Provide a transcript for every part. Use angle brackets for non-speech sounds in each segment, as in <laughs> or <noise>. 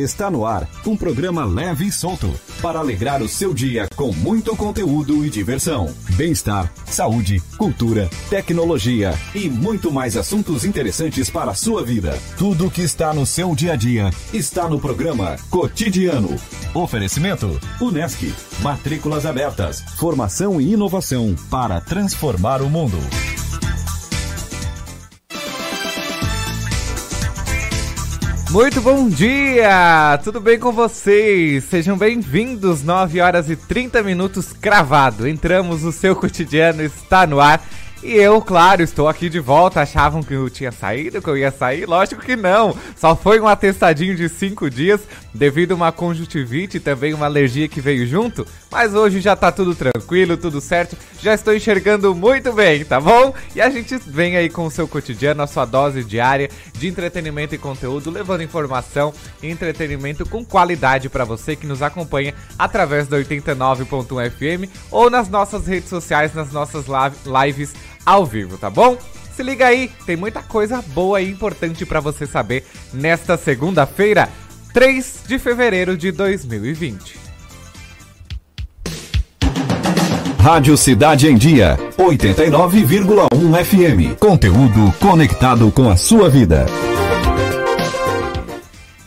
Está no ar um programa leve e solto para alegrar o seu dia com muito conteúdo e diversão. Bem-estar, saúde, cultura, tecnologia e muito mais assuntos interessantes para a sua vida. Tudo o que está no seu dia a dia está no programa Cotidiano. Oferecimento: Unesc. Matrículas abertas. Formação e inovação para transformar o mundo. Muito bom dia! Tudo bem com vocês? Sejam bem-vindos, 9 horas e 30 minutos cravado. Entramos, o seu cotidiano está no ar. E eu, claro, estou aqui de volta. Achavam que eu tinha saído, que eu ia sair? Lógico que não. Só foi um atestadinho de cinco dias, devido a uma conjuntivite e também uma alergia que veio junto. Mas hoje já tá tudo tranquilo, tudo certo. Já estou enxergando muito bem, tá bom? E a gente vem aí com o seu cotidiano, a sua dose diária de entretenimento e conteúdo, levando informação e entretenimento com qualidade para você que nos acompanha através da 89.1 FM ou nas nossas redes sociais, nas nossas lives ao vivo, tá bom? Se liga aí, tem muita coisa boa e importante para você saber nesta segunda-feira, 3 de fevereiro de 2020. Rádio Cidade em Dia, 89,1 FM. Conteúdo conectado com a sua vida.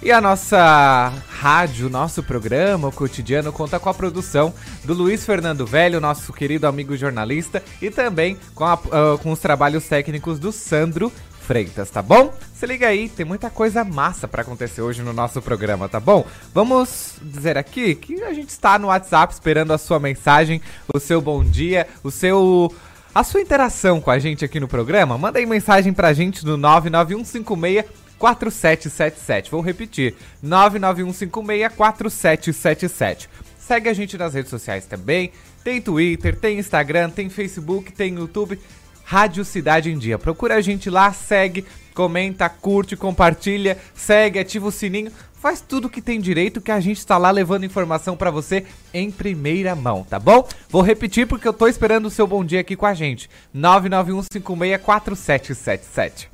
E a nossa rádio, nosso programa, o cotidiano, conta com a produção do Luiz Fernando Velho, nosso querido amigo jornalista, e também com, a, uh, com os trabalhos técnicos do Sandro Freitas, tá bom? Se liga aí, tem muita coisa massa para acontecer hoje no nosso programa, tá bom? Vamos dizer aqui que a gente está no WhatsApp esperando a sua mensagem, o seu bom dia, o seu a sua interação com a gente aqui no programa. Manda aí mensagem pra gente no 99156 4777. Vou repetir: 991564777. Segue a gente nas redes sociais também. Tem Twitter, tem Instagram, tem Facebook, tem YouTube. Rádio Cidade em Dia. Procura a gente lá, segue, comenta, curte, compartilha, segue, ativa o sininho, faz tudo que tem direito que a gente está lá levando informação para você em primeira mão, tá bom? Vou repetir porque eu tô esperando o seu bom dia aqui com a gente. 991564777.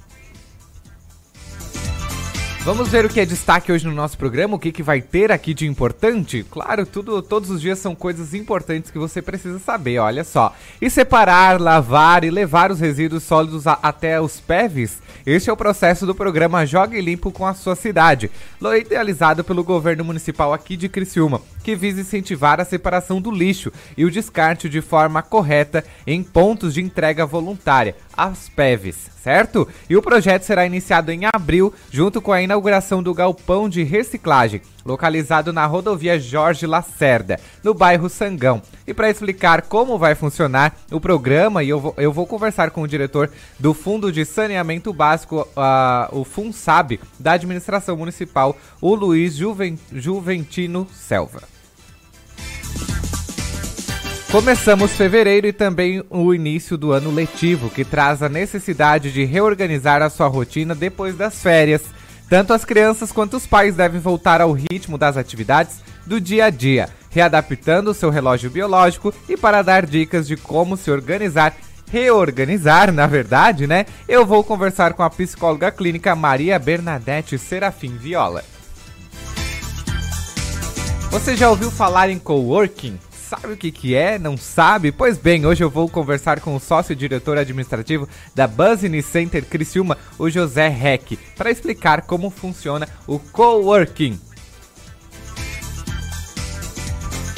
Vamos ver o que é destaque hoje no nosso programa, o que, que vai ter aqui de importante? Claro, tudo, todos os dias são coisas importantes que você precisa saber, olha só. E separar, lavar e levar os resíduos sólidos a, até os PEVs? Este é o processo do programa Jogue Limpo com a sua cidade, idealizado pelo governo municipal aqui de Criciúma, que visa incentivar a separação do lixo e o descarte de forma correta em pontos de entrega voluntária, as PEVs certo? E o projeto será iniciado em abril, junto com a inauguração do galpão de reciclagem, localizado na rodovia Jorge Lacerda, no bairro Sangão. E para explicar como vai funcionar o programa, eu vou, eu vou conversar com o diretor do Fundo de Saneamento Básico, uh, o FUNSAB, da administração municipal, o Luiz Juven, Juventino Selva. Começamos fevereiro e também o início do ano letivo, que traz a necessidade de reorganizar a sua rotina depois das férias. Tanto as crianças quanto os pais devem voltar ao ritmo das atividades do dia a dia, readaptando o seu relógio biológico e para dar dicas de como se organizar reorganizar, na verdade, né? Eu vou conversar com a psicóloga clínica Maria Bernadette Serafim Viola. Você já ouviu falar em coworking? Sabe o que, que é? Não sabe? Pois bem, hoje eu vou conversar com o sócio-diretor administrativo da Business Center Criciúma, o José Heck, para explicar como funciona o coworking.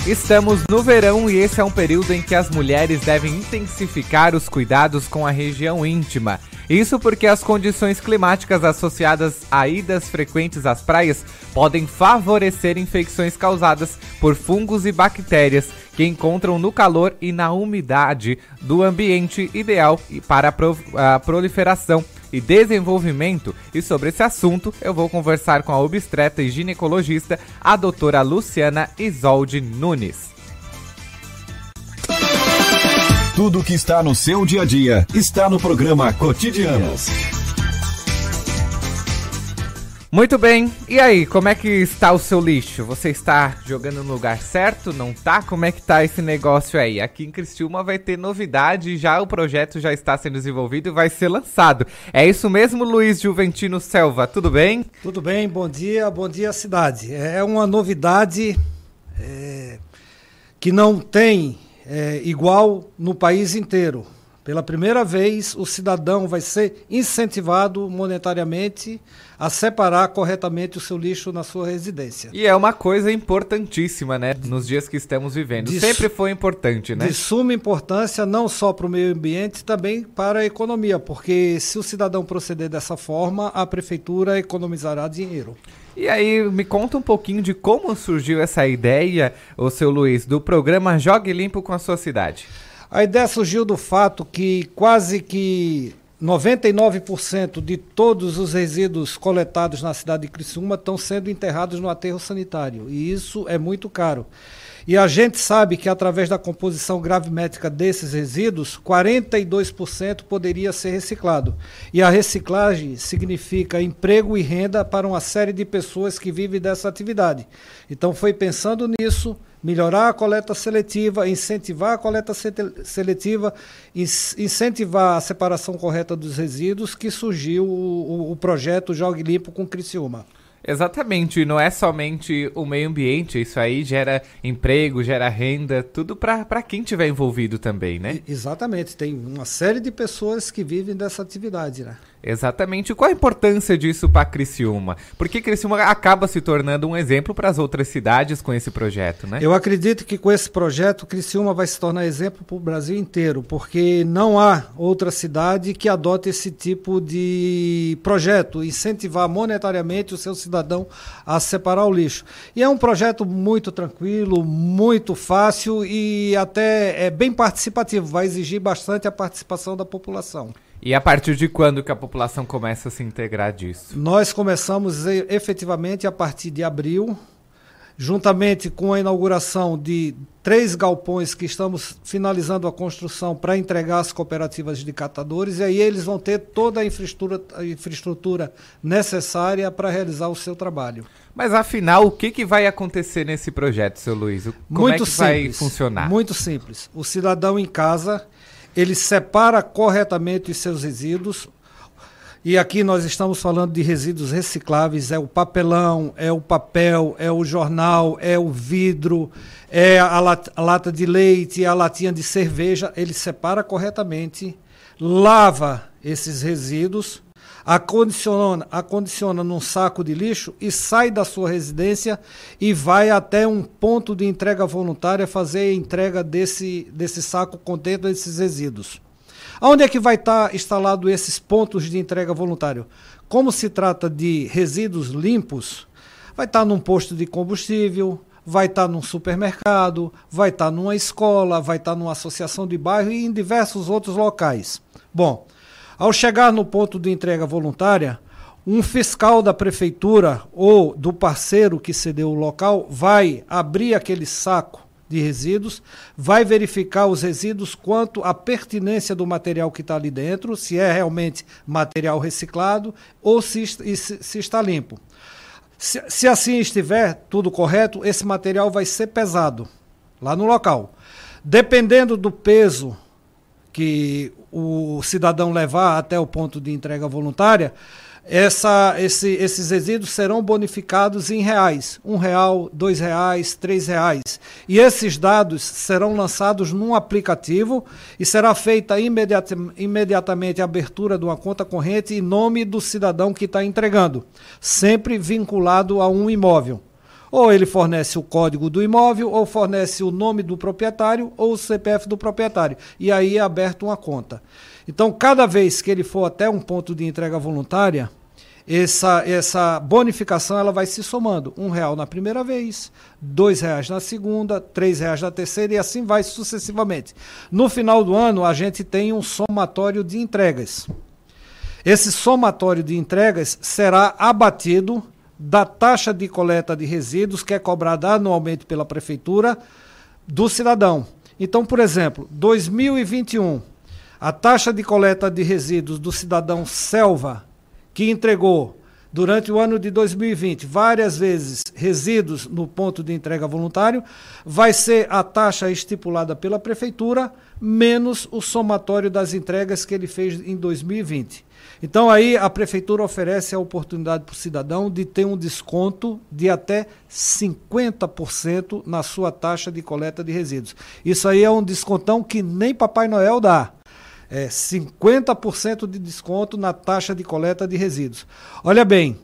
Estamos no verão e esse é um período em que as mulheres devem intensificar os cuidados com a região íntima. Isso porque as condições climáticas associadas a idas frequentes às praias podem favorecer infecções causadas por fungos e bactérias que encontram no calor e na umidade do ambiente ideal para a proliferação e desenvolvimento. E sobre esse assunto, eu vou conversar com a obstetra e ginecologista, a doutora Luciana Isolde Nunes. Tudo que está no seu dia a dia está no programa Cotidianos. Muito bem. E aí, como é que está o seu lixo? Você está jogando no lugar certo? Não tá? Como é que tá esse negócio aí? Aqui em Criciúma vai ter novidade, já o projeto já está sendo desenvolvido e vai ser lançado. É isso mesmo, Luiz Juventino Selva, tudo bem? Tudo bem, bom dia, bom dia cidade. É uma novidade é, que não tem é, igual no país inteiro. Pela primeira vez, o cidadão vai ser incentivado monetariamente a separar corretamente o seu lixo na sua residência. E é uma coisa importantíssima, né? Nos dias que estamos vivendo. De Sempre foi importante, né? De suma importância, não só para o meio ambiente, também para a economia, porque se o cidadão proceder dessa forma, a prefeitura economizará dinheiro. E aí, me conta um pouquinho de como surgiu essa ideia, o seu Luiz, do programa Jogue Limpo com a sua cidade. A ideia surgiu do fato que quase que 99% de todos os resíduos coletados na cidade de Criciúma estão sendo enterrados no aterro sanitário. E isso é muito caro. E a gente sabe que através da composição gravimétrica desses resíduos, 42% poderia ser reciclado. E a reciclagem significa emprego e renda para uma série de pessoas que vivem dessa atividade. Então foi pensando nisso melhorar a coleta seletiva, incentivar a coleta seletiva, incentivar a separação correta dos resíduos, que surgiu o, o, projeto Jogue Limpo com Criciúma. Exatamente, não é somente o meio ambiente, isso aí gera emprego, gera renda, tudo para quem tiver envolvido também, né? Exatamente, tem uma série de pessoas que vivem dessa atividade, né? Exatamente. Qual a importância disso para Criciúma? Porque Criciúma acaba se tornando um exemplo para as outras cidades com esse projeto, né? Eu acredito que com esse projeto Criciúma vai se tornar exemplo para o Brasil inteiro, porque não há outra cidade que adote esse tipo de projeto, incentivar monetariamente o seu cidadão a separar o lixo. E é um projeto muito tranquilo, muito fácil e até é bem participativo, vai exigir bastante a participação da população. E a partir de quando que a população começa a se integrar disso? Nós começamos efetivamente a partir de abril, juntamente com a inauguração de três galpões que estamos finalizando a construção para entregar às cooperativas de catadores, e aí eles vão ter toda a infraestrutura, a infraestrutura necessária para realizar o seu trabalho. Mas afinal, o que, que vai acontecer nesse projeto, seu Luiz? Como muito é que simples, vai funcionar? Muito simples. O cidadão em casa ele separa corretamente os seus resíduos. E aqui nós estamos falando de resíduos recicláveis, é o papelão, é o papel, é o jornal, é o vidro, é a, lat a lata de leite, a latinha de cerveja. Ele separa corretamente, lava esses resíduos acondiciona, acondiciona num saco de lixo e sai da sua residência e vai até um ponto de entrega voluntária fazer a entrega desse, desse saco contendo esses resíduos. Onde é que vai estar tá instalado esses pontos de entrega voluntário? Como se trata de resíduos limpos, vai estar tá num posto de combustível, vai estar tá num supermercado, vai estar numa escola, vai estar numa associação de bairro e em diversos outros locais. Bom, ao chegar no ponto de entrega voluntária, um fiscal da prefeitura ou do parceiro que cedeu o local vai abrir aquele saco de resíduos, vai verificar os resíduos quanto à pertinência do material que está ali dentro, se é realmente material reciclado ou se, se está limpo. Se, se assim estiver tudo correto, esse material vai ser pesado lá no local. Dependendo do peso que o cidadão levar até o ponto de entrega voluntária, essa, esse, esses resíduos serão bonificados em reais, um real, dois reais, três reais. E esses dados serão lançados num aplicativo e será feita imediata, imediatamente a abertura de uma conta corrente em nome do cidadão que está entregando, sempre vinculado a um imóvel. Ou ele fornece o código do imóvel, ou fornece o nome do proprietário, ou o CPF do proprietário. E aí é aberto uma conta. Então, cada vez que ele for até um ponto de entrega voluntária, essa, essa bonificação ela vai se somando. Um real na primeira vez, dois reais na segunda, três reais na terceira e assim vai sucessivamente. No final do ano, a gente tem um somatório de entregas. Esse somatório de entregas será abatido da taxa de coleta de resíduos que é cobrada anualmente pela prefeitura do cidadão. Então, por exemplo, 2021, a taxa de coleta de resíduos do cidadão Selva, que entregou durante o ano de 2020 várias vezes resíduos no ponto de entrega voluntário, vai ser a taxa estipulada pela prefeitura menos o somatório das entregas que ele fez em 2020. Então aí a prefeitura oferece a oportunidade para o cidadão de ter um desconto de até 50% na sua taxa de coleta de resíduos. Isso aí é um descontão que nem Papai Noel dá. É 50% de desconto na taxa de coleta de resíduos. Olha bem,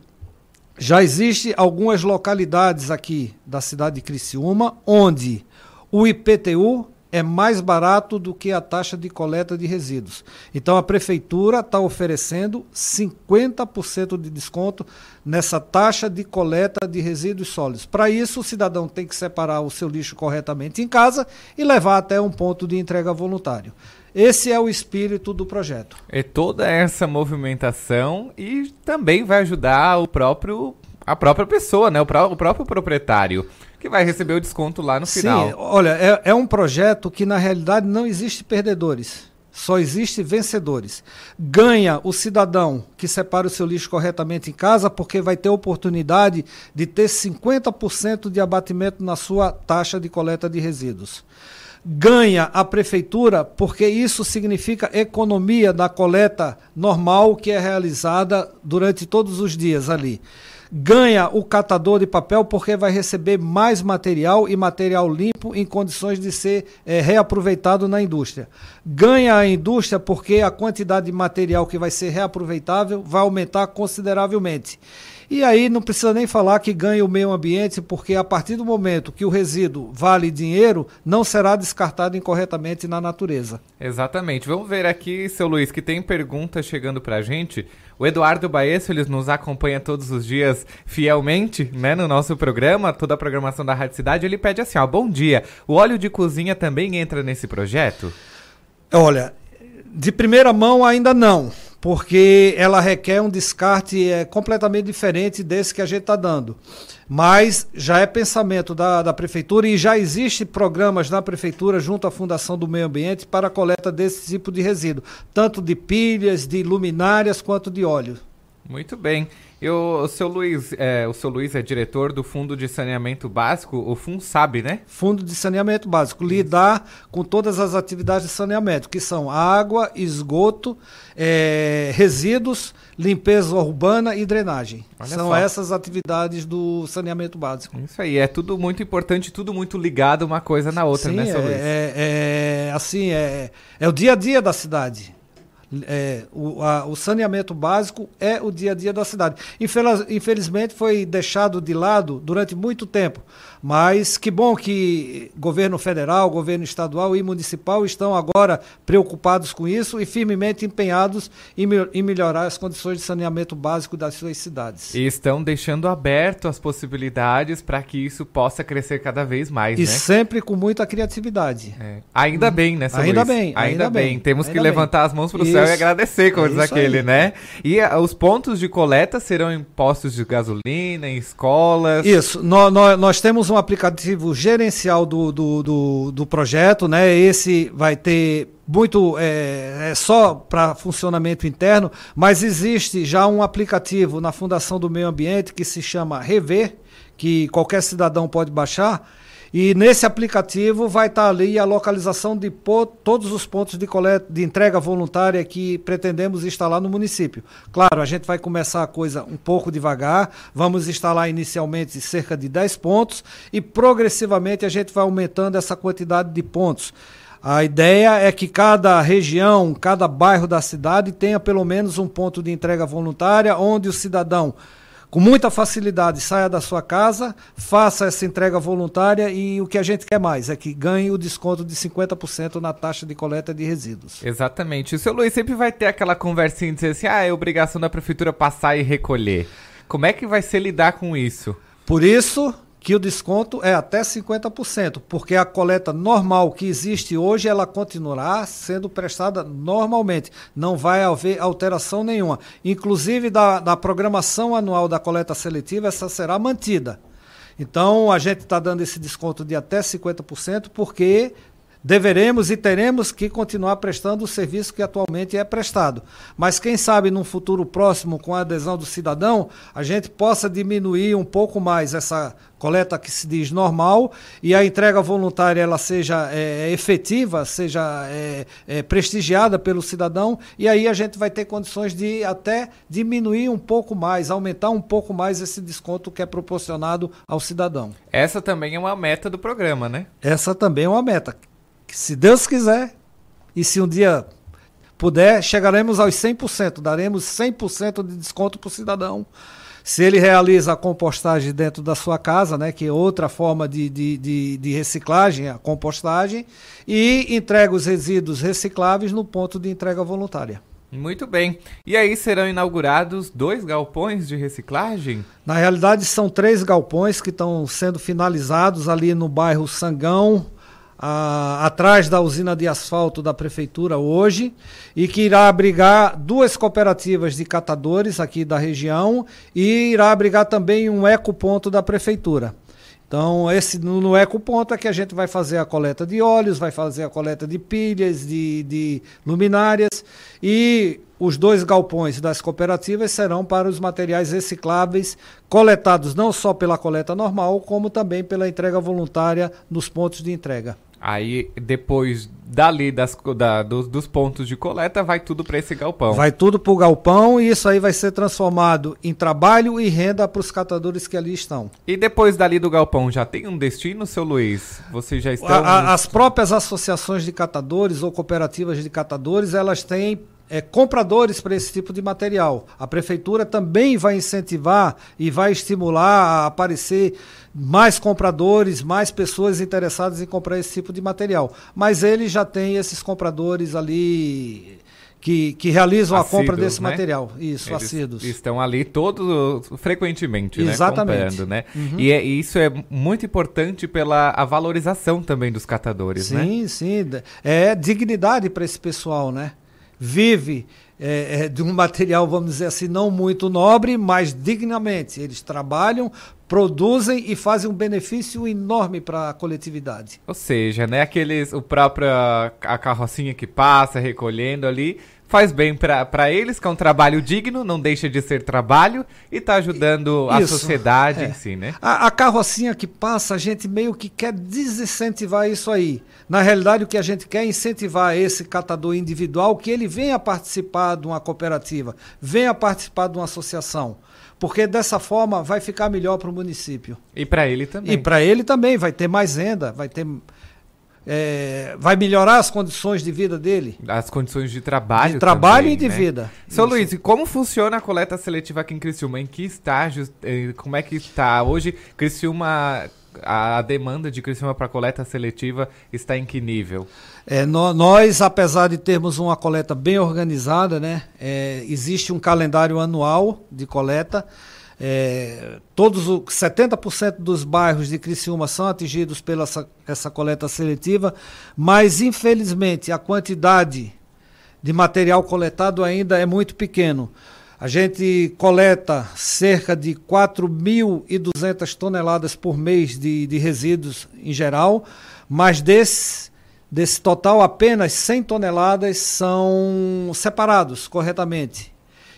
já existe algumas localidades aqui da cidade de Criciúma onde o IPTU é mais barato do que a taxa de coleta de resíduos. Então a prefeitura está oferecendo 50% de desconto nessa taxa de coleta de resíduos sólidos. Para isso, o cidadão tem que separar o seu lixo corretamente em casa e levar até um ponto de entrega voluntário. Esse é o espírito do projeto. É toda essa movimentação e também vai ajudar o próprio a própria pessoa, né? O, pró o próprio proprietário que vai receber o desconto lá no Sim, final. olha, é, é um projeto que na realidade não existe perdedores. Só existe vencedores. Ganha o cidadão que separa o seu lixo corretamente em casa, porque vai ter oportunidade de ter 50% de abatimento na sua taxa de coleta de resíduos. Ganha a prefeitura, porque isso significa economia da coleta normal que é realizada durante todos os dias ali ganha o catador de papel porque vai receber mais material e material limpo em condições de ser é, reaproveitado na indústria. Ganha a indústria porque a quantidade de material que vai ser reaproveitável vai aumentar consideravelmente. E aí não precisa nem falar que ganha o meio ambiente, porque a partir do momento que o resíduo vale dinheiro, não será descartado incorretamente na natureza. Exatamente. Vamos ver aqui, seu Luiz, que tem pergunta chegando para a gente. O Eduardo Baesso, ele nos acompanha todos os dias fielmente, né, no nosso programa, toda a programação da Rádio Cidade. Ele pede assim, ó, bom dia, o óleo de cozinha também entra nesse projeto? Olha, de primeira mão ainda não porque ela requer um descarte é, completamente diferente desse que a gente está dando. Mas já é pensamento da, da prefeitura e já existe programas na prefeitura junto à Fundação do Meio Ambiente para a coleta desse tipo de resíduo, tanto de pilhas, de luminárias quanto de óleo. Muito bem. Eu, o seu Luiz, é, o seu Luiz é diretor do Fundo de Saneamento Básico, o FUNSAB, né? Fundo de Saneamento Básico, lidar com todas as atividades de saneamento, que são água, esgoto, é, resíduos, limpeza urbana e drenagem. Olha são só. essas atividades do saneamento básico. Isso aí, é tudo muito importante, tudo muito ligado uma coisa na outra, Sim, né, seu é, Luiz? É, é, assim, é, é o dia a dia da cidade. É, o, a, o, saneamento básico é o dia a dia da cidade. infelizmente foi deixado de lado durante muito tempo. Mas que bom que governo federal, governo estadual e municipal estão agora preocupados com isso e firmemente empenhados em, em melhorar as condições de saneamento básico das suas cidades. E estão deixando aberto as possibilidades para que isso possa crescer cada vez mais. E né? sempre com muita criatividade. É. Ainda bem, né, Ainda Luiz? bem. Ainda, ainda bem. bem. Temos ainda que levantar as mãos para o céu e agradecer, como é diz aquele, aí. né? E a, os pontos de coleta serão em postos de gasolina, em escolas. Isso. Nós, nós, nós temos temos um aplicativo gerencial do, do, do, do projeto, né? Esse vai ter muito é, é só para funcionamento interno, mas existe já um aplicativo na Fundação do Meio Ambiente que se chama Rever, que qualquer cidadão pode baixar e nesse aplicativo vai estar ali a localização de todos os pontos de, coleta, de entrega voluntária que pretendemos instalar no município. Claro, a gente vai começar a coisa um pouco devagar, vamos instalar inicialmente cerca de 10 pontos e progressivamente a gente vai aumentando essa quantidade de pontos. A ideia é que cada região, cada bairro da cidade tenha pelo menos um ponto de entrega voluntária onde o cidadão com muita facilidade saia da sua casa, faça essa entrega voluntária e o que a gente quer mais é que ganhe o desconto de 50% na taxa de coleta de resíduos. Exatamente. O seu Luiz sempre vai ter aquela conversinha de dizer assim: ah, é obrigação da prefeitura passar e recolher. Como é que vai ser lidar com isso? Por isso, que o desconto é até 50%, porque a coleta normal que existe hoje, ela continuará sendo prestada normalmente, não vai haver alteração nenhuma. Inclusive da, da programação anual da coleta seletiva, essa será mantida. Então, a gente está dando esse desconto de até 50%, porque deveremos e teremos que continuar prestando o serviço que atualmente é prestado. Mas quem sabe num futuro próximo, com a adesão do cidadão, a gente possa diminuir um pouco mais essa coleta que se diz normal e a entrega voluntária ela seja é, efetiva, seja é, é, prestigiada pelo cidadão e aí a gente vai ter condições de até diminuir um pouco mais, aumentar um pouco mais esse desconto que é proporcionado ao cidadão. Essa também é uma meta do programa, né? Essa também é uma meta que se Deus quiser, e se um dia puder, chegaremos aos 100%, daremos 100% de desconto para o cidadão. Se ele realiza a compostagem dentro da sua casa, né, que é outra forma de, de, de, de reciclagem, a compostagem, e entrega os resíduos recicláveis no ponto de entrega voluntária. Muito bem. E aí serão inaugurados dois galpões de reciclagem? Na realidade, são três galpões que estão sendo finalizados ali no bairro Sangão, a, atrás da usina de asfalto da prefeitura hoje e que irá abrigar duas cooperativas de catadores aqui da região e irá abrigar também um ecoponto da prefeitura. Então, esse no, no ecoponto é que a gente vai fazer a coleta de óleos, vai fazer a coleta de pilhas, de, de luminárias e os dois galpões das cooperativas serão para os materiais recicláveis coletados não só pela coleta normal, como também pela entrega voluntária nos pontos de entrega. Aí, depois dali das, da, dos, dos, pontos de coleta, vai tudo para esse galpão. Vai tudo para o galpão e isso aí vai ser transformado em trabalho e renda para os catadores que ali estão. E depois dali do galpão, já tem um destino, seu Luiz? Você já está. As próprias associações de catadores ou cooperativas de catadores, elas têm é, compradores para esse tipo de material. A prefeitura também vai incentivar e vai estimular a aparecer mais compradores, mais pessoas interessadas em comprar esse tipo de material. Mas ele já tem esses compradores ali que, que realizam assíduos, a compra desse né? material. Isso, Eles assíduos. Estão ali todos frequentemente, né? Exatamente. né? Comprando, né? Uhum. E, é, e, isso é muito importante pela a valorização também dos catadores, sim, né? Sim, sim. É dignidade para esse pessoal, né? vive é, é, de um <laughs> material, vamos dizer assim, não muito nobre, mas dignamente. Eles trabalham, produzem e fazem um benefício enorme para a coletividade. Ou seja, né, aqueles, o próprio a carrocinha que passa recolhendo ali, faz bem para eles, que é um trabalho digno, não deixa de ser trabalho e está ajudando Isso, a sociedade é. em si, né? A, a, carrocinha que passa, a gente meio que quer desincentivar isso aí. Na realidade, o que a gente quer é incentivar esse catador individual que ele venha participar de uma cooperativa, venha participar de uma associação. Porque dessa forma vai ficar melhor para o município. E para ele também. E para ele também, vai ter mais renda, vai ter é, vai melhorar as condições de vida dele. As condições de trabalho. De trabalho também, e de né? vida. Seu Isso. Luiz, e como funciona a coleta seletiva aqui em Criciúma? Em que estágio? Eh, como é que está? Hoje, Criciúma, a demanda de Criciúma para coleta seletiva está em que nível? É, no, nós, apesar de termos uma coleta bem organizada, né, é, existe um calendário anual de coleta. É, todos os 70% dos bairros de Criciúma são atingidos pela essa, essa coleta seletiva, mas infelizmente a quantidade de material coletado ainda é muito pequeno. A gente coleta cerca de 4.200 toneladas por mês de, de resíduos em geral, mas desse, desse total apenas 100 toneladas são separados corretamente.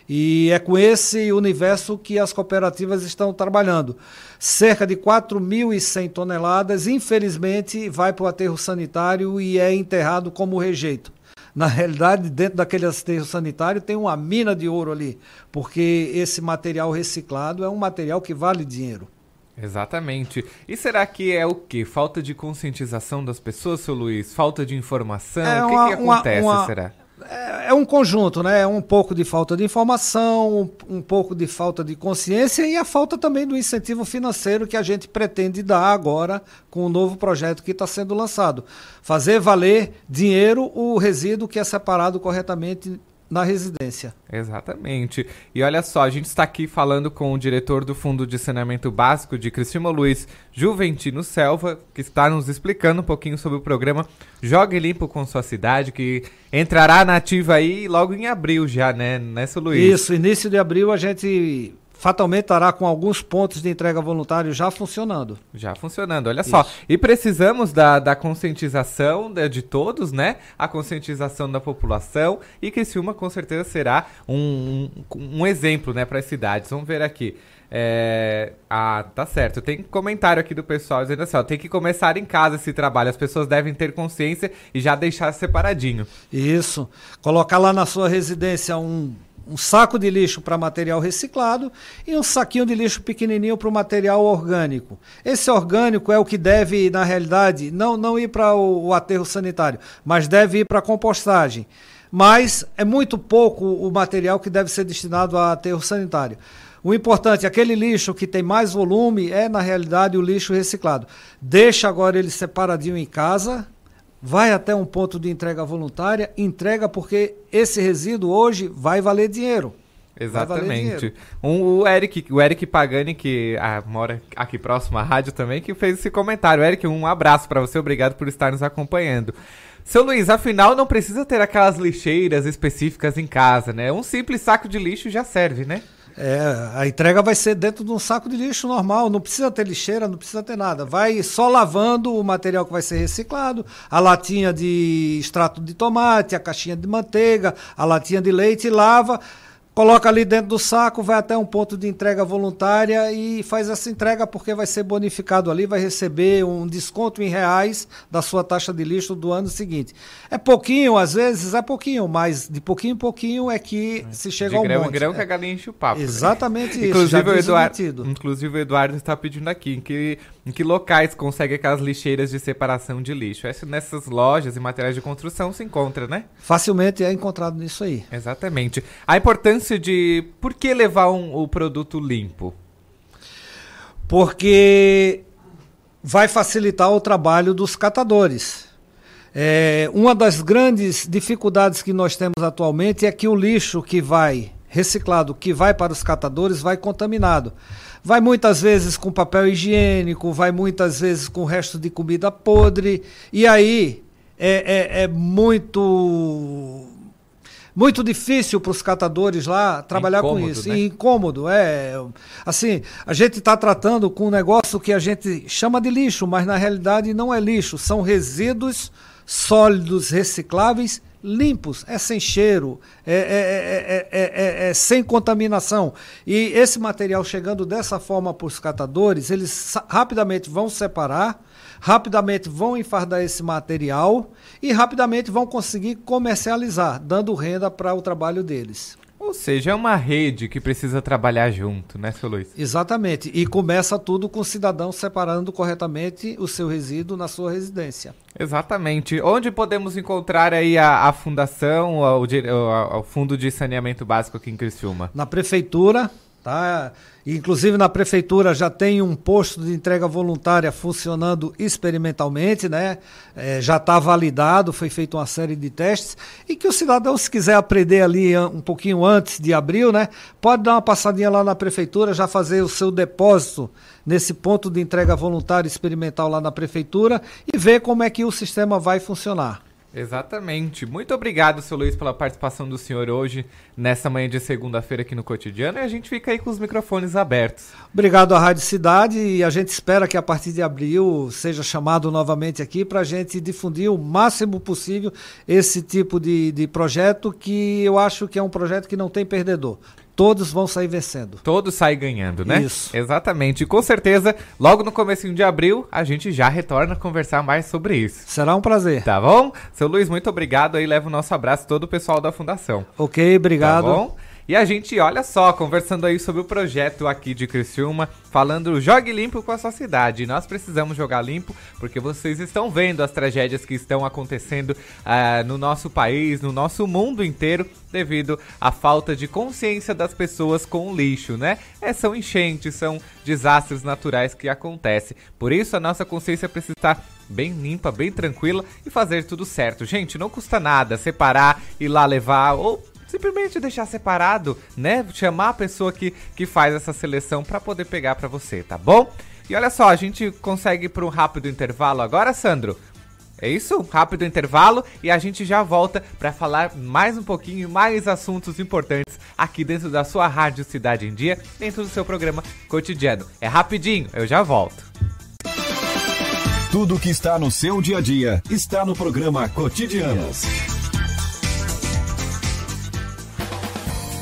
E é com esse universo que as cooperativas estão trabalhando. Cerca de 4.100 toneladas, infelizmente, vai para o aterro sanitário e é enterrado como rejeito. Na realidade, dentro daquele aterro sanitário tem uma mina de ouro ali, porque esse material reciclado é um material que vale dinheiro. Exatamente. E será que é o que? Falta de conscientização das pessoas, seu Luiz? Falta de informação? É o que, uma, que acontece, uma, uma, será? É, é, um conjunto, né? É um pouco de falta de informação, um, um, pouco de falta de consciência e a falta também do incentivo financeiro que a gente pretende dar agora com o novo projeto que está sendo lançado. Fazer valer dinheiro o resíduo que é separado corretamente na residência. Exatamente. E olha só, a gente está aqui falando com o diretor do Fundo de Saneamento Básico de Criciúma, Luiz Juventino Selva, que está nos explicando um pouquinho sobre o programa Jogue Limpo com Sua Cidade, que entrará na ativa aí logo em abril já, né, Nessa Luiz? Isso, início de abril a gente fatalmente estará com alguns pontos de entrega voluntário já funcionando. Já funcionando, olha Isso. só. E precisamos da, da conscientização de, de, todos, né? A conscientização da população e que Criciúma com certeza será um, um, um exemplo, né, para as cidades. Vamos ver aqui. É... Ah, tá certo. Tem comentário aqui do pessoal dizendo assim: ó, tem que começar em casa esse trabalho. As pessoas devem ter consciência e já deixar separadinho. Isso. Colocar lá na sua residência um, um saco de lixo para material reciclado e um saquinho de lixo pequenininho para o material orgânico. Esse orgânico é o que deve, na realidade, não, não ir para o, o aterro sanitário, mas deve ir para a compostagem. Mas é muito pouco o material que deve ser destinado a aterro sanitário. O importante, aquele lixo que tem mais volume é, na realidade, o lixo reciclado. Deixa agora ele separadinho em casa, vai até um ponto de entrega voluntária, entrega porque esse resíduo hoje vai valer dinheiro. Exatamente. Um, o Eric, o Eric Pagani, que ah, mora aqui próximo à rádio também, que fez esse comentário. Eric, um abraço para você, obrigado por estar nos acompanhando. Seu Luiz, afinal não precisa ter aquelas lixeiras específicas em casa, né? Um simples saco de lixo já serve, né? É, a entrega vai ser dentro de um saco de lixo normal, não precisa ter lixeira, não precisa ter nada. Vai só lavando o material que vai ser reciclado, a latinha de extrato de tomate, a caixinha de manteiga, a latinha de leite, lava coloca ali dentro do saco, vai até um ponto de entrega voluntária e faz essa entrega porque vai ser bonificado ali, vai receber um desconto em reais da sua taxa de lixo do ano seguinte. É pouquinho, às vezes é pouquinho, mas de pouquinho em pouquinho é que é. se chega de ao grão monte. Grão que a galinha enche o papo. Né? Exatamente né? isso. Inclusive o, Eduardo, inclusive o Eduardo está pedindo aqui que, em que locais consegue aquelas lixeiras de separação de lixo. Essa, nessas lojas e materiais de construção se encontra, né? Facilmente é encontrado nisso aí. Exatamente. A importância de por que levar um, o produto limpo? Porque vai facilitar o trabalho dos catadores. É, uma das grandes dificuldades que nós temos atualmente é que o lixo que vai reciclado, que vai para os catadores, vai contaminado. Vai muitas vezes com papel higiênico, vai muitas vezes com resto de comida podre, e aí é, é, é muito muito difícil para os catadores lá trabalhar incômodo, com isso. Né? Incômodo, é. Assim, a gente está tratando com um negócio que a gente chama de lixo, mas na realidade não é lixo, são resíduos sólidos recicláveis limpos, é sem cheiro, é, é, é, é, sem contaminação. E esse material chegando dessa forma para os catadores, eles rapidamente vão separar rapidamente vão enfardar esse material e rapidamente vão conseguir comercializar, dando renda para o trabalho deles. Ou seja, é uma rede que precisa trabalhar junto, né, seu Luiz? Exatamente. E começa tudo com o cidadão separando corretamente o seu resíduo na sua residência. Exatamente. Onde podemos encontrar aí a, a fundação, o, o, o Fundo de Saneamento Básico aqui em Criciúma? Na prefeitura, Tá? Inclusive na prefeitura já tem um posto de entrega voluntária funcionando experimentalmente, né? É, já está validado, foi feita uma série de testes e que o cidadão, se quiser aprender ali um pouquinho antes de abril, né? Pode dar uma passadinha lá na prefeitura, já fazer o seu depósito nesse ponto de entrega voluntária experimental lá na prefeitura e ver como é que o sistema vai funcionar. Exatamente. Muito obrigado, seu Luiz, pela participação do senhor hoje, nessa manhã de segunda-feira aqui no Cotidiano. E a gente fica aí com os microfones abertos. Obrigado à Rádio Cidade e a gente espera que a partir de abril seja chamado novamente aqui para a gente difundir o máximo possível esse tipo de, de projeto que eu acho que é um projeto que não tem perdedor todos vão sair vencendo. Todos saem ganhando, né? Isso. Exatamente. E com certeza, logo no começo de abril, a gente já retorna a conversar mais sobre isso. Será um prazer. Tá bom? Seu Luiz, muito obrigado aí. Leva o nosso abraço todo o pessoal da Fundação. Ok, obrigado. Tá bom? E a gente, olha só, conversando aí sobre o projeto aqui de Criciúma, falando jogue limpo com a sua cidade. Nós precisamos jogar limpo porque vocês estão vendo as tragédias que estão acontecendo uh, no nosso país, no nosso mundo inteiro, devido à falta de consciência das pessoas com o lixo, né? É, são enchentes, são desastres naturais que acontecem. Por isso, a nossa consciência precisa estar bem limpa, bem tranquila e fazer tudo certo. Gente, não custa nada separar, ir lá levar ou simplesmente deixar separado, né? Chamar a pessoa que, que faz essa seleção para poder pegar para você, tá bom? E olha só, a gente consegue para um rápido intervalo agora, Sandro? É isso? Rápido intervalo e a gente já volta para falar mais um pouquinho, mais assuntos importantes aqui dentro da sua rádio Cidade em Dia, dentro do seu programa cotidiano. É rapidinho, eu já volto. Tudo que está no seu dia a dia está no programa Cotidianos.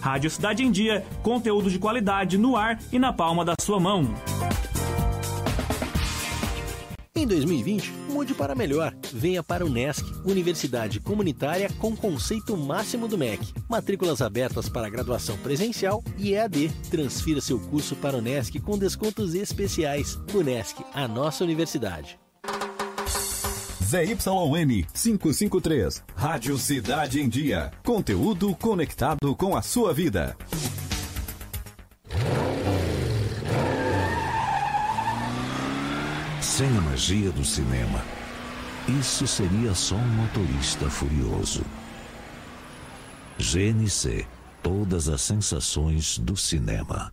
Rádio Cidade em Dia, conteúdo de qualidade no ar e na palma da sua mão. Em 2020, mude para melhor. Venha para o NESC, Universidade Comunitária com conceito máximo do MEC. Matrículas abertas para graduação presencial e EAD. Transfira seu curso para o NESC com descontos especiais. O NESC, a nossa universidade. ZYN 553, Rádio Cidade em Dia. Conteúdo conectado com a sua vida. Sem a magia do cinema, isso seria só um motorista furioso. GNC Todas as sensações do cinema.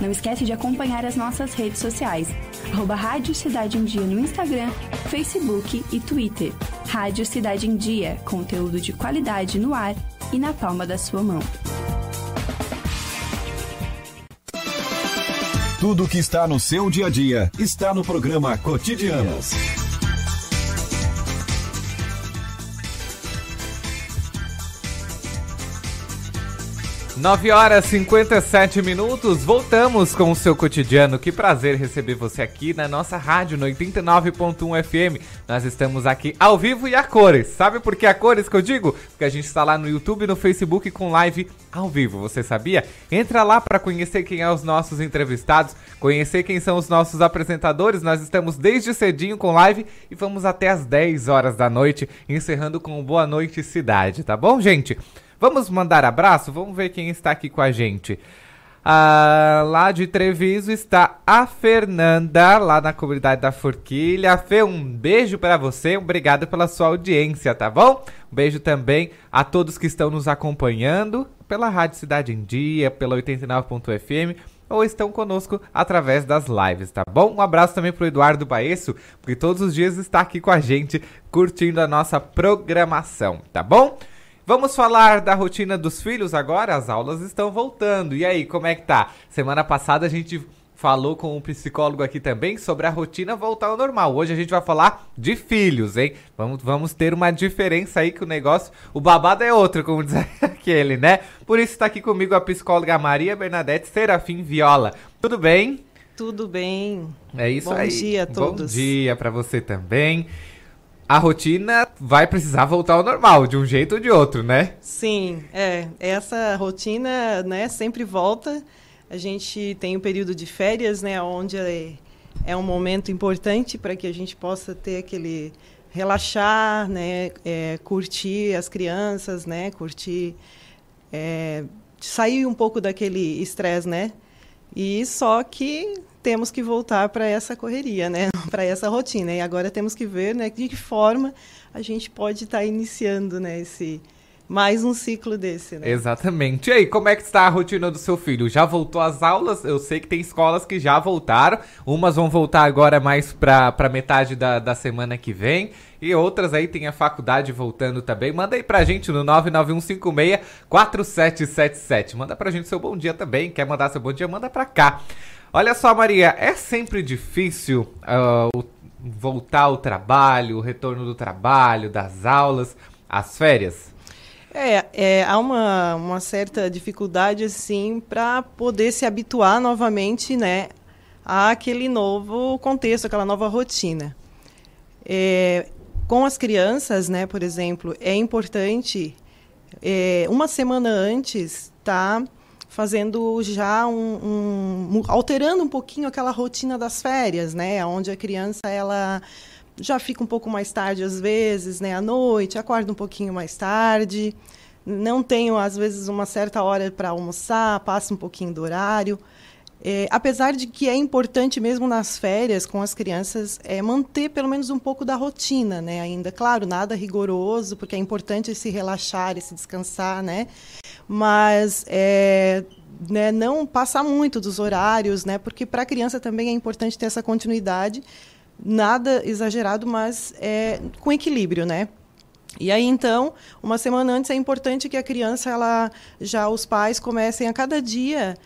Não esquece de acompanhar as nossas redes sociais, arroba Rádio Cidade em Dia no Instagram, Facebook e Twitter. Rádio Cidade em Dia, conteúdo de qualidade no ar e na palma da sua mão. Tudo que está no seu dia a dia está no programa Cotidianos. 9 horas e 57 minutos, voltamos com o seu cotidiano. Que prazer receber você aqui na nossa rádio no 89.1 FM. Nós estamos aqui ao vivo e a cores. Sabe por que a cores que eu digo? Porque a gente está lá no YouTube e no Facebook com live ao vivo. Você sabia? Entra lá para conhecer quem é os nossos entrevistados, conhecer quem são os nossos apresentadores. Nós estamos desde cedinho com live e vamos até as 10 horas da noite, encerrando com Boa Noite Cidade, tá bom, gente? Vamos mandar abraço? Vamos ver quem está aqui com a gente. Ah, lá de Treviso está a Fernanda, lá na comunidade da Forquilha. Fê, um beijo para você, obrigado pela sua audiência, tá bom? Um beijo também a todos que estão nos acompanhando pela Rádio Cidade em Dia, pela 89.fm ou estão conosco através das lives, tá bom? Um abraço também pro Eduardo Baesso, porque todos os dias está aqui com a gente curtindo a nossa programação, tá bom? Vamos falar da rotina dos filhos agora? As aulas estão voltando. E aí, como é que tá? Semana passada a gente falou com um psicólogo aqui também sobre a rotina voltar ao normal. Hoje a gente vai falar de filhos, hein? Vamos, vamos ter uma diferença aí que o negócio, o babado é outro, como <laughs> diz aquele, né? Por isso está aqui comigo a psicóloga Maria Bernadette Serafim Viola. Tudo bem? Tudo bem. É isso Bom aí. Bom dia a todos. Bom dia para você também a rotina vai precisar voltar ao normal, de um jeito ou de outro, né? Sim, é. Essa rotina, né, sempre volta. A gente tem um período de férias, né, onde é, é um momento importante para que a gente possa ter aquele relaxar, né, é, curtir as crianças, né, curtir, é, sair um pouco daquele estresse, né? E só que temos que voltar para essa correria, né? <laughs> para essa rotina. E agora temos que ver né, de que forma a gente pode estar tá iniciando né, esse, mais um ciclo desse, né? Exatamente. E aí, como é que está a rotina do seu filho? Já voltou às aulas? Eu sei que tem escolas que já voltaram. Umas vão voltar agora mais para metade da, da semana que vem. E outras aí tem a faculdade voltando também. Manda aí pra gente no 991564777. Manda pra gente seu bom dia também. Quer mandar seu bom dia? Manda pra cá. Olha só, Maria, é sempre difícil uh, voltar ao trabalho, o retorno do trabalho, das aulas, as férias? É, é, há uma, uma certa dificuldade, assim, para poder se habituar novamente, né, àquele novo contexto, aquela nova rotina. É, com as crianças, né, por exemplo, é importante, é, uma semana antes, tá fazendo já um, um, alterando um pouquinho aquela rotina das férias, né, onde a criança, ela já fica um pouco mais tarde às vezes, né, à noite, acorda um pouquinho mais tarde, não tenho às vezes uma certa hora para almoçar, passa um pouquinho do horário. É, apesar de que é importante mesmo nas férias com as crianças é manter pelo menos um pouco da rotina, né? Ainda, claro, nada rigoroso, porque é importante se relaxar e se descansar, né? Mas é, né, não passar muito dos horários, né? Porque para a criança também é importante ter essa continuidade nada exagerado, mas é, com equilíbrio, né? E aí então, uma semana antes é importante que a criança, ela já os pais comecem a cada dia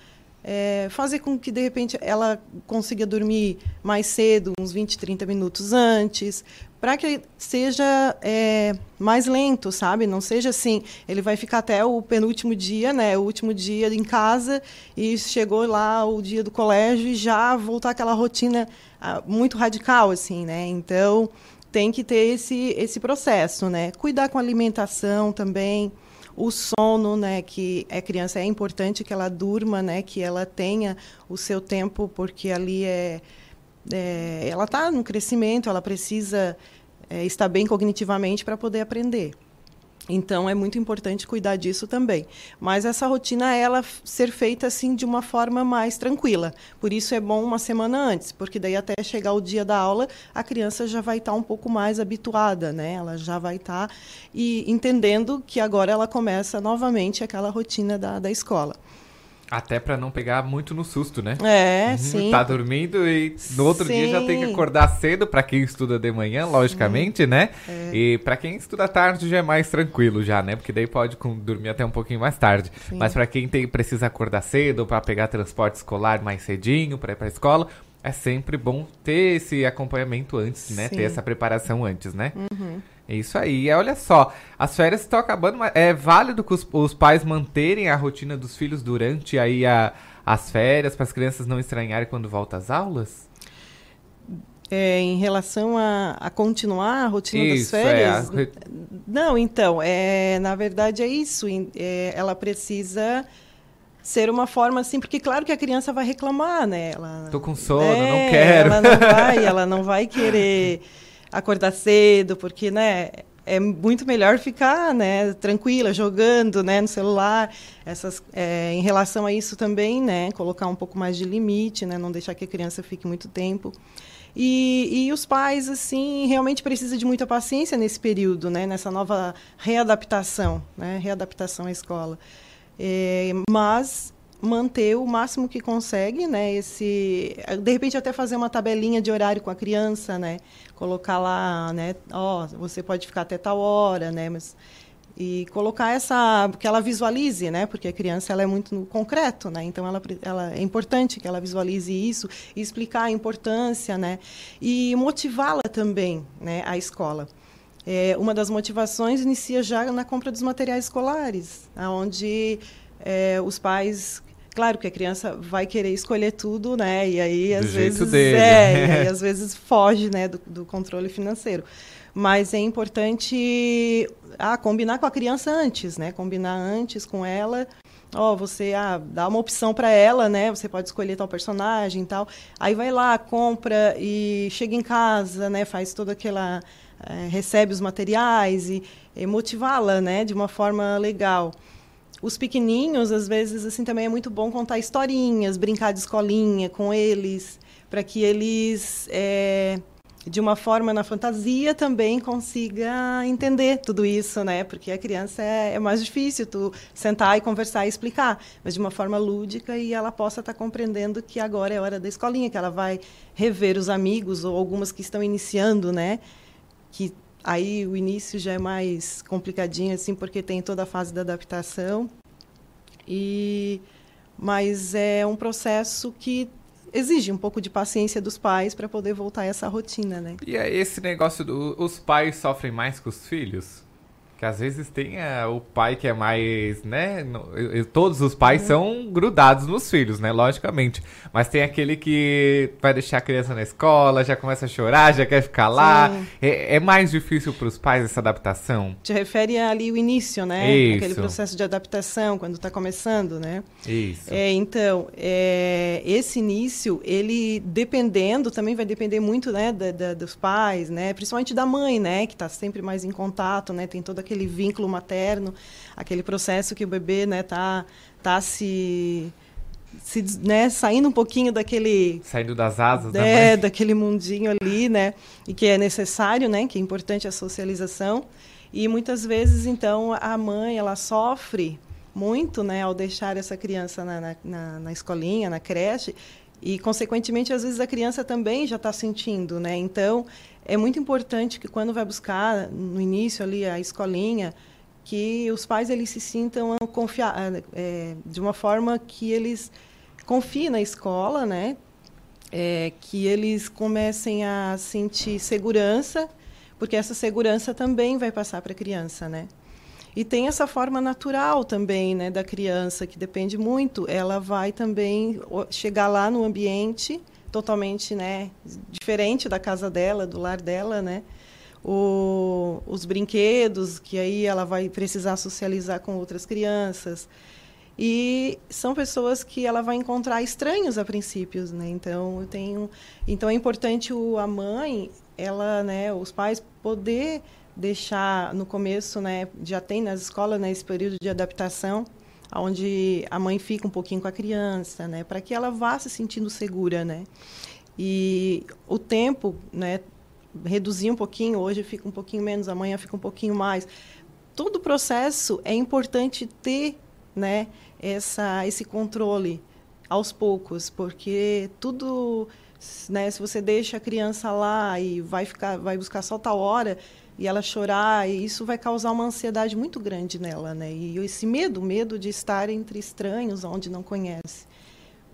é, fazer com que de repente ela consiga dormir mais cedo, uns 20, 30 minutos antes, para que seja é, mais lento, sabe? Não seja assim, ele vai ficar até o penúltimo dia, né? O último dia em casa e chegou lá o dia do colégio e já voltar aquela rotina ah, muito radical, assim, né? Então tem que ter esse esse processo, né? Cuidar com a alimentação também, o sono, né? Que a criança é importante que ela durma, né? Que ela tenha o seu tempo, porque ali é é, ela está no crescimento, ela precisa é, estar bem cognitivamente para poder aprender. Então é muito importante cuidar disso também. Mas essa rotina ela ser feita assim de uma forma mais tranquila. Por isso é bom uma semana antes, porque daí até chegar o dia da aula, a criança já vai estar tá um pouco mais habituada, né? Ela já vai estar tá, e entendendo que agora ela começa novamente aquela rotina da, da escola. Até para não pegar muito no susto, né? É, uhum, sim. Tá dormindo e no outro sim. dia já tem que acordar cedo para quem estuda de manhã, logicamente, sim. né? É. E para quem estuda tarde já é mais tranquilo já, né? Porque daí pode dormir até um pouquinho mais tarde. Sim. Mas para quem tem, precisa acordar cedo para pegar transporte escolar mais cedinho para ir para escola, é sempre bom ter esse acompanhamento antes, né? Ter essa preparação antes, né? Uhum. É isso aí. Olha só, as férias estão acabando, mas é válido que os, os, pais manterem a rotina dos filhos durante aí a, as férias, para as crianças não estranharem quando voltam às aulas? É, em relação a, a, continuar a rotina isso, das férias? É, a... Não, então, é, na verdade é isso. É, ela precisa ser uma forma assim, porque claro que a criança vai reclamar, né? Ela, Tô com sono, é, não quero. Ela não vai, <laughs> ela não vai querer acordar cedo, porque, né, é muito melhor ficar, né, tranquila, jogando, né, no celular. Essas, é, em relação a isso também, né, colocar um pouco mais de limite, né, não deixar que a criança fique muito tempo. E, e os pais, assim, realmente precisam de muita paciência nesse período, né, nessa nova readaptação, né, readaptação à escola. É, mas manter o máximo que consegue, né? Esse, de repente até fazer uma tabelinha de horário com a criança, né? Colocar lá, né? Ó, oh, você pode ficar até tal hora, né? Mas e colocar essa que ela visualize, né? Porque a criança ela é muito no concreto, né? Então ela, ela é importante que ela visualize isso e explicar a importância, né? E motivá-la também, né? A escola. É, uma das motivações inicia já na compra dos materiais escolares, onde é, os pais Claro que a criança vai querer escolher tudo, né? E aí, às do vezes, dele. é, <laughs> e aí, às vezes foge, né, do, do controle financeiro. Mas é importante ah, combinar com a criança antes, né? Combinar antes com ela. Ó, oh, você ah, dá uma opção para ela, né? Você pode escolher tal personagem e tal. Aí vai lá, compra e chega em casa, né? Faz toda aquela é, recebe os materiais e, e motivá-la, né? De uma forma legal os pequeninhos, às vezes, assim, também é muito bom contar historinhas, brincar de escolinha com eles, para que eles é, de uma forma na fantasia também consiga entender tudo isso, né? Porque a criança é, é, mais difícil tu sentar e conversar e explicar, mas de uma forma lúdica e ela possa estar tá compreendendo que agora é hora da escolinha, que ela vai rever os amigos ou algumas que estão iniciando, né? Que aí o início já é mais complicadinho assim, porque tem toda a fase da adaptação. E mas é um processo que exige um pouco de paciência dos pais para poder voltar a essa rotina, né? E é esse negócio do os pais sofrem mais que os filhos? Que às vezes tem é, o pai que é mais, né? Todos os pais são grudados nos filhos, né? Logicamente. Mas tem aquele que vai deixar a criança na escola, já começa a chorar, já quer ficar lá. É, é, mais difícil para os pais essa adaptação? Te refere ali o início, né? Isso. Aquele processo de adaptação, quando está começando, né? Isso. É, então, é, esse início, ele dependendo, também vai depender muito, né? Da, da, dos pais, né? Principalmente da mãe, né? Que está sempre mais em contato, né? Tem toda aquele vínculo materno, aquele processo que o bebê né tá tá se se, né, saindo um pouquinho daquele saindo das asas é, da <laughs> daquele mundinho ali, né, e que é necessário, né, que é importante a socialização. E muitas vezes então a mãe ela sofre muito, né, ao deixar essa criança na, na, na escolinha, na creche, e consequentemente às vezes a criança também já está sentindo, né. Então é muito importante que quando vai buscar no início ali a escolinha, que os pais eles se sintam confiar é, de uma forma que eles confiem na escola, né? É, que eles comecem a sentir segurança, porque essa segurança também vai passar para a criança, né? E tem essa forma natural também, né, da criança que depende muito. Ela vai também chegar lá no ambiente totalmente né, diferente da casa dela, do lar dela, né? O, os brinquedos, que aí ela vai precisar socializar com outras crianças. E são pessoas que ela vai encontrar estranhos a princípios, né? Então, eu tenho, então é importante o, a mãe, ela, né, os pais poder deixar no começo, né, já tem nas escolas né, esse período de adaptação, onde a mãe fica um pouquinho com a criança, né, para que ela vá se sentindo segura, né. E o tempo, né, reduzir um pouquinho, hoje fica um pouquinho menos, amanhã fica um pouquinho mais. Todo o processo é importante ter, né, essa esse controle aos poucos, porque tudo, né, se você deixa a criança lá e vai ficar vai buscar só tal hora, e ela chorar, e isso vai causar uma ansiedade muito grande nela, né? E esse medo, medo de estar entre estranhos, onde não conhece.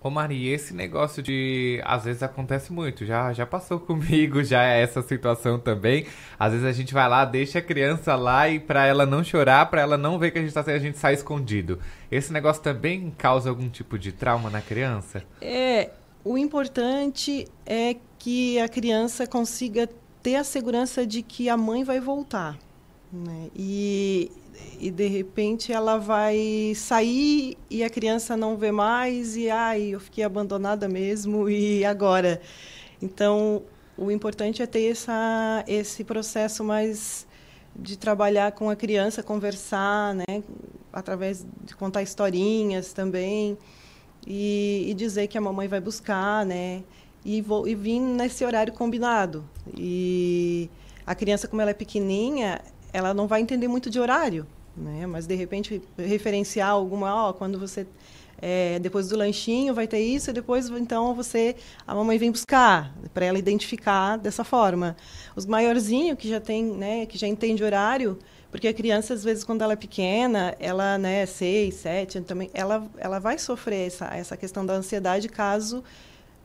Ô Maria, esse negócio de. Às vezes acontece muito, já, já passou <laughs> comigo, já é essa situação também. Às vezes a gente vai lá, deixa a criança lá e pra ela não chorar, pra ela não ver que a gente tá a gente sai escondido. Esse negócio também causa algum tipo de trauma na criança? É, o importante é que a criança consiga ter a segurança de que a mãe vai voltar. Né? E, e de repente ela vai sair e a criança não vê mais e ai, eu fiquei abandonada mesmo e agora. Então, o importante é ter essa, esse processo mais de trabalhar com a criança, conversar, né, através de contar historinhas também e, e dizer que a mamãe vai buscar, né, e, vou, e vim nesse horário combinado. E a criança, como ela é pequenininha, ela não vai entender muito de horário, né? Mas de repente referenciar alguma, ó, quando você é, depois do lanchinho vai ter isso e depois então você a mamãe vem buscar para ela identificar dessa forma. Os maiorzinhos que já tem, né, que já entende horário, porque a criança às vezes quando ela é pequena, ela, né, seis, sete, também, ela ela vai sofrer essa essa questão da ansiedade caso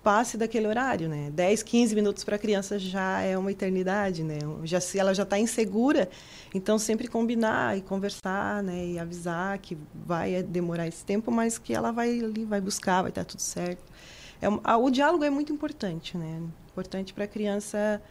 passe daquele horário, né? 10, 15 minutos para a criança já é uma eternidade, né? Já se ela já está insegura, então sempre combinar e conversar, né? E avisar que vai demorar esse tempo, mas que ela vai ali, vai buscar, vai estar tá tudo certo. É, o diálogo é muito importante, né? Importante para a criança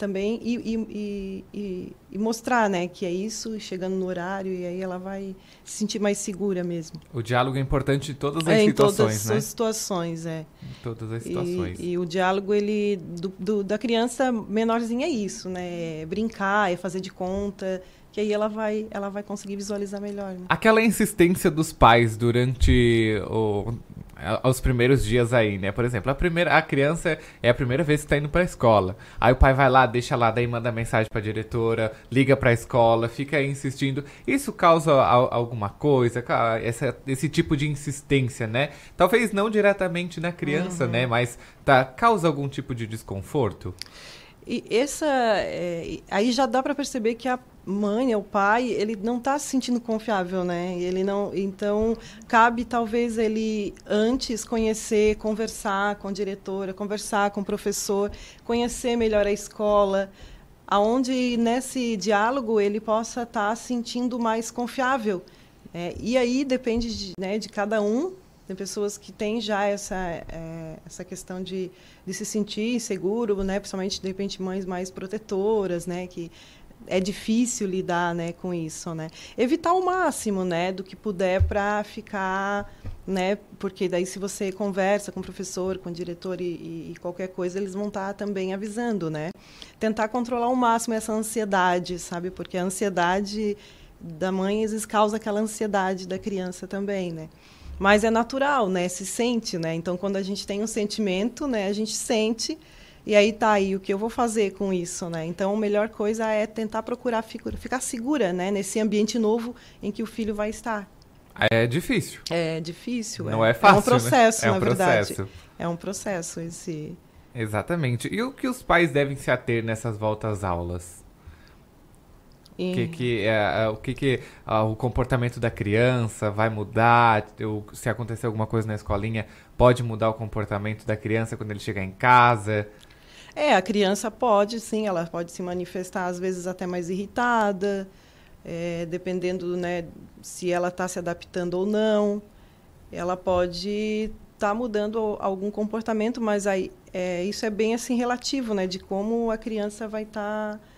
também e, e, e, e, mostrar né, que é isso, chegando no horário, e aí ela vai se sentir mais segura mesmo. O diálogo é importante em todas as é, situações, em todas né? as situações, é. Em todas as situações. E, o diálogo, ele, do, do, da criança menorzinha é isso, né? É brincar, é fazer de conta, que aí ela vai, ela vai conseguir visualizar melhor. Né? Aquela insistência dos pais durante o aos primeiros dias aí, né? Por exemplo, a primeira a criança é a primeira vez que está indo para a escola. Aí o pai vai lá, deixa lá, daí manda mensagem para a diretora, liga para a escola, fica aí insistindo. Isso causa a, alguma coisa, essa, esse tipo de insistência, né? Talvez não diretamente na criança, uhum. né? Mas tá, causa algum tipo de desconforto? E essa, é, aí já dá para perceber que a mãe, o pai, ele não está se sentindo confiável, né? Ele não, então cabe talvez ele antes conhecer, conversar com a diretora, conversar com o professor, conhecer melhor a escola, aonde nesse diálogo ele possa estar tá sentindo mais confiável. É, e aí depende de, né, de cada um tem pessoas que têm já essa, é, essa questão de, de se sentir seguro, né? principalmente, de repente, mães mais protetoras, né? que é difícil lidar né, com isso. Né? Evitar o máximo né, do que puder para ficar. Né, porque daí, se você conversa com o professor, com o diretor e, e qualquer coisa, eles vão estar tá também avisando. Né? Tentar controlar ao máximo essa ansiedade, sabe? Porque a ansiedade da mãe às vezes causa aquela ansiedade da criança também, né? Mas é natural, né? Se sente, né? Então, quando a gente tem um sentimento, né? A gente sente e aí tá aí o que eu vou fazer com isso, né? Então, a melhor coisa é tentar procurar ficar segura, né? Nesse ambiente novo em que o filho vai estar. É difícil. É difícil. Não é, é fácil. É um processo, né? é um na processo. verdade. É um processo esse. Exatamente. E o que os pais devem se ater nessas voltas aulas? O que que, é, é, o, que, que uh, o comportamento da criança vai mudar? Ou, se acontecer alguma coisa na escolinha, pode mudar o comportamento da criança quando ele chegar em casa? É, a criança pode, sim, ela pode se manifestar às vezes até mais irritada, é, dependendo né, se ela está se adaptando ou não. Ela pode estar tá mudando algum comportamento, mas aí, é, isso é bem assim relativo, né, de como a criança vai estar. Tá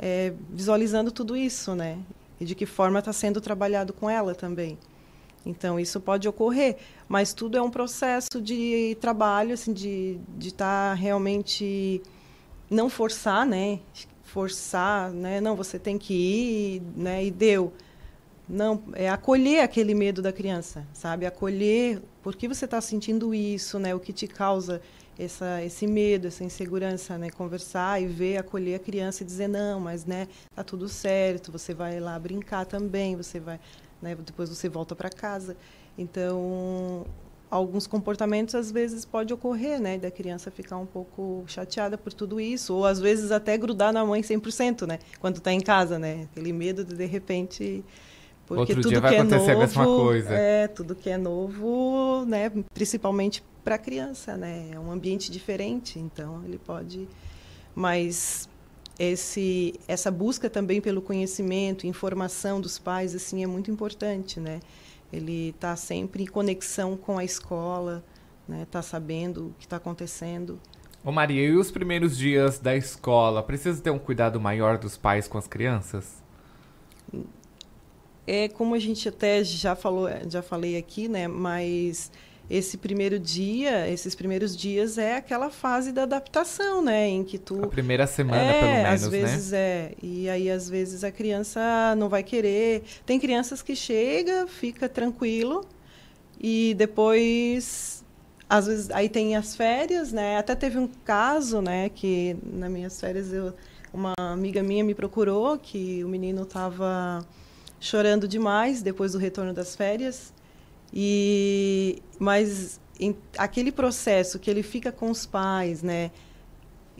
é, visualizando tudo isso, né? E de que forma está sendo trabalhado com ela também. Então isso pode ocorrer, mas tudo é um processo de trabalho, assim, de de estar tá realmente não forçar, né? Forçar, né? Não, você tem que ir, né? E deu. Não, é acolher aquele medo da criança, sabe? Acolher por que você está sentindo isso, né? O que te causa essa, esse medo, essa insegurança, né? Conversar e ver, acolher a criança e dizer não, mas né, tá tudo certo. Você vai lá brincar também, você vai, né? Depois você volta para casa. Então, alguns comportamentos às vezes pode ocorrer, né, da criança ficar um pouco chateada por tudo isso, ou às vezes até grudar na mãe 100%, né, quando está em casa, né, aquele medo de de repente porque Outro tudo dia vai que é acontecer novo, a mesma coisa. É, tudo que é novo, né, principalmente para a criança, né? É um ambiente diferente, então ele pode. Mas esse, essa busca também pelo conhecimento, informação dos pais, assim, é muito importante, né? Ele está sempre em conexão com a escola, né? Está sabendo o que está acontecendo. Ô Maria, e os primeiros dias da escola, precisa ter um cuidado maior dos pais com as crianças? É como a gente até já falou, já falei aqui, né? Mas esse primeiro dia, esses primeiros dias é aquela fase da adaptação, né, em que tu a primeira semana é, pelo menos, às né? vezes né? é. E aí às vezes a criança não vai querer. Tem crianças que chega, fica tranquilo e depois às vezes aí tem as férias, né? Até teve um caso, né, que nas minhas férias eu uma amiga minha me procurou que o menino estava chorando demais depois do retorno das férias e mas em, aquele processo que ele fica com os pais, né?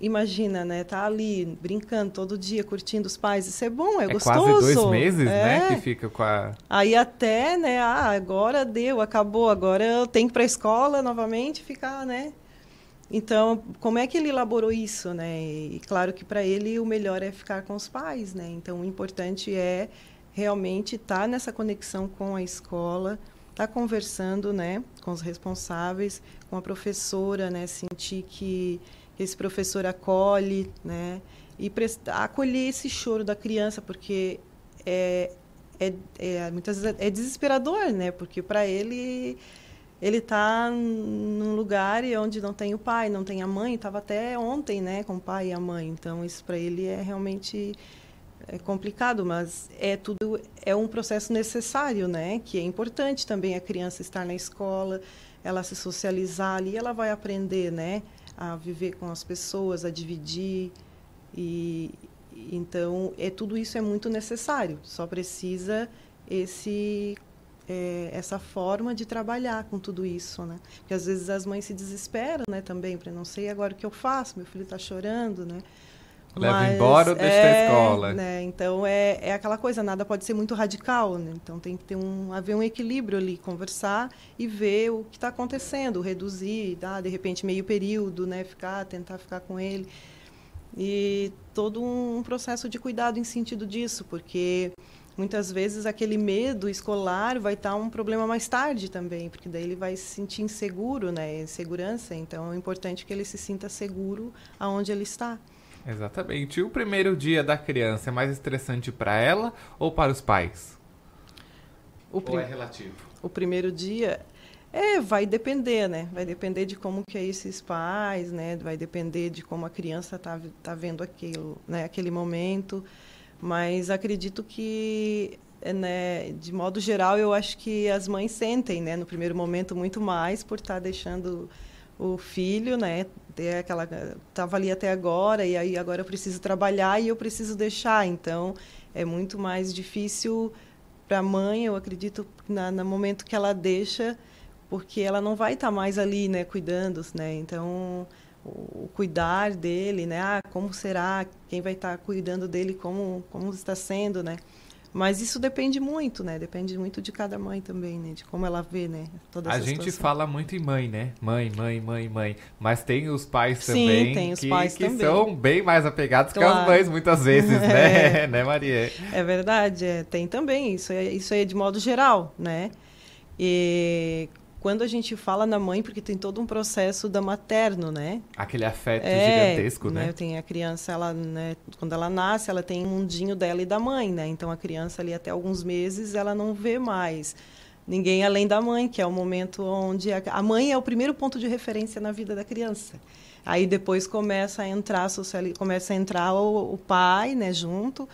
Imagina, né? Tá ali brincando todo dia, curtindo os pais. Isso é bom, é, é gostoso. quase dois meses, né, é. né? Que fica com a. Aí até, né? Ah, agora deu, acabou. Agora eu tenho que ir para a escola novamente, ficar, né? Então, como é que ele elaborou isso, né? E claro que para ele o melhor é ficar com os pais, né? Então, o importante é realmente estar tá nessa conexão com a escola estar tá conversando né, com os responsáveis, com a professora, né, sentir que esse professor acolhe, né, e prestar, acolher esse choro da criança, porque é, é, é muitas vezes é desesperador, né, porque para ele ele está num lugar onde não tem o pai, não tem a mãe, estava até ontem, né, com o pai e a mãe, então isso para ele é realmente é complicado, mas é tudo é um processo necessário, né? Que é importante também a criança estar na escola, ela se socializar ali, ela vai aprender, né? A viver com as pessoas, a dividir e então é tudo isso é muito necessário. Só precisa esse é, essa forma de trabalhar com tudo isso, né? Porque às vezes as mães se desesperam, né? Também para não sei agora o que eu faço, meu filho está chorando, né? Leva Mas, embora ou deixa é, na escola? Né? Então é, é aquela coisa, nada pode ser muito radical, né? Então tem que ter um haver um equilíbrio ali, conversar e ver o que está acontecendo, reduzir, dar de repente meio período, né? Ficar, tentar ficar com ele e todo um processo de cuidado em sentido disso, porque muitas vezes aquele medo escolar vai estar um problema mais tarde também, porque daí ele vai se sentir inseguro, né? Insegurança. Então é importante que ele se sinta seguro aonde ele está. Exatamente. E o primeiro dia da criança é mais estressante para ela ou para os pais? O ou é relativo? O primeiro dia é, vai depender, né? Vai depender de como que é esses pais, né? Vai depender de como a criança está tá vendo aquilo, né? Aquele momento. Mas acredito que, né? De modo geral, eu acho que as mães sentem, né? No primeiro momento muito mais por estar tá deixando o filho, né? Ter aquela estava ali até agora e aí agora eu preciso trabalhar e eu preciso deixar. Então é muito mais difícil para a mãe, eu acredito, na, no momento que ela deixa, porque ela não vai estar tá mais ali, né, cuidando, né? Então o, o cuidar dele, né? Ah, como será? Quem vai estar tá cuidando dele? Como como está sendo, né? Mas isso depende muito, né? Depende muito de cada mãe também, né? De como ela vê, né? Toda a gente situação. fala muito em mãe, né? Mãe, mãe, mãe, mãe. Mas tem os pais Sim, também tem os que, pais que também. são bem mais apegados claro. que as mães, muitas vezes, né? É. <laughs> <laughs> né, Maria? É verdade, é. tem também. Isso é, isso é de modo geral, né? E quando a gente fala na mãe, porque tem todo um processo da materno, né? Aquele afeto é, gigantesco, né? né? Tem a criança, ela, né, quando ela nasce, ela tem um mundinho dela e da mãe, né? Então a criança ali até alguns meses ela não vê mais ninguém além da mãe, que é o momento onde a, a mãe é o primeiro ponto de referência na vida da criança. Aí depois começa a entrar social, começa a entrar o, o pai, né, junto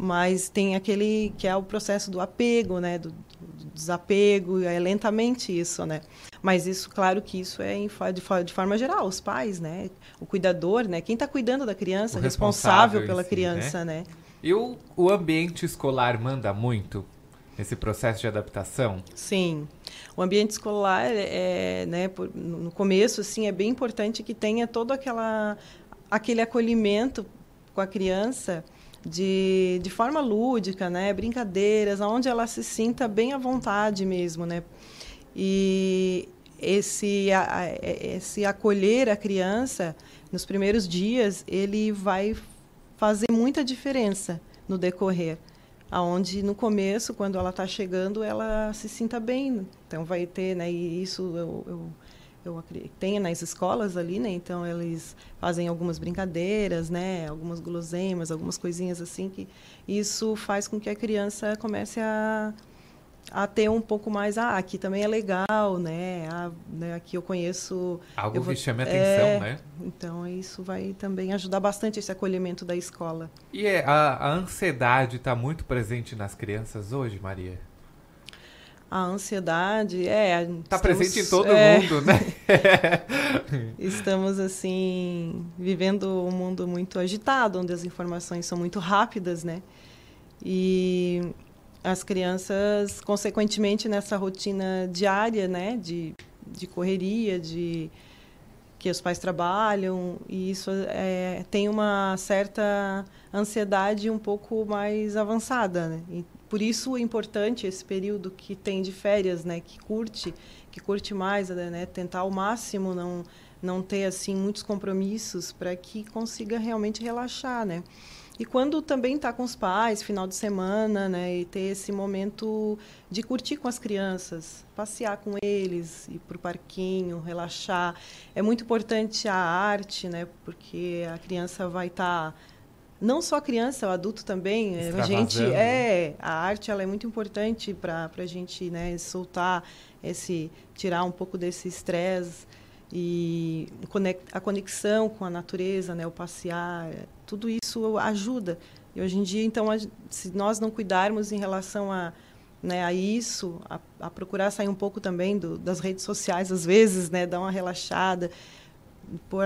mas tem aquele que é o processo do apego, né, do, do desapego, é lentamente isso, né. Mas isso, claro que isso é em, de, de, forma geral, os pais, né, o cuidador, né, quem está cuidando da criança, o responsável, responsável pela si, criança, né. né. E o, o ambiente escolar manda muito nesse processo de adaptação? Sim. O ambiente escolar, é, né, por, no começo, assim, é bem importante que tenha todo aquela, aquele acolhimento com a criança, de, de forma lúdica, né? Brincadeiras, onde ela se sinta bem à vontade mesmo, né? E esse, a, esse acolher a criança nos primeiros dias, ele vai fazer muita diferença no decorrer. Aonde no começo, quando ela está chegando, ela se sinta bem. Então vai ter, né? E isso eu, eu eu tenho nas escolas ali, né? Então eles fazem algumas brincadeiras, né? Algumas guloseimas, algumas coisinhas assim que isso faz com que a criança comece a a ter um pouco mais, ah, aqui também é legal, né? Ah, né? Aqui eu conheço. Algo eu vou, que chame a atenção, é, né? Então isso vai também ajudar bastante esse acolhimento da escola. E é, a, a ansiedade está muito presente nas crianças hoje, Maria? A ansiedade é está presente em todo é, mundo né? <laughs> Estamos assim vivendo um mundo muito agitado onde as informações são muito rápidas né? E as crianças consequentemente nessa rotina diária né? De, de correria de que os pais trabalham e isso é, tem uma certa ansiedade um pouco mais avançada né? Por isso é importante esse período que tem de férias, né, que curte, que curte mais, né, tentar ao máximo não não ter assim muitos compromissos para que consiga realmente relaxar, né? E quando também está com os pais, final de semana, né, e ter esse momento de curtir com as crianças, passear com eles, ir para o parquinho, relaxar. É muito importante a arte, né, porque a criança vai estar tá não só a criança, o adulto também. A gente é a arte, ela é muito importante para a gente, né, soltar esse, tirar um pouco desse estresse e a conexão com a natureza, né, o passear, tudo isso ajuda. E hoje em dia, então, se nós não cuidarmos em relação a, né, a isso, a, a procurar sair um pouco também do, das redes sociais, às vezes, né, dar uma relaxada,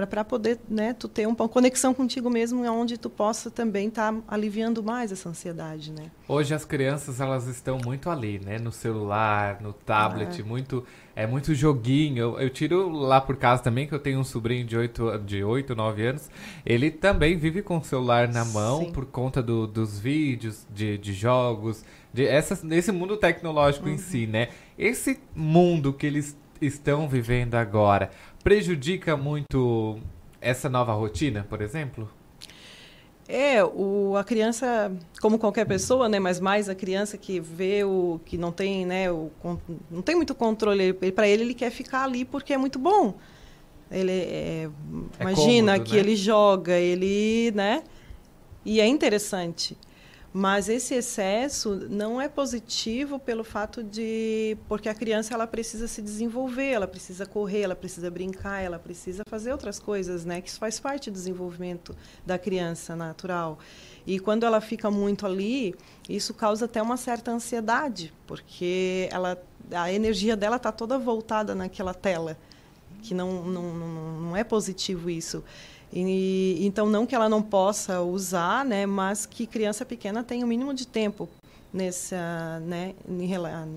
para poder né, tu ter uma conexão contigo mesmo onde tu possa também estar tá aliviando mais essa ansiedade né hoje as crianças elas estão muito ali né no celular no tablet ah. muito é muito joguinho eu, eu, tiro lá por casa também que eu tenho um sobrinho de 8 de 8 9 anos ele também vive com o celular na mão Sim. por conta do, dos vídeos de, de jogos de essa, nesse mundo tecnológico uhum. em si né esse mundo que eles estão vivendo agora prejudica muito essa nova rotina, por exemplo? É, o, a criança, como qualquer pessoa, né, mas mais a criança que vê o que não tem, né, o, não tem muito controle, para ele ele quer ficar ali porque é muito bom. Ele é, é imagina cômodo, que né? ele joga, ele, né? E é interessante. Mas esse excesso não é positivo pelo fato de porque a criança ela precisa se desenvolver, ela precisa correr, ela precisa brincar, ela precisa fazer outras coisas, né? Que isso faz parte do desenvolvimento da criança natural. E quando ela fica muito ali, isso causa até uma certa ansiedade, porque ela a energia dela está toda voltada naquela tela, que não, não, não, não é positivo isso. E, então, não que ela não possa usar, né, mas que criança pequena tenha o um mínimo de tempo nessa, né,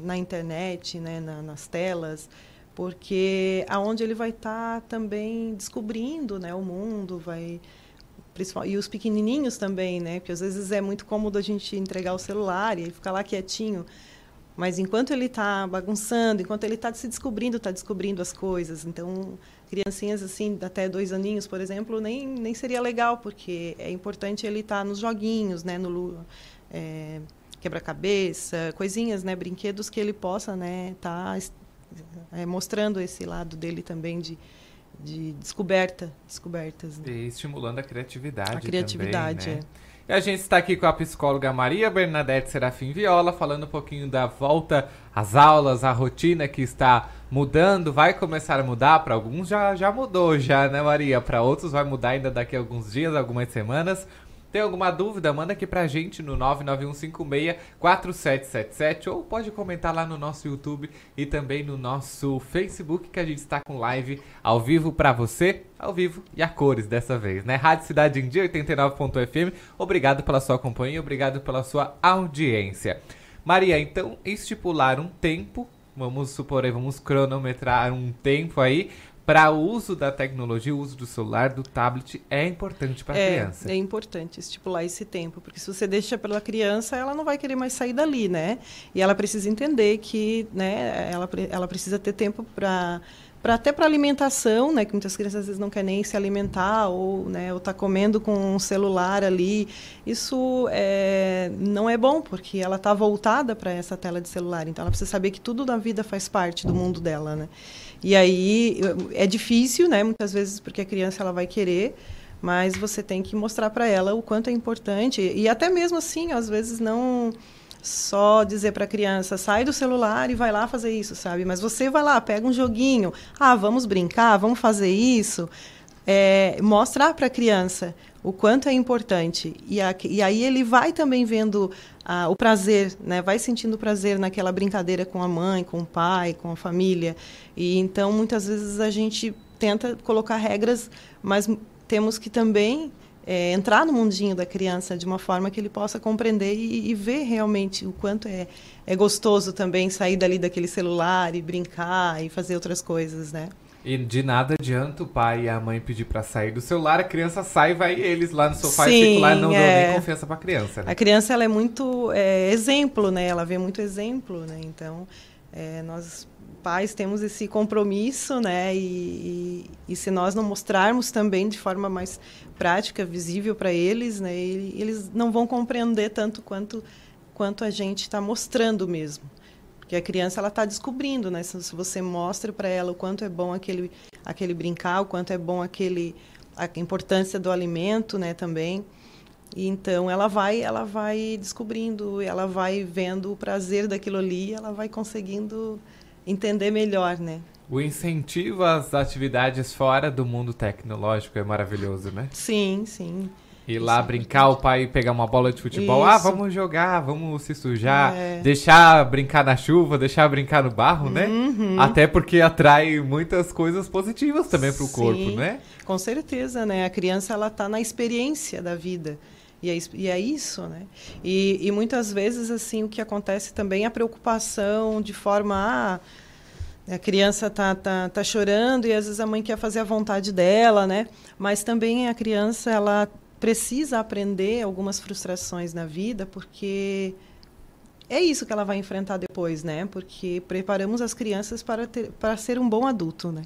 na internet, né, na, nas telas, porque aonde ele vai estar tá também descobrindo, né, o mundo, vai e os pequenininhos também, né, porque às vezes é muito cômodo a gente entregar o celular e ficar lá quietinho. Mas enquanto ele está bagunçando, enquanto ele está se descobrindo, está descobrindo as coisas. Então, criancinhas assim, até dois aninhos, por exemplo, nem, nem seria legal, porque é importante ele estar tá nos joguinhos, né? No é, quebra-cabeça, coisinhas, né? Brinquedos que ele possa, né? Tá é, mostrando esse lado dele também de, de descoberta, descobertas. Né? E estimulando a criatividade. A criatividade, também, né? é. E a gente está aqui com a psicóloga Maria Bernadette Serafim Viola, falando um pouquinho da volta às aulas, a rotina que está mudando, vai começar a mudar. Para alguns já, já mudou, já, né, Maria? Para outros vai mudar ainda daqui a alguns dias, algumas semanas. Tem alguma dúvida? Manda aqui pra gente no 991564777 ou pode comentar lá no nosso YouTube e também no nosso Facebook que a gente está com live ao vivo para você, ao vivo e a cores dessa vez, né? Rádio Cidade em Dia 89.fm. Obrigado pela sua companhia, obrigado pela sua audiência. Maria, então estipular um tempo, vamos supor aí, vamos cronometrar um tempo aí para o uso da tecnologia, o uso do celular, do tablet, é importante para a é, criança. É importante estipular esse tempo, porque se você deixa pela criança, ela não vai querer mais sair dali, né? E ela precisa entender que, né, ela, ela precisa ter tempo para para até para alimentação, né, que muitas crianças às vezes não querem nem se alimentar ou, né, ou tá comendo com um celular ali. Isso é, não é bom porque ela está voltada para essa tela de celular. Então ela precisa saber que tudo na vida faz parte do mundo dela, né? E aí é difícil, né? Muitas vezes porque a criança ela vai querer, mas você tem que mostrar para ela o quanto é importante e até mesmo assim, às vezes não só dizer para a criança sai do celular e vai lá fazer isso, sabe? Mas você vai lá, pega um joguinho, ah, vamos brincar, vamos fazer isso, é, mostrar para a criança o quanto é importante. E, a, e aí ele vai também vendo o prazer, né? vai sentindo prazer naquela brincadeira com a mãe, com o pai, com a família. E então, muitas vezes, a gente tenta colocar regras, mas temos que também é, entrar no mundinho da criança de uma forma que ele possa compreender e, e, ver realmente o quanto é, é gostoso também sair dali daquele celular e brincar e fazer outras coisas, né? E de nada adianta o pai e a mãe pedir para sair do celular, a criança sai e vai eles lá no sofá Sim, e ficam lá não é... dão nem confiança para a criança. Né? A criança ela é muito é, exemplo, né? Ela vê muito exemplo, né? Então, é, nós pais temos esse compromisso, né? E, e, e, se nós não mostrarmos também de forma mais prática, visível para eles, né? Eles não vão compreender tanto quanto quanto a gente está mostrando mesmo. Porque a criança ela está descobrindo, né? Se, se você mostra para ela o quanto é bom aquele aquele brincar, o quanto é bom aquele a importância do alimento, né? Também. E então ela vai ela vai descobrindo, ela vai vendo o prazer daquilo ali, ela vai conseguindo entender melhor, né? O incentivo às atividades fora do mundo tecnológico é maravilhoso, né? Sim, sim. Ir lá brincar, o pai pegar uma bola de futebol. Isso. Ah, vamos jogar, vamos se sujar. É. Deixar brincar na chuva, deixar brincar no barro, né? Uhum. Até porque atrai muitas coisas positivas também pro corpo, Sim, né? Com certeza, né? A criança ela está na experiência da vida. E é, e é isso, né? E, e muitas vezes, assim, o que acontece também é a preocupação de forma... Ah, a criança tá, tá, tá chorando e às vezes a mãe quer fazer a vontade dela, né? Mas também a criança, ela precisa aprender algumas frustrações na vida, porque é isso que ela vai enfrentar depois, né? Porque preparamos as crianças para, ter, para ser um bom adulto, né?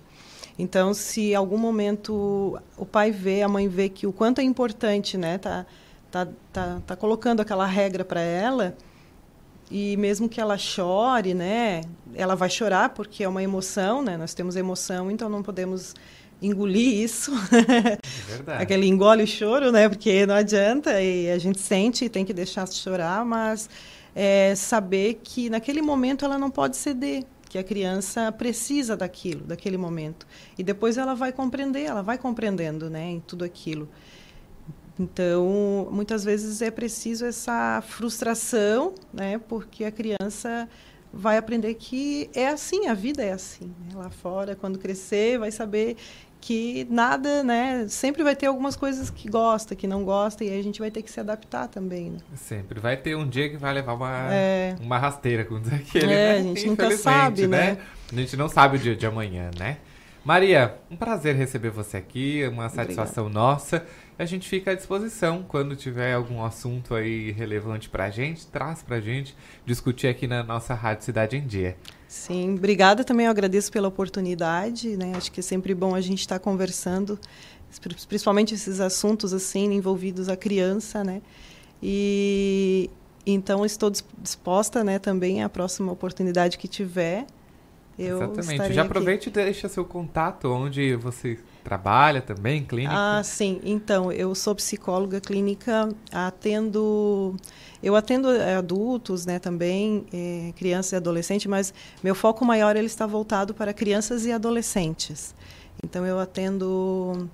Então, se algum momento o pai vê, a mãe vê que o quanto é importante, né? Tá, tá, tá, tá colocando aquela regra para ela e mesmo que ela chore, né? Ela vai chorar porque é uma emoção, né? Nós temos emoção, então não podemos engolir isso. Verdade. Aquele engole o choro, né? Porque não adianta e a gente sente e tem que deixar chorar, mas é, saber que naquele momento ela não pode ceder, que a criança precisa daquilo, daquele momento. E depois ela vai compreender, ela vai compreendendo, né, em tudo aquilo. Então, muitas vezes é preciso essa frustração, né, porque a criança vai aprender que é assim, a vida é assim. né? Lá fora, quando crescer, vai saber que nada, né, sempre vai ter algumas coisas que gosta, que não gosta, e aí a gente vai ter que se adaptar também, né? Sempre. Vai ter um dia que vai levar uma, É. uma rasteira, diz aquele, É, né? a gente nunca Infelizmente, sabe, né? A gente não sabe o dia de amanhã, né? Maria, um prazer receber você aqui, uma satisfação nossa. A gente fica à disposição quando tiver algum assunto aí relevante pra gente, traz pra gente discutir aqui na nossa Rádio Cidade em Dia. Sim, obrigada também, eu agradeço pela oportunidade, né? Acho que é sempre bom a gente estar conversando, pri- principalmente esses assuntos assim envolvidos a criança, né? E então estou dis- disposta, né, também à próxima oportunidade que tiver. Eu Exatamente. Já aqui. aproveite e deixa seu contato, onde você trabalha também, clínica. Ah, sim. Então, eu sou psicóloga clínica, atendo. Eu atendo eh, adultos, né, também, eh, crianças e adolescentes, mas meu foco maior ele está voltado para crianças e adolescentes. Então, eu atendo,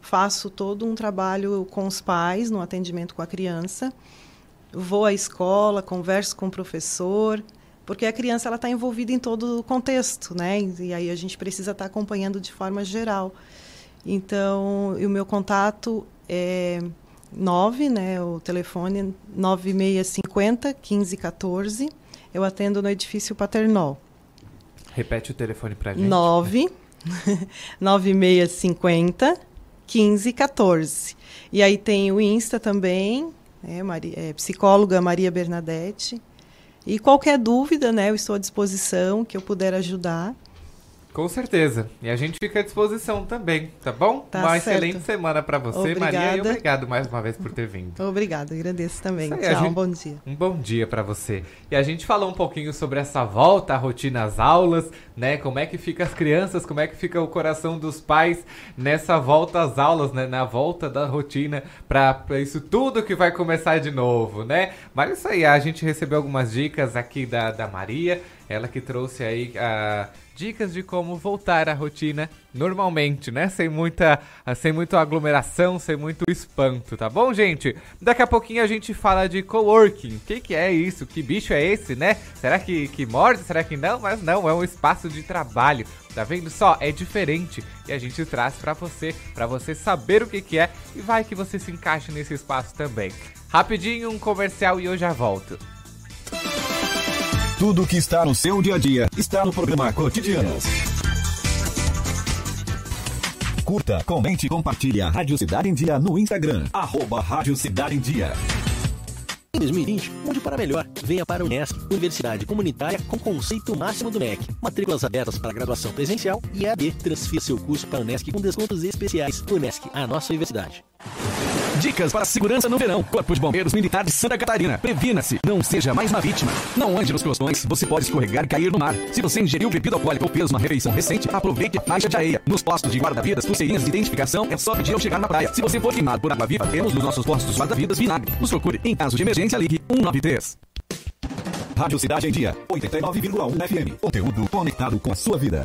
faço todo um trabalho com os pais no atendimento com a criança. Vou à escola, converso com o professor, porque a criança ela está envolvida em todo o contexto, né? E aí a gente precisa estar acompanhando de forma geral. Então, e o meu contato é 9, né, o telefone 9650 1514. Eu atendo no edifício Paternol. Repete o telefone pra gente. 9 9650 1514. E aí tem o Insta também, né, Maria, é, psicóloga Maria Bernadette. E qualquer dúvida, né, eu estou à disposição, que eu puder ajudar. Com certeza. E a gente fica à disposição também, tá bom? Tá uma certo. excelente semana pra você, Maria, e Obrigada. obrigado mais uma vez por ter vindo. Obrigada, agradeço também. Aí, a Tchau, gente- bom dia. Um bom dia pra você. E a gente falou um pouquinho sobre essa volta à rotina às aulas, né? Como é que fica as crianças, como é que fica o coração dos pais nessa volta às aulas, né? Na volta da rotina pra isso tudo que vai começar de novo, né? Mas isso aí, a gente recebeu algumas dicas aqui da, da Maria, ela que trouxe aí ah, dicas de como voltar à rotina normalmente, né? Sem muita, sem muita aglomeração, sem muito espanto, tá bom, gente? Daqui a pouquinho a gente fala de coworking. O que, que é isso? Que bicho é esse, né? Será que, que morde? Será que não? Mas não, é um espaço de trabalho. Tá vendo só? É diferente e a gente traz pra você, pra você saber o que, que é e vai que você se encaixe nesse espaço também. Rapidinho, um comercial e eu já volto. Tudo que está no seu dia a dia está no programa Cotidianos. Curta, comente e compartilhe a Rádio Cidade em Dia no Instagram. Arroba Rádio Cidade em Dia. Em 2020, mude para melhor. Venha para a Unesc, Universidade Comunitária com conceito máximo do MEC. Matrículas abertas para graduação presencial e EAD. Transfira seu curso para a Unesc com descontos especiais. Unesc, a nossa universidade. Dicas para segurança no verão. Corpo de Bombeiros Militar de Santa Catarina. Previna-se, não seja mais uma vítima. Não ande nos crostões, você pode escorregar e cair no mar. Se você ingeriu bebida alcoólica ou fez uma refeição recente, aproveite a faixa de areia. Nos postos de guarda-vidas, pulseirinhas de identificação, é só pedir ao chegar na praia. Se você for queimado por água-viva, temos nos nossos postos guarda-vidas vinagre. Nos procure. Em caso de emergência, ligue 193. Rádio Cidade em Dia, 89,1 FM. Conteúdo conectado com a sua vida.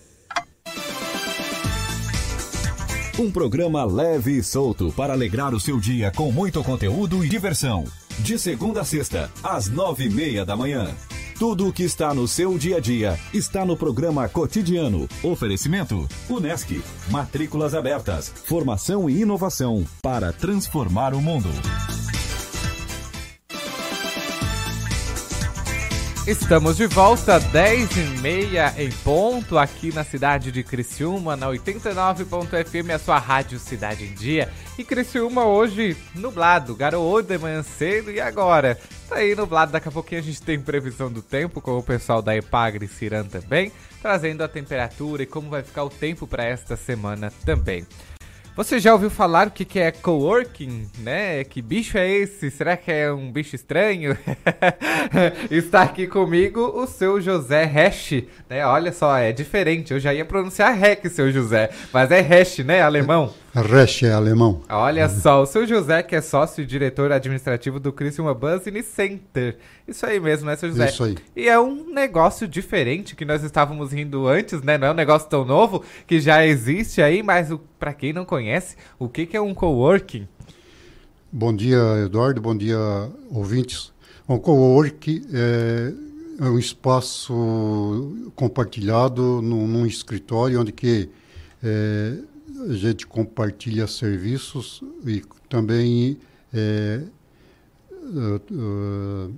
Um programa leve e solto para alegrar o seu dia com muito conteúdo e diversão. De segunda a sexta, às nove e meia da manhã. Tudo o que está no seu dia a dia está no programa cotidiano. Oferecimento: Unesc. Matrículas abertas. Formação e inovação para transformar o mundo. Estamos de volta, 10 e meia em ponto, aqui na cidade de Criciúma, na 89.fm, a sua rádio Cidade em Dia. E Criciúma hoje nublado, garoou de manhã cedo e agora? Tá aí nublado, daqui a pouquinho a gente tem previsão do tempo com o pessoal da Epagre Ciran também, trazendo a temperatura e como vai ficar o tempo para esta semana também. Você já ouviu falar o que, é coworking, né? Que bicho é esse? Será que é um bicho estranho? <laughs> Está aqui comigo o seu José Hash, né? Olha só, é diferente. Eu já ia pronunciar Hack, seu José, mas é Hash, né? Alemão. Resch é alemão. Olha só, o seu José, que é sócio e diretor administrativo do Criciúma Business Center. Isso aí mesmo, né, seu José? Isso aí. E é um negócio diferente que nós estávamos rindo antes, né? Não é um negócio tão novo que já existe aí, mas para quem não conhece, o que, que é um coworking? Bom dia, Eduardo. Bom dia, ouvintes. Um coworking é, é um espaço compartilhado num, num escritório onde que é, a gente compartilha serviços e também é, uh, uh,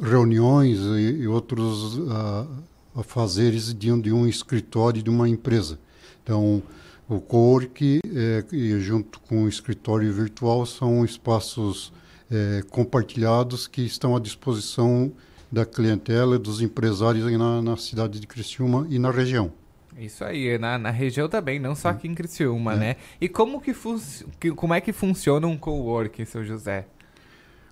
reuniões e, e outros uh, afazeres de um, de um escritório de uma empresa. Então, o co-work, é, junto com o escritório virtual, são espaços é, compartilhados que estão à disposição da clientela, dos empresários na, na cidade de Criciúma e na região. Isso aí, na, na região também, não só aqui em Criciúma, é. né? E como que, que, como é que funciona um coworking, seu José?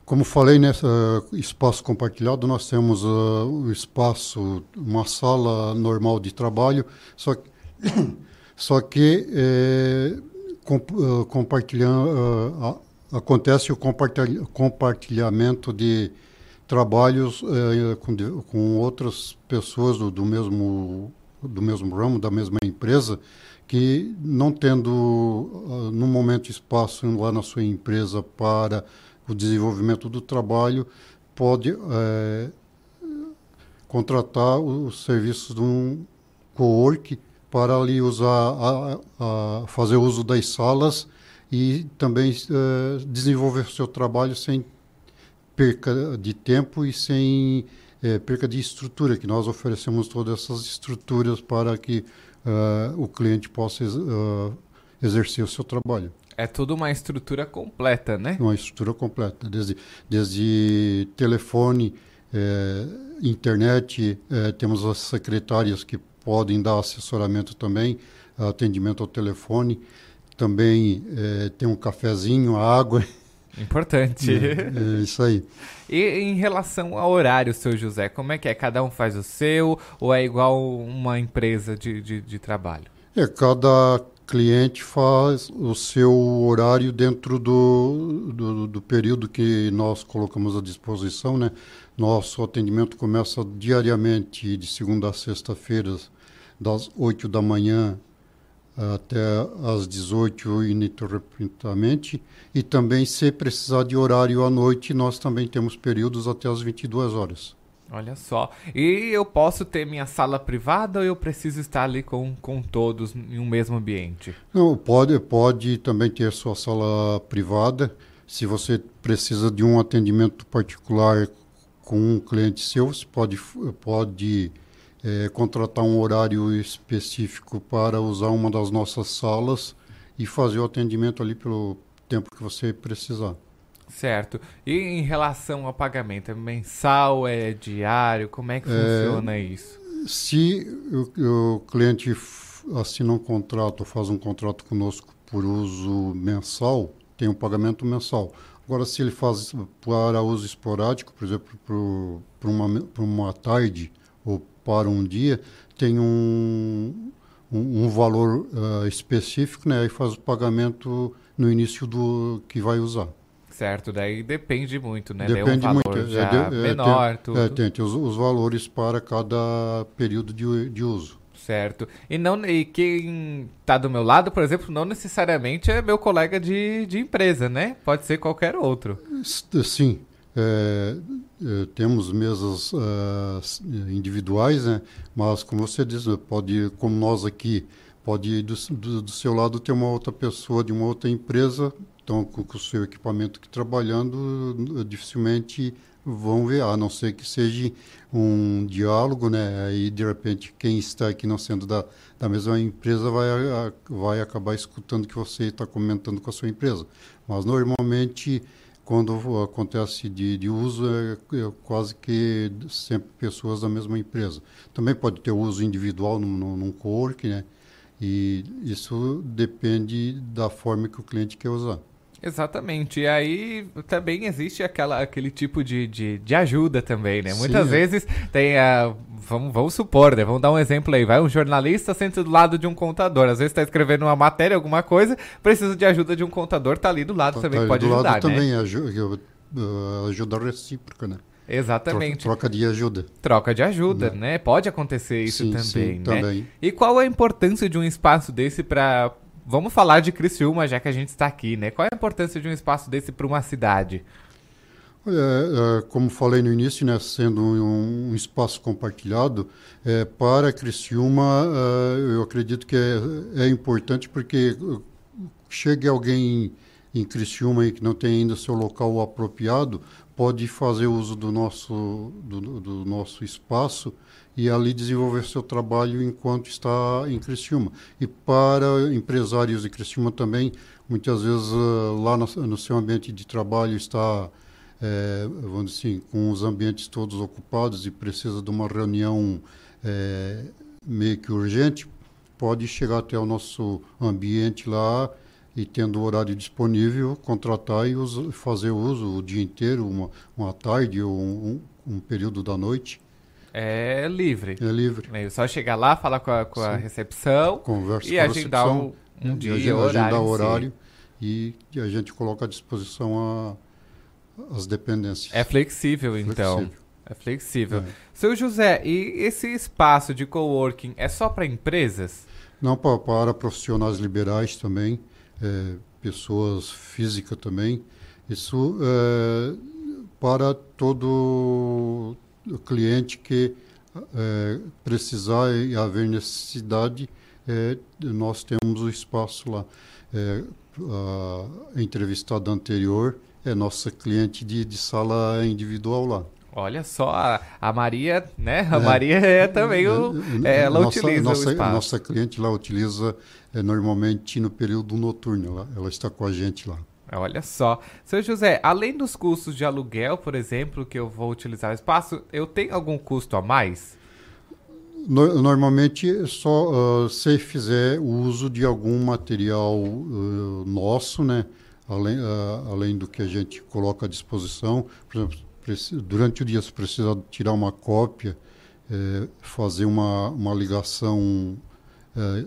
Como falei, nesse espaço compartilhado, nós temos uh, um espaço, uma sala normal de trabalho, só que, <coughs> só que é, comp, uh, compartilhando, uh, acontece o compartilhamento de trabalhos com, com outras pessoas do, do mesmo do mesmo ramo, da mesma empresa, que não tendo uh, no momento espaço lá na sua empresa para o desenvolvimento do trabalho, pode é, contratar os serviços de um co-work para ali usar, a, a fazer uso das salas e também é, desenvolver o seu trabalho sem perca de tempo e sem é, perca de estrutura, que nós oferecemos todas essas estruturas para que uh, o cliente possa uh, exercer o seu trabalho. É tudo uma estrutura completa, né? Uma estrutura completa, desde, desde telefone, é, internet, é, temos as secretárias que podem dar assessoramento também, atendimento ao telefone, também é, tem um cafezinho, água. <laughs> Importante. É, é isso aí. E em relação ao horário, seu José, como é que é? Cada um faz o seu ou é igual uma empresa de, de, de trabalho? É, cada cliente faz o seu horário dentro do, do, do, período que nós colocamos à disposição, né? Nosso atendimento começa diariamente, de segunda a sexta-feira, das 8 da manhã até às 18 ininterruptamente e também se precisar de horário à noite nós também temos períodos até às 22 horas. Olha só. E eu posso ter minha sala privada ou eu preciso estar ali com, com todos em um mesmo ambiente? Não, pode, pode também ter sua sala privada. se você precisa de um atendimento particular com um cliente seu, você pode, pode é, contratar um horário específico para usar uma das nossas salas e fazer o atendimento ali pelo tempo que você precisar. Certo. E em relação ao pagamento, é mensal, é diário? Como é que é, funciona isso? Se o, o cliente assina um contrato, faz um contrato conosco por uso mensal, tem um pagamento mensal. Agora, se ele faz para uso esporádico, por exemplo, para uma, uma tarde ou para um dia, tem um, um, um valor uh, específico, né? Aí faz o pagamento no início do que vai usar. Certo, daí depende muito, né? Depende daí um muito. É, é, menor, tem, tudo. É, tem, tem os, os, valores para cada período de, de uso. Certo. E, não, e quem está do meu lado, por exemplo, não necessariamente é meu colega de, de empresa, né? Pode ser qualquer outro. Sim. É, é, temos mesas uh, individuais, né? mas como você diz, pode, como nós aqui, pode do, do, do, seu lado ter uma outra pessoa de uma outra empresa, então com, com o seu equipamento aqui trabalhando, dificilmente vão ver, a não ser que seja um diálogo, né? Aí de repente quem está aqui não sendo da, da mesma empresa vai, vai acabar escutando o que você está comentando com a sua empresa. Mas normalmente quando acontece de, de uso é, é, quase que sempre pessoas da mesma empresa. Também pode ter uso individual num, num, num co-work, né? E isso depende da forma que o cliente quer usar. Exatamente. E aí também existe aquela, aquele tipo de, de, de ajuda também, né? Sim, Muitas vezes tem a. Vamos, vamos supor, né? Vamos dar um exemplo aí. Vai um jornalista senta do lado de um contador. Às vezes está escrevendo uma matéria, alguma coisa, precisa de ajuda de um contador, tá ali do lado tá, também, tá pode do ajudar, lado né? também ajuda, ajuda recíproca, né? Exatamente. Troca, troca, de ajuda. Troca de ajuda, né? né? Pode acontecer isso sim, também, sim, né? Também. E qual a importância de um espaço desse para Vamos falar de Criciúma, já que a gente está aqui, né? Qual é a importância de um espaço desse para uma cidade? É, é, como falei no início, né, sendo um, um espaço compartilhado, é, para Criciúma, é, eu acredito que é, é, importante porque chegue alguém em Criciúma que não tem ainda seu local apropriado, pode fazer uso do nosso, do, do nosso espaço e ali desenvolver seu trabalho enquanto está em Criciúma. E para empresários de Criciúma também, muitas vezes uh, lá no, no, seu ambiente de trabalho está, é, vamos dizer assim, com os ambientes todos ocupados e precisa de uma reunião é, meio que urgente, pode chegar até o nosso ambiente lá e tendo o horário disponível, contratar e uso, fazer uso o dia inteiro, uma, uma tarde ou um, um período da noite é livre. É livre. É só chegar lá, falar com a, com a recepção Conversa e agendar um, um dia, agenda, horário. Agendar horário e, e, a gente coloca à disposição a, as dependências. É flexível, então. Flexível. É flexível. É. Seu José, e esse espaço de coworking é só para empresas? Não, para, para profissionais liberais também, é, pessoas físicas também. Isso é, para todo o cliente que é, precisar e haver necessidade, é, nós temos o espaço lá. É, a entrevistada anterior é nossa cliente de, de sala individual lá. Olha só, a, a Maria, né? A é, Maria é também o. É, ela nossa, utiliza nossa, o espaço. Nossa cliente lá utiliza é, normalmente no período noturno. Ela, ela está com a gente lá. Olha só. Seu José, além dos custos de aluguel, por exemplo, que eu vou utilizar o espaço, eu tenho algum custo a mais? No, normalmente, só uh, se fizer uso de algum material uh, nosso, né? Além, uh, além do que a gente coloca à disposição. Por exemplo, durante o dia, se precisar tirar uma cópia, eh, fazer uma, uma ligação eh,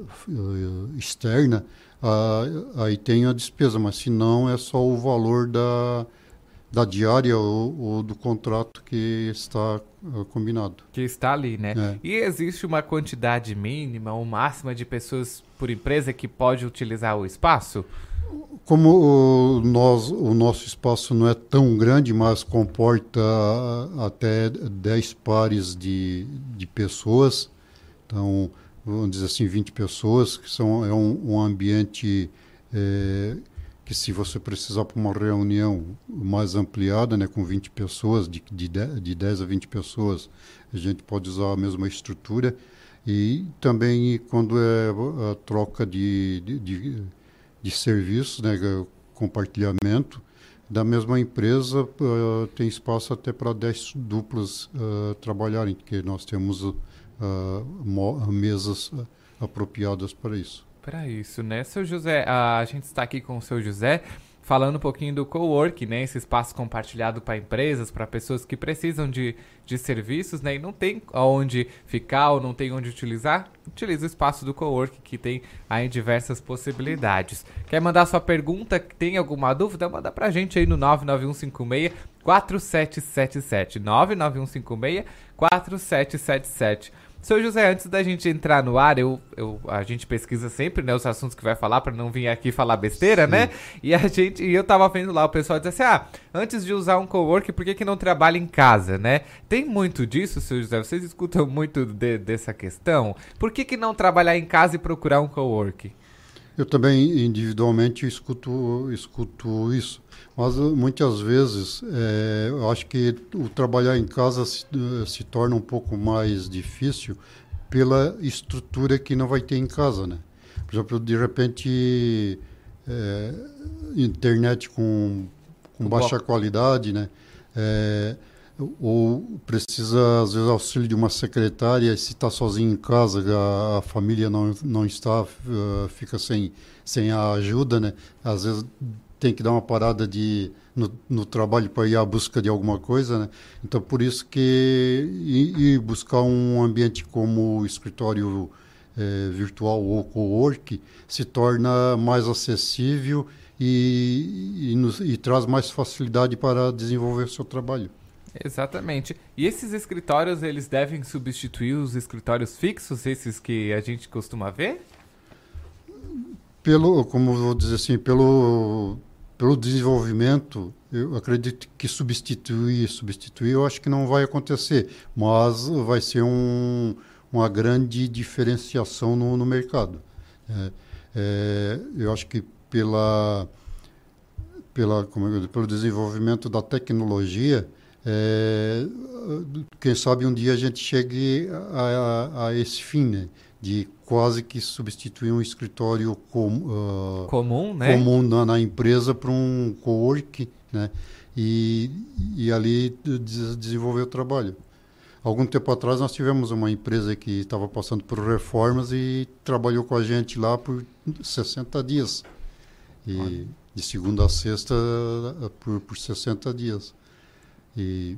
externa, ah, aí tem a despesa, mas se não é só o valor da, da diária ou, ou do contrato que está uh, combinado. Que está ali, né? É. E existe uma quantidade mínima ou máxima de pessoas por empresa que pode utilizar o espaço? Como o, nós, o nosso espaço não é tão grande, mas comporta até 10 pares de, de pessoas, então vamos dizer assim, 20 pessoas, que são, é um, um ambiente é, que se você precisar para uma reunião mais ampliada, né, com 20 pessoas, de, de, 10, de 10 a 20 pessoas, a gente pode usar a mesma estrutura. E também quando é a troca de, de, de, de serviços, né, compartilhamento, da mesma empresa uh, tem espaço até para 10 duplas uh, trabalharem, porque nós temos uh, mesas apropriadas para isso. Para isso, né? Seu José, a gente está aqui com o seu José falando um pouquinho do co-work, né? Esse espaço compartilhado para empresas, para pessoas que precisam de, de serviços, né? E não tem onde ficar ou não tem onde utilizar, utiliza o espaço do co-work que tem aí diversas possibilidades. Quer mandar sua pergunta? Tem alguma dúvida? Manda pra gente aí no 99156 4777 99156 4777 seu José, antes da gente entrar no ar, eu, eu, a gente pesquisa sempre, né, os assuntos que vai falar para não vir aqui falar besteira, Sim. né? E a gente, e eu tava vendo lá o pessoal dizer assim: "Ah, antes de usar um cowork, por que que não trabalha em casa, né?" Tem muito disso, seu José. Vocês escutam muito de, dessa questão? Por que que não trabalhar em casa e procurar um cowork? Eu também individualmente escuto escuto isso. Mas uh, muitas vezes é, eu acho que o trabalhar em casa se, uh, se, torna um pouco mais difícil pela estrutura que não vai ter em casa, né? Por exemplo, de repente é, internet com, com baixa qualidade, né? É, ou precisa às vezes auxílio de uma secretária se está sozinho em casa a, a, família não não está uh, fica sem sem a ajuda né às vezes tem que dar uma parada de, no, no trabalho para ir à busca de alguma coisa, né? Então, por isso que ir, buscar um ambiente como o escritório é, virtual ou co-work se torna mais acessível e, e, nos, e traz mais facilidade para desenvolver o seu trabalho. Exatamente. E esses escritórios, eles devem substituir os escritórios fixos, esses que a gente costuma ver? Pelo, como vou dizer assim, pelo pelo desenvolvimento, eu acredito que substituir, substituir, eu acho que não vai acontecer, mas vai ser um, uma grande diferenciação no, no mercado. É, é, eu acho que pela, pela, como eu, pelo desenvolvimento da tecnologia, é, quem sabe um dia a gente chegue a, a, a esse fim, né? de quase que substituir um escritório com, uh, comum, né? comum na, na empresa para um co-work, né? E, e ali desenvolver o trabalho. Algum tempo atrás nós tivemos uma empresa que estava passando por reformas e trabalhou com a gente lá por 60 dias. E de segunda a sexta por, por 60 dias. E,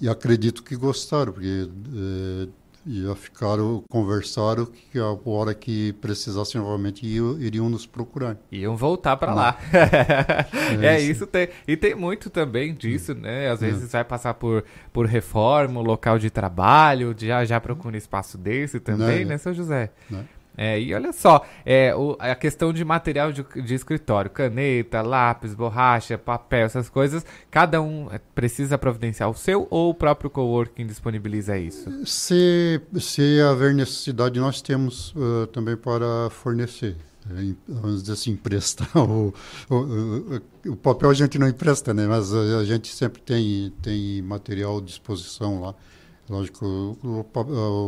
e acredito que gostaram, porque eh, já ficaram, conversaram que a hora que precisassem novamente iriam, nos procurar. Iam voltar para lá. <laughs> é, é isso. Tem, e tem muito também disso, né? Às é. vezes vai passar por, por reforma, local de trabalho, já, já procura espaço desse também, é. né, seu José? Né? É, e olha só, é, o, a questão de material de, de, escritório, caneta, lápis, borracha, papel, essas coisas, cada um é, precisa providenciar o seu ou o próprio coworking disponibiliza isso? Se, se haver necessidade, nós temos uh, também para fornecer. Vamos dizer assim, emprestar. <laughs> O, o, o, papel a gente não empresta, né? mas a, a gente sempre tem, tem material à disposição lá. Lógico, o,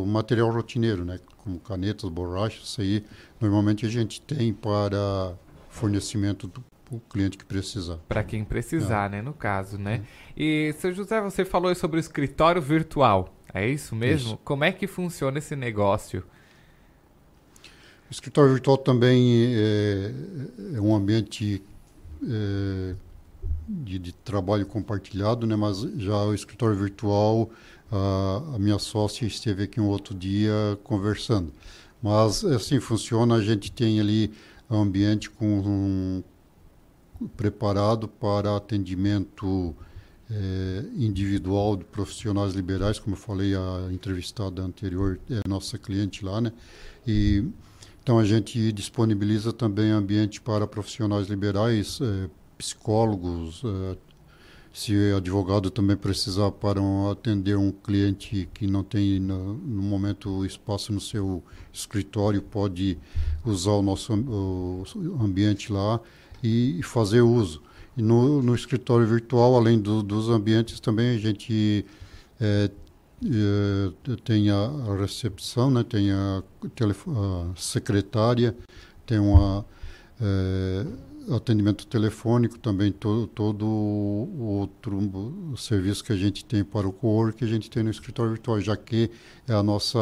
o, material rotineiro, né? Como canetas, borrachas, isso aí normalmente a gente tem para fornecimento do o cliente que precisar. Para quem precisar, é. né? No caso, né? É. E, seu José, você falou sobre o escritório virtual. É isso mesmo? Isso. Como é que funciona esse negócio? O escritório virtual também é, é um ambiente é, de, de, trabalho compartilhado, né? Mas já o escritório virtual a, minha sócia esteve aqui um outro dia conversando. Mas assim funciona, a gente tem ali ambiente com um, preparado para atendimento é, individual de profissionais liberais, como eu falei, a entrevistada anterior é nossa cliente lá, né? E então a gente disponibiliza também ambiente para profissionais liberais, é, psicólogos, é, se advogado também precisar para atender um cliente que não tem no, no, momento espaço no seu escritório, pode usar o nosso o ambiente lá e fazer uso. E no, no escritório virtual, além do, dos ambientes, também a gente é, é, tem a, recepção, né? tem a, a secretária, tem uma é, atendimento telefônico também, todo, o outro serviço que a gente tem para o co-work, que a gente tem no escritório virtual, já que é a nossa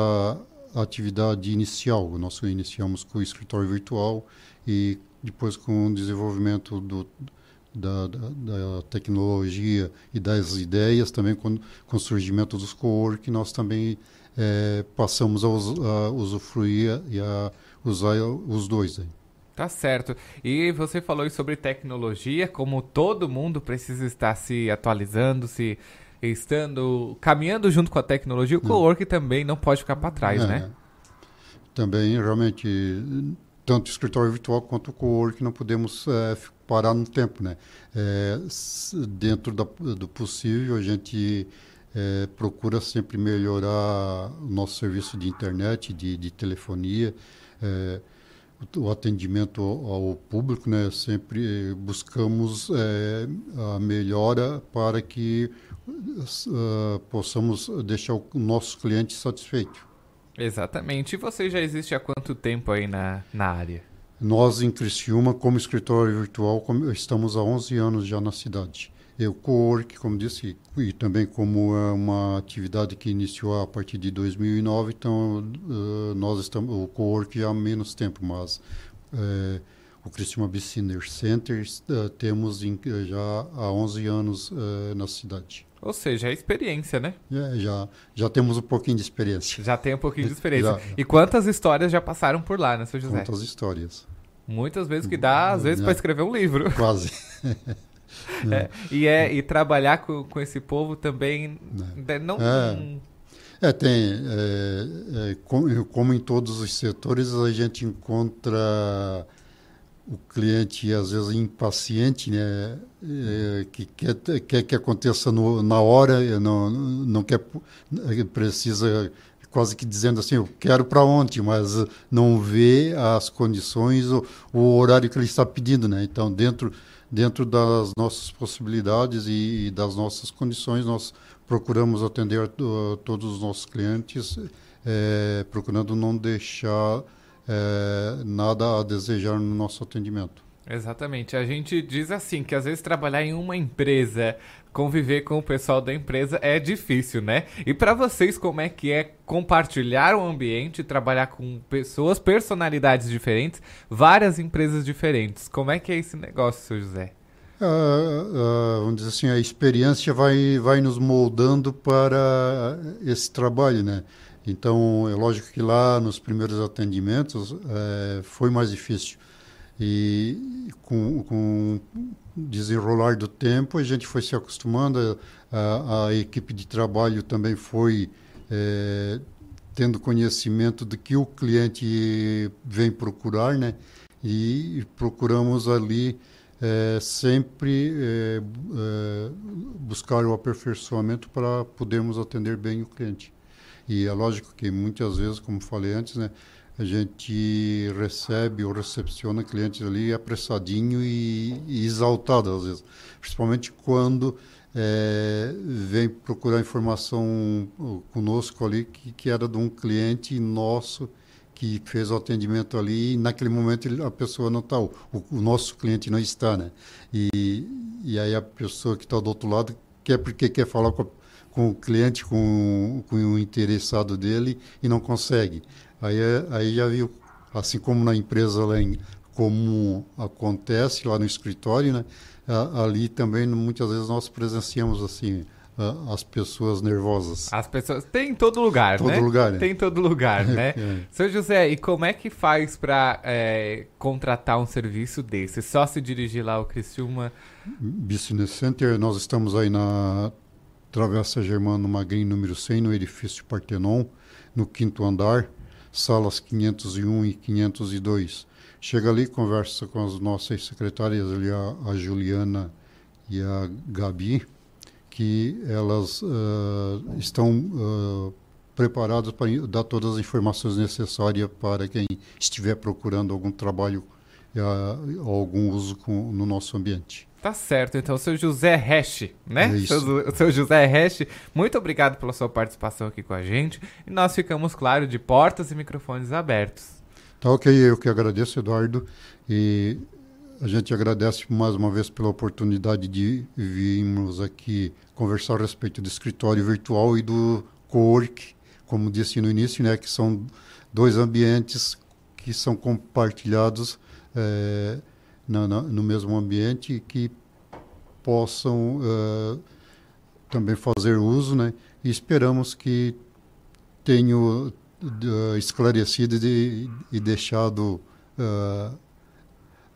atividade inicial. Nós iniciamos com o escritório virtual e depois com o desenvolvimento do, da, da, da, tecnologia e das ideias, também com, com o surgimento dos co-work, nós também é, passamos a, us, a, usufruir e a usar os dois. Aí. Tá certo. E você falou sobre tecnologia, como todo mundo precisa estar se atualizando, se estando caminhando junto com a tecnologia, o co-work também não pode ficar para trás, é, né? Também, realmente, tanto o escritório virtual quanto o co-work não podemos é, parar no tempo, né? É, dentro da, do possível, a gente é, procura sempre melhorar o nosso serviço de internet, de, de telefonia, é, o atendimento ao público, né? Sempre buscamos é, a melhora para que uh, possamos deixar o nosso cliente satisfeito. Exatamente. E você já existe há quanto tempo aí na, na área? Nós, em Criciúma, como escritório virtual, estamos há 11 anos já na cidade. Eu, co-work, como disse, e também como é uma atividade que iniciou a partir de 2009, então uh, nós estamos, o co-work já há menos tempo, mas uh, o Criciúma Business Center uh, temos em, já há 11 anos na cidade. Ou seja, é experiência, né? É, já, já temos um pouquinho de experiência. Já tem um pouquinho de experiência. <laughs> Já, E quantas histórias já passaram por lá, né, seu José? Quantas histórias. Muitas vezes que dá, às vezes, é. para escrever um livro. Quase. <laughs> é, e, é, e trabalhar com, com esse povo também é. não... É. É, tem. É, é, como, como, em todos os setores, a gente encontra o cliente às vezes impaciente, né, é, que quer, quer que aconteça no, na hora, não, não quer, precisa quase que dizendo assim, eu quero para ontem, mas não vê as condições, o, o, horário que ele está pedindo, né? Então, dentro, dentro das nossas possibilidades e, e das nossas condições, nós procuramos atender todos os nossos clientes, é, procurando não deixar é, nada a desejar no nosso atendimento. Exatamente. A gente diz assim que às vezes trabalhar em uma empresa, conviver com o pessoal da empresa é difícil, né? E para vocês como é que é compartilhar o ambiente, trabalhar com pessoas, personalidades diferentes, várias empresas diferentes? Como é que é esse negócio, José? Uh, uh, vamos dizer assim, a experiência vai, vai nos moldando para esse trabalho, né? Então, é lógico que lá nos primeiros atendimentos é, foi mais difícil. E com, com desenrolar do tempo, a gente foi se acostumando, a, a equipe de trabalho também foi é, tendo conhecimento do que o cliente vem procurar, né? E procuramos ali é, sempre é buscar o aperfeiçoamento para podermos atender bem o cliente. E é lógico que muitas vezes, como falei antes, né, a gente recebe ou recepciona clientes ali apressadinho e, e exaltado às vezes, principalmente quando é, vem procurar informação conosco ali que, que era de um cliente nosso que fez o atendimento ali e naquele momento a pessoa não está, o, o, nosso cliente não está, né? E, e aí a pessoa que está do outro lado quer porque quer falar com a com o cliente, com, com o interessado dele e não consegue. Aí, aí já viu, assim como na empresa lá em, como acontece lá no escritório, né? ali também muitas vezes nós presenciamos assim as pessoas nervosas. As pessoas tem em todo lugar, todo né? Lugar, né? Tem em todo lugar, <laughs> né? é. Seu José, e como é que faz para é, contratar um serviço desse? Só se dirigir lá ao Criciúma? Business Center, nós estamos aí na Travessa Germano Magrin, número 100, no edifício Partenon, no quinto andar, salas 501 e 502. Chega ali, conversa com as nossas secretárias ali, a, a Juliana e a Gabi, que elas uh, estão uh, preparadas para dar todas as informações necessárias para quem estiver procurando algum trabalho a, algum uso com, no nosso ambiente. Tá certo, então, seu José Hash, né? É isso. Seu, seu José Hash, muito obrigado pela sua participação aqui com a gente. E nós ficamos, claro, de portas e microfones abertos. Tá ok, eu que agradeço, Eduardo. E a gente agradece mais uma vez pela oportunidade de virmos aqui conversar a respeito do escritório virtual e do co-work, como disse no início, né, que são dois ambientes que são compartilhados eh, na, na, no mesmo ambiente que possam eh, também fazer uso, né, e esperamos que tenham uh, esclarecido e, e deixado uh,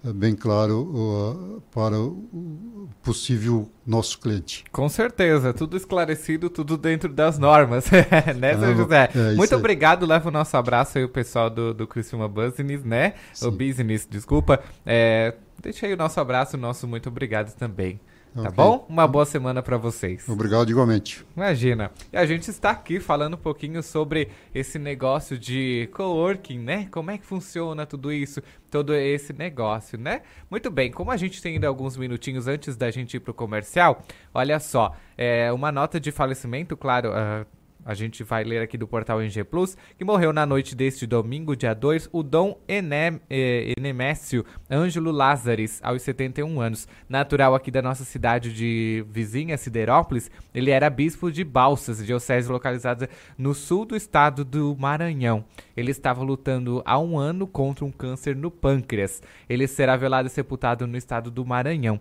bem claro para o possível nosso cliente. Com certeza, tudo esclarecido, tudo dentro das normas, <laughs> né, seu José? É, Muito obrigado, leva o nosso abraço aí o pessoal do, do Criciúma Business, né? O Business, desculpa. É, deixa aí o nosso abraço, o nosso muito obrigado também. Tá bom? Uma boa semana para vocês. Obrigado igualmente. Imagina. E a gente está aqui falando um pouquinho sobre esse negócio de coworking, né? Como é que funciona tudo isso, todo esse negócio, né? Muito bem, como a gente tem ainda alguns minutinhos antes da gente ir pro comercial, olha só, é uma nota de falecimento, claro, ah, a gente vai ler aqui do portal NG Plus, que morreu na noite deste domingo, dia 2, o Dom Enem, eh, Enemécio Ângelo Lázares, aos 71 anos. Natural aqui da nossa cidade de vizinha, Siderópolis, ele era bispo de Balsas, diocese localizada no sul do estado do Maranhão. Ele estava lutando há um ano contra um câncer no pâncreas. Ele será velado e sepultado no estado do Maranhão.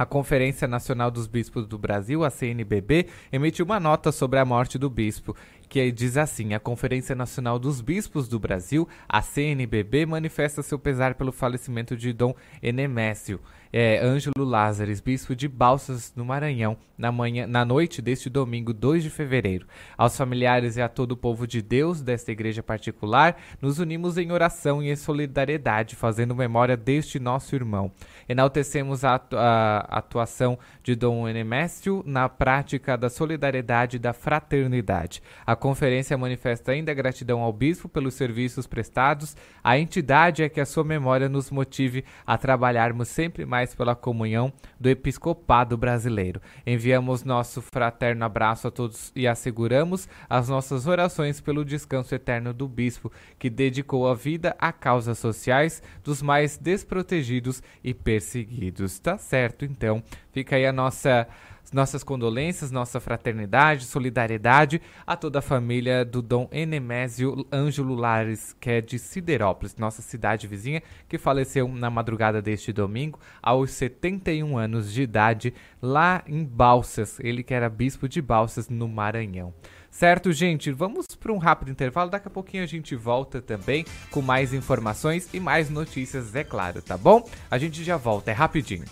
A Conferência Nacional dos Bispos do Brasil, a CNBB, emitiu uma nota sobre a morte do bispo, que diz assim: A Conferência Nacional dos Bispos do Brasil, a CNBB, manifesta seu pesar pelo falecimento de Dom Enemécio. É, Ângelo Lázares, bispo de Balsas, no Maranhão, na, manhã, na noite deste domingo, 2 de fevereiro. Aos familiares e a todo o povo de Deus desta igreja particular, nos unimos em oração e em solidariedade, fazendo memória deste nosso irmão. Enaltecemos a, atu- a atuação de Dom Enemécio na prática da solidariedade e da fraternidade. A conferência manifesta ainda gratidão ao bispo pelos serviços prestados. A entidade é que a sua memória nos motive a trabalharmos sempre mais pela comunhão do episcopado brasileiro. Enviamos nosso fraterno abraço a todos e asseguramos as nossas orações pelo descanso eterno do bispo, que dedicou a vida a causas sociais dos mais desprotegidos e perseguidos. Tá certo, então. Fica aí a nossa nossas condolências, nossa fraternidade, solidariedade a toda a família do Dom Enemésio Ângelo Lares, que é de Siderópolis, nossa cidade vizinha, que faleceu na madrugada deste domingo, aos 71 anos de idade, lá em Balsas. Ele que era bispo de Balsas, no Maranhão. Certo, gente? Vamos para um rápido intervalo. Daqui a pouquinho a gente volta também com mais informações e mais notícias, é claro, tá bom? A gente já volta, é rapidinho.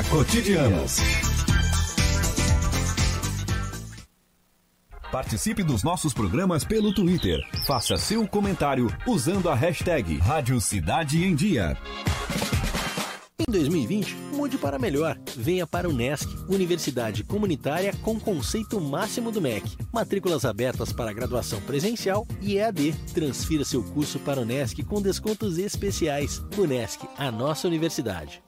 Cotidianos. Participe dos nossos programas pelo Twitter. Faça seu comentário usando a hashtag Rádio Cidade em Dia. Em 2020, mude para melhor. Venha para o NESC, Universidade Comunitária com conceito máximo do MEC. Matrículas abertas para graduação presencial e EAD. Transfira seu curso para o NESC com descontos especiais. O NESC, a nossa universidade.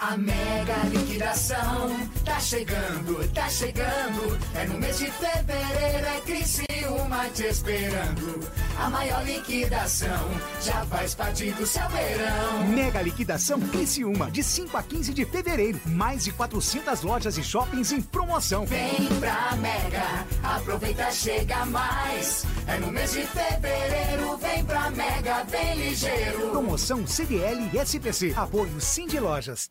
A mega liquidação tá chegando, tá chegando. É no mês de fevereiro, é Criciúma te esperando. A maior liquidação já faz parte do seu verão. Mega liquidação Criciúma, de 5 a 15 de fevereiro. Mais de 400 lojas e shoppings em promoção. Vem pra Mega, aproveita, chega mais. É no mês de fevereiro, vem pra Mega, vem ligeiro. Promoção CDL e SPC. Apoio Sim de Lojas.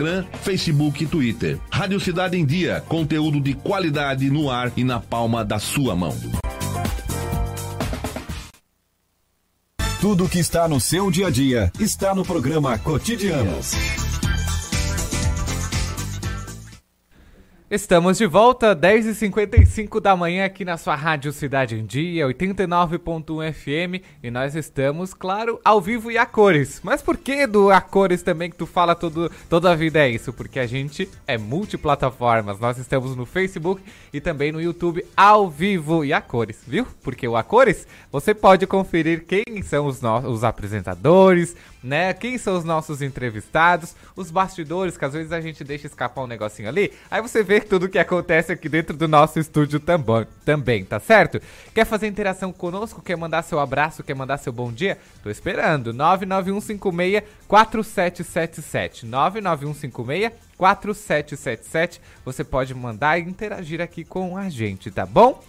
Instagram, Facebook e Twitter. Rádio Cidade em Dia, conteúdo de qualidade no ar e na palma da sua mão. Tudo que está no seu dia a dia está no programa Cotidianos. Estamos de volta, 10h55 da manhã aqui na sua Rádio Cidade em Dia, 89.1 FM, e nós estamos, claro, ao vivo e a cores. Mas por que do a cores também que tu fala todo, toda a vida é isso? Porque a gente é multiplataformas, nós estamos no Facebook e também no YouTube ao vivo e a cores, viu? Porque o a cores, você pode conferir quem são os, os apresentadores, né? Quem são os nossos entrevistados, os bastidores, que às vezes a gente deixa escapar um negocinho ali, aí você vê tudo que acontece aqui dentro do nosso estúdio também, também, tá certo? Quer fazer interação conosco? Quer mandar seu abraço? Quer mandar seu bom dia? Tô esperando. 99156 4777. 99156 4777. Você pode mandar e interagir aqui com a gente, tá bom?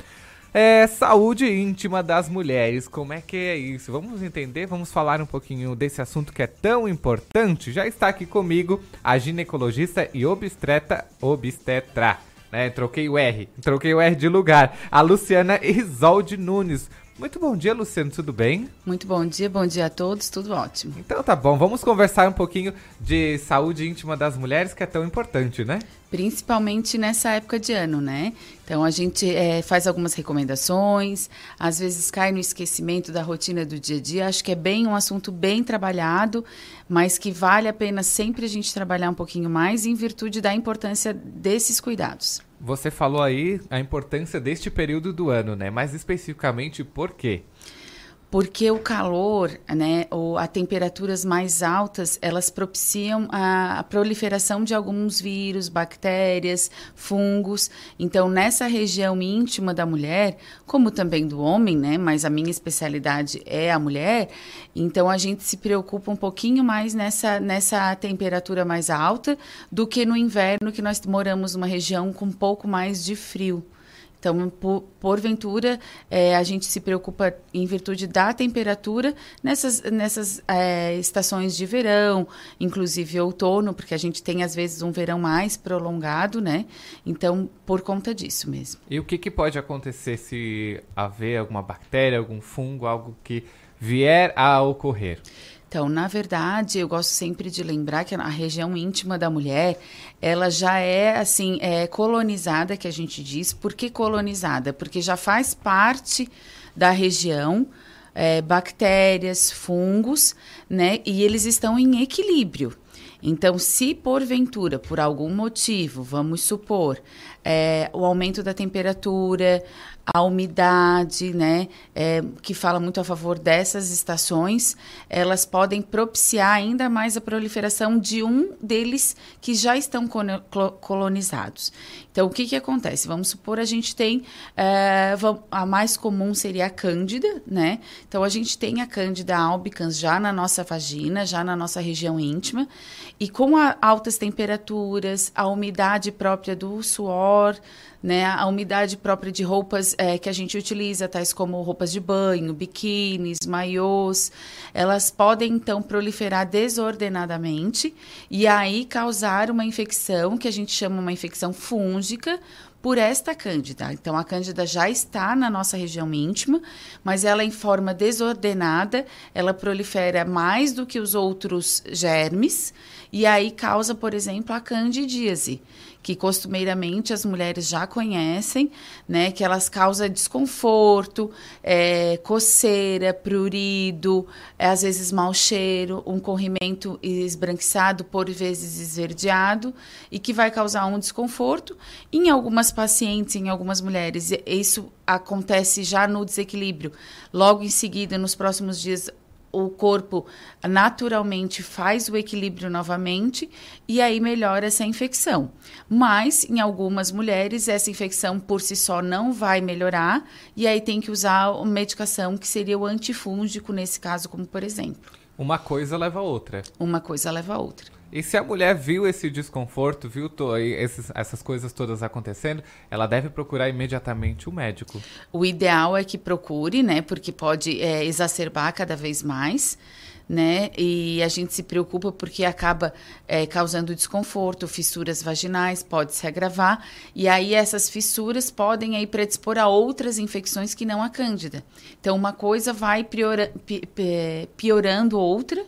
É, saúde íntima das mulheres, como é que é isso? Vamos entender, vamos falar um pouquinho desse assunto que é tão importante. Já está aqui comigo a ginecologista e obstetra, obstetra, né? Troquei o R, troquei o R de lugar. A Luciana Isolde Nunes. Muito bom dia, Luciano, tudo bem? Muito bom dia, bom dia a todos, tudo ótimo. Então tá bom, vamos conversar um pouquinho de saúde íntima das mulheres, que é tão importante, né? Principalmente nessa época de ano, né? Então a gente é, faz algumas recomendações, às vezes cai no esquecimento da rotina do dia a dia. Acho que é bem um assunto bem trabalhado, mas que vale a pena sempre a gente trabalhar um pouquinho mais em virtude da importância desses cuidados. Você falou aí a importância deste período do ano, né? Mais especificamente por quê? Porque o calor, né, ou a temperaturas mais altas, elas propiciam a, a, proliferação de alguns vírus, bactérias, fungos. Então, nessa região íntima da mulher, como também do homem, né, mas a minha especialidade é a mulher, então a gente se preocupa um pouquinho mais nessa, nessa temperatura mais alta do que no inverno, que nós moramos numa região com um pouco mais de frio. Então, por, porventura, é, a gente se preocupa em virtude da temperatura nessas, nessas é, estações de verão, inclusive outono, porque a gente tem, às vezes, um verão mais prolongado, né? Então, por conta disso mesmo. E o que, que pode acontecer se haver alguma bactéria, algum fungo, algo que vier a ocorrer? Então, na verdade, eu gosto sempre de lembrar que a região íntima da mulher, ela já é assim, é colonizada, que a gente diz. Por que colonizada? Porque já faz parte da região é, bactérias, fungos, né? E eles estão em equilíbrio. Então, se porventura, por algum motivo, vamos supor, é, o aumento da temperatura, a umidade, né, é, que fala muito a favor dessas estações, elas podem propiciar ainda mais a proliferação de um deles que já estão colonizados. Então, o que, que acontece? Vamos supor a gente tem é, a mais comum seria a cândida, né? Então, a gente tem a cândida albicans já na nossa vagina, já na nossa região íntima, e com altas temperaturas, a umidade própria do suor, né, a umidade própria de roupas é, que a gente utiliza, tais como roupas de banho, biquínis, maiôs, elas podem então proliferar desordenadamente e aí causar uma infecção que a gente chama uma infecção fúngica por esta cândida. Então, a cândida já está na nossa região íntima, mas ela em forma desordenada, ela prolifera mais do que os outros germes e aí causa, por exemplo, a candidíase que costumeiramente as mulheres já conhecem, né? Que elas causam desconforto, é, coceira, prurido, é, às vezes mau cheiro, um corrimento esbranquiçado, por vezes esverdeado, e que vai causar um desconforto. Em algumas pacientes, em algumas mulheres, isso acontece já no desequilíbrio. Logo em seguida, nos próximos dias, o corpo naturalmente faz o equilíbrio novamente e aí melhora essa infecção. Mas em algumas mulheres essa infecção por si só não vai melhorar e aí tem que usar uma medicação que seria o antifúngico nesse caso, como por exemplo. Uma coisa leva a outra. Uma coisa leva a outra. E se a mulher viu esse desconforto, viu esses, essas coisas todas acontecendo, ela deve procurar imediatamente o médico. O ideal é que procure, né? Porque pode é, exacerbar cada vez mais. Né? E a gente se preocupa porque acaba é, causando desconforto, fissuras vaginais, pode se agravar, e aí essas fissuras podem aí predispor a outras infecções que não a cândida. Então, uma coisa vai piora, pi, piorando outra,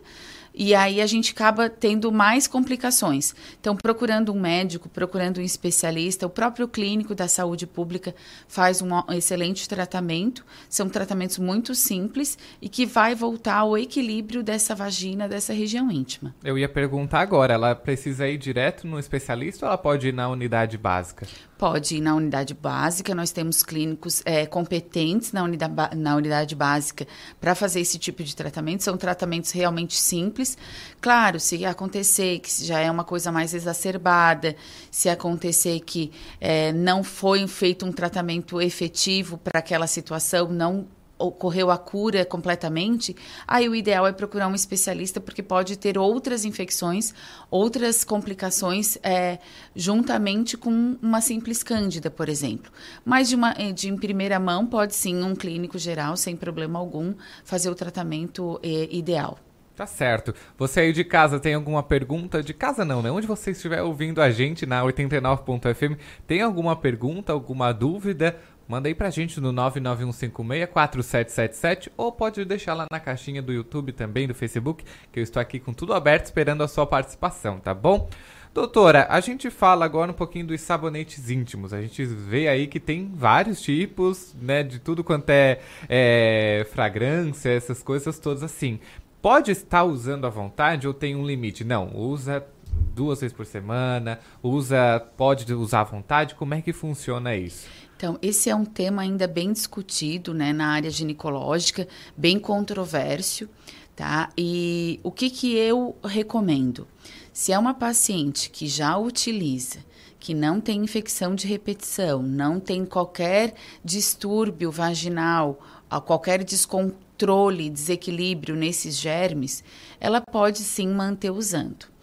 e aí a gente acaba tendo mais complicações. Então, procurando um médico, procurando um especialista, o próprio clínico da saúde pública faz um excelente tratamento. São tratamentos muito simples e que vai voltar ao equilíbrio dessa vagina, dessa região íntima. Eu ia perguntar agora, ela precisa ir direto no especialista ou ela pode ir na unidade básica? Pode ir na unidade básica, nós temos clínicos é, competentes na unidade, na unidade básica para fazer esse tipo de tratamento. São tratamentos realmente simples. Claro, se acontecer que já é uma coisa mais exacerbada, se acontecer que é, não foi feito um tratamento efetivo para aquela situação, não ocorreu a cura completamente, aí o ideal é procurar um especialista porque pode ter outras infecções, outras complicações é, juntamente com uma simples cândida, por exemplo. Mas de, uma, de em primeira mão pode sim um clínico geral sem problema algum fazer o tratamento é, ideal. Tá certo. Você aí de casa tem alguma pergunta? De casa não, né? Onde você estiver ouvindo a gente na 89.fm, tem alguma pergunta, alguma dúvida? Manda aí pra gente no 991564777 ou pode deixar lá na caixinha do YouTube também, do Facebook, que eu estou aqui com tudo aberto esperando a sua participação, tá bom? Doutora, a gente fala agora um pouquinho dos sabonetes íntimos. A gente vê aí que tem vários tipos, né? De tudo quanto é, é fragrância, essas coisas todas assim. Pode estar usando à vontade ou tem um limite? Não, usa duas vezes por semana, usa, pode usar à vontade. Como é que funciona isso? Então, esse é um tema ainda bem discutido né, na área ginecológica, bem controverso, tá? E o que, que eu recomendo? Se é uma paciente que já utiliza, que não tem infecção de repetição, não tem qualquer distúrbio vaginal, qualquer descontrole, desequilíbrio nesses germes, ela pode sim manter usando.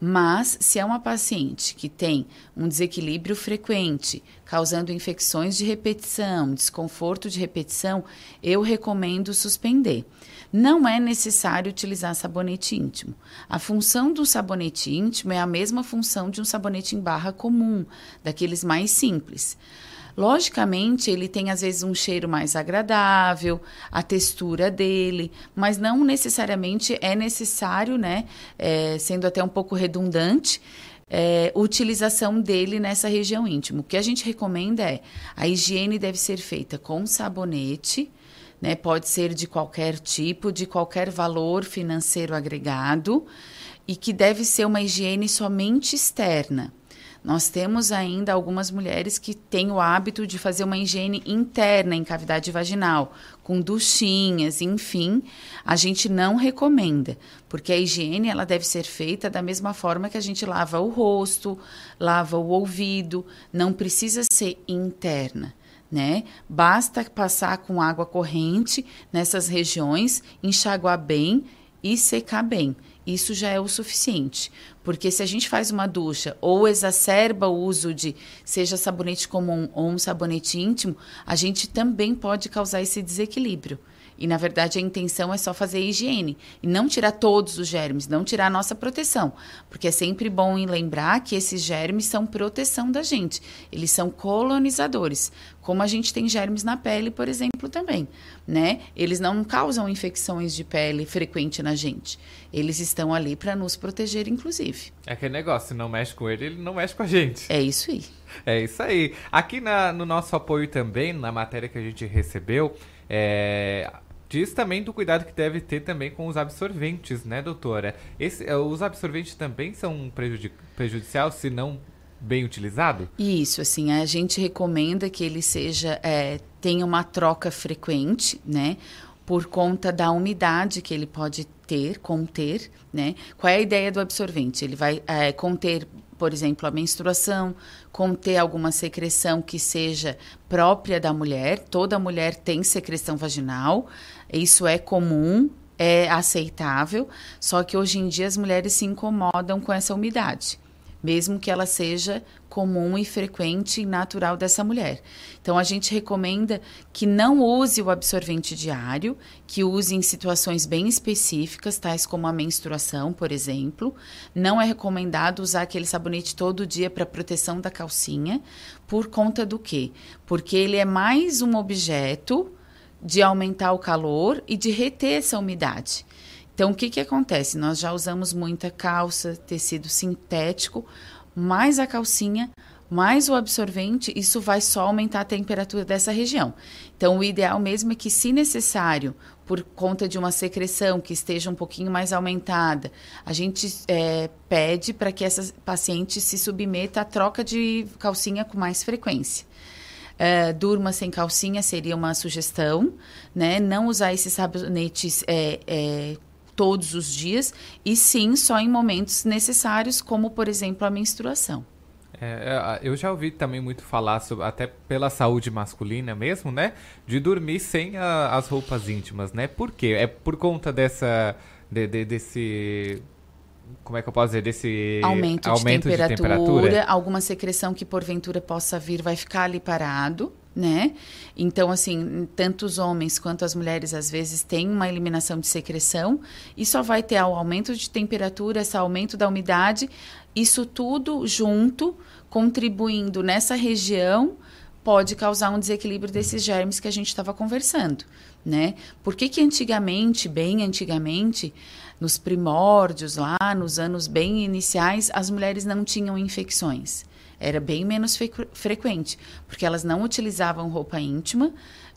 Mas, se é uma paciente que tem um desequilíbrio frequente, causando infecções de repetição, desconforto de repetição, eu recomendo suspender. Não é necessário utilizar sabonete íntimo. A função do sabonete íntimo é a mesma função de um sabonete em barra comum, daqueles mais simples. Logicamente, ele tem às vezes um cheiro mais agradável, a textura dele, mas não necessariamente é necessário, né? É, sendo até um pouco redundante, é, utilização dele nessa região íntima. O que a gente recomenda é a higiene deve ser feita com sabonete, né? Pode ser de qualquer tipo, de qualquer valor financeiro agregado, e que deve ser uma higiene somente externa Nós temos ainda algumas mulheres que têm o hábito de fazer uma higiene interna em cavidade vaginal, com duchinhas, enfim, a gente não recomenda, porque a higiene ela deve ser feita da mesma forma que a gente lava o rosto, lava o ouvido, não precisa ser interna. Né? Basta passar com água corrente nessas regiões, enxaguar bem e secar bem. Isso já é o suficiente. Porque se a gente faz uma ducha ou exacerba o uso de seja sabonete comum ou um sabonete íntimo, a gente também pode causar esse desequilíbrio. E na verdade a intenção é só fazer higiene e não tirar todos os germes, não tirar a nossa proteção, porque é sempre bom lembrar que esses germes são proteção da gente. Eles são colonizadores, como a gente tem germes na pele, por exemplo, também, né? Eles não causam infecções de pele frequente na gente. Eles estão ali para nos proteger, inclusive. É aquele negócio, se não mexe com ele, ele não mexe com a gente. É isso aí. É isso aí. Aqui na, no nosso apoio também, na matéria que a gente recebeu, é, diz também do cuidado que deve ter também com os absorventes, né, doutora? Esse, é, os absorventes também são prejudic prejudicial se não bem utilizado? Isso, assim, a gente recomenda que ele seja é, tenha uma troca frequente, né? Por conta da umidade que ele pode ter, conter, né? Qual é a ideia do absorvente? Ele vai é, conter por exemplo, a menstruação, conter alguma secreção que seja própria da mulher. Toda mulher tem secreção vaginal. Isso é comum, é aceitável, só que hoje em dia as mulheres se incomodam com essa umidade, mesmo que ela seja comum e frequente e natural dessa mulher. Então a gente recomenda que não use o absorvente diário, que use em situações bem específicas, tais como a menstruação, por exemplo. Não é recomendado usar aquele sabonete todo dia para proteção da calcinha, por conta do quê? Porque ele é mais um objeto de aumentar o calor e de reter essa umidade. Então, o que, que acontece? Nós já usamos muita calça, tecido sintético, mais a calcinha, mais o absorvente, isso vai só aumentar a temperatura dessa região. Então, o ideal mesmo é que, se necessário, por conta de uma secreção que esteja um pouquinho mais aumentada, a gente é, pede para que essa paciente se submeta à troca de calcinha com mais frequência. Uh, durma sem calcinha seria uma sugestão, né? Não usar esses sabonetes é, é, todos os dias e sim só em momentos necessários, como por exemplo a menstruação. É, é eu já ouvi também muito falar sobre, até pela saúde masculina mesmo, né? De dormir sem a, as roupas íntimas, né? Por quê? É por conta dessa. De, de, desse como é que eu posso dizer, desse aumento, aumento de, temperatura, de, temperatura, alguma secreção que porventura possa vir vai ficar ali parado, né? Então, assim, tanto os homens quanto as mulheres às vezes têm uma eliminação de secreção e só vai ter o aumento de temperatura, esse aumento da umidade, isso tudo junto, contribuindo nessa região, pode causar um desequilíbrio desses germes que a gente estava conversando, né? Por que que antigamente, bem antigamente, nos primórdios, lá nos anos bem iniciais, as mulheres não tinham infecções. Era bem menos frequente, porque elas não utilizavam roupa íntima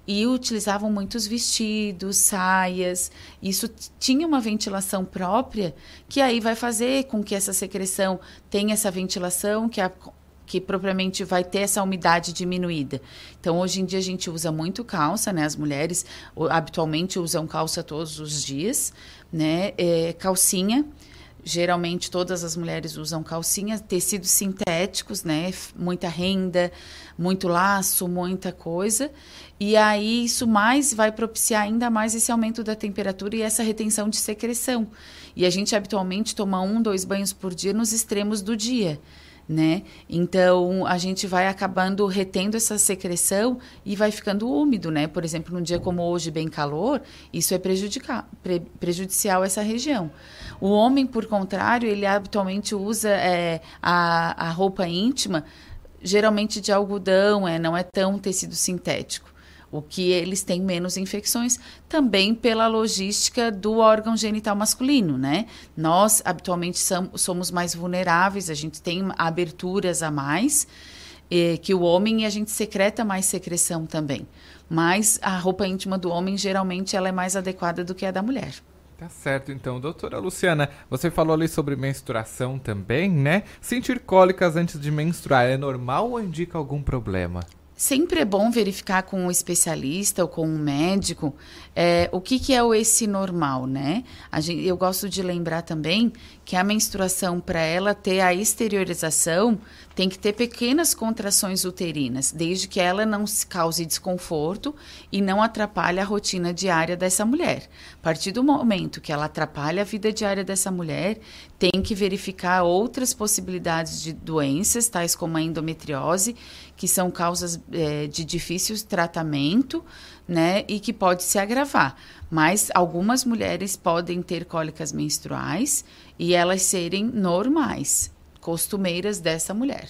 e utilizavam muitos vestidos, saias. Isso tinha uma ventilação própria, que aí vai fazer com que essa secreção tenha essa ventilação, que a que propriamente vai ter essa umidade diminuída. Então, hoje em dia a gente usa muito calça, né? As mulheres habitualmente usam calça todos os dias, né? É, calcinha. Geralmente todas as mulheres usam calcinha, tecidos sintéticos, né? Muita renda, muito laço, muita coisa. E aí isso mais vai propiciar ainda mais esse aumento da temperatura e essa retenção de secreção. E a gente habitualmente toma um, dois banhos por dia nos extremos do dia né? Então a gente vai acabando retendo essa secreção e vai ficando úmido, né? Por exemplo, num dia como hoje, bem calor, isso é prejudicar, pre, prejudicial a essa região. O homem, por contrário, ele habitualmente usa é, a, a roupa íntima geralmente de algodão, é, não é tão tecido sintético o que eles têm menos infecções, também pela logística do órgão genital masculino, né? Nós, habitualmente, somos mais vulneráveis, a gente tem aberturas a mais eh, que o homem e a gente secreta mais secreção também. Mas a roupa íntima do homem, geralmente, ela é mais adequada do que a da mulher. Tá certo, então. Doutora Luciana, você falou ali sobre menstruação também, né? Sentir cólicas antes de menstruar é normal ou indica algum problema? Sempre é bom verificar com um especialista ou com um médico é, o que, que é o esse normal, né? Gente, eu gosto de lembrar também que a menstruação, para ela ter a exteriorização, tem que ter pequenas contrações uterinas, desde que ela não se cause desconforto e não atrapalhe a rotina diária dessa mulher. A partir do momento que ela atrapalha a vida diária dessa mulher, tem que verificar outras possibilidades de doenças, tais como a endometriose, que são causas é, de difícil tratamento, né, e que pode se agravar. Mas algumas mulheres podem ter cólicas menstruais e elas serem normais costumeiras dessa mulher.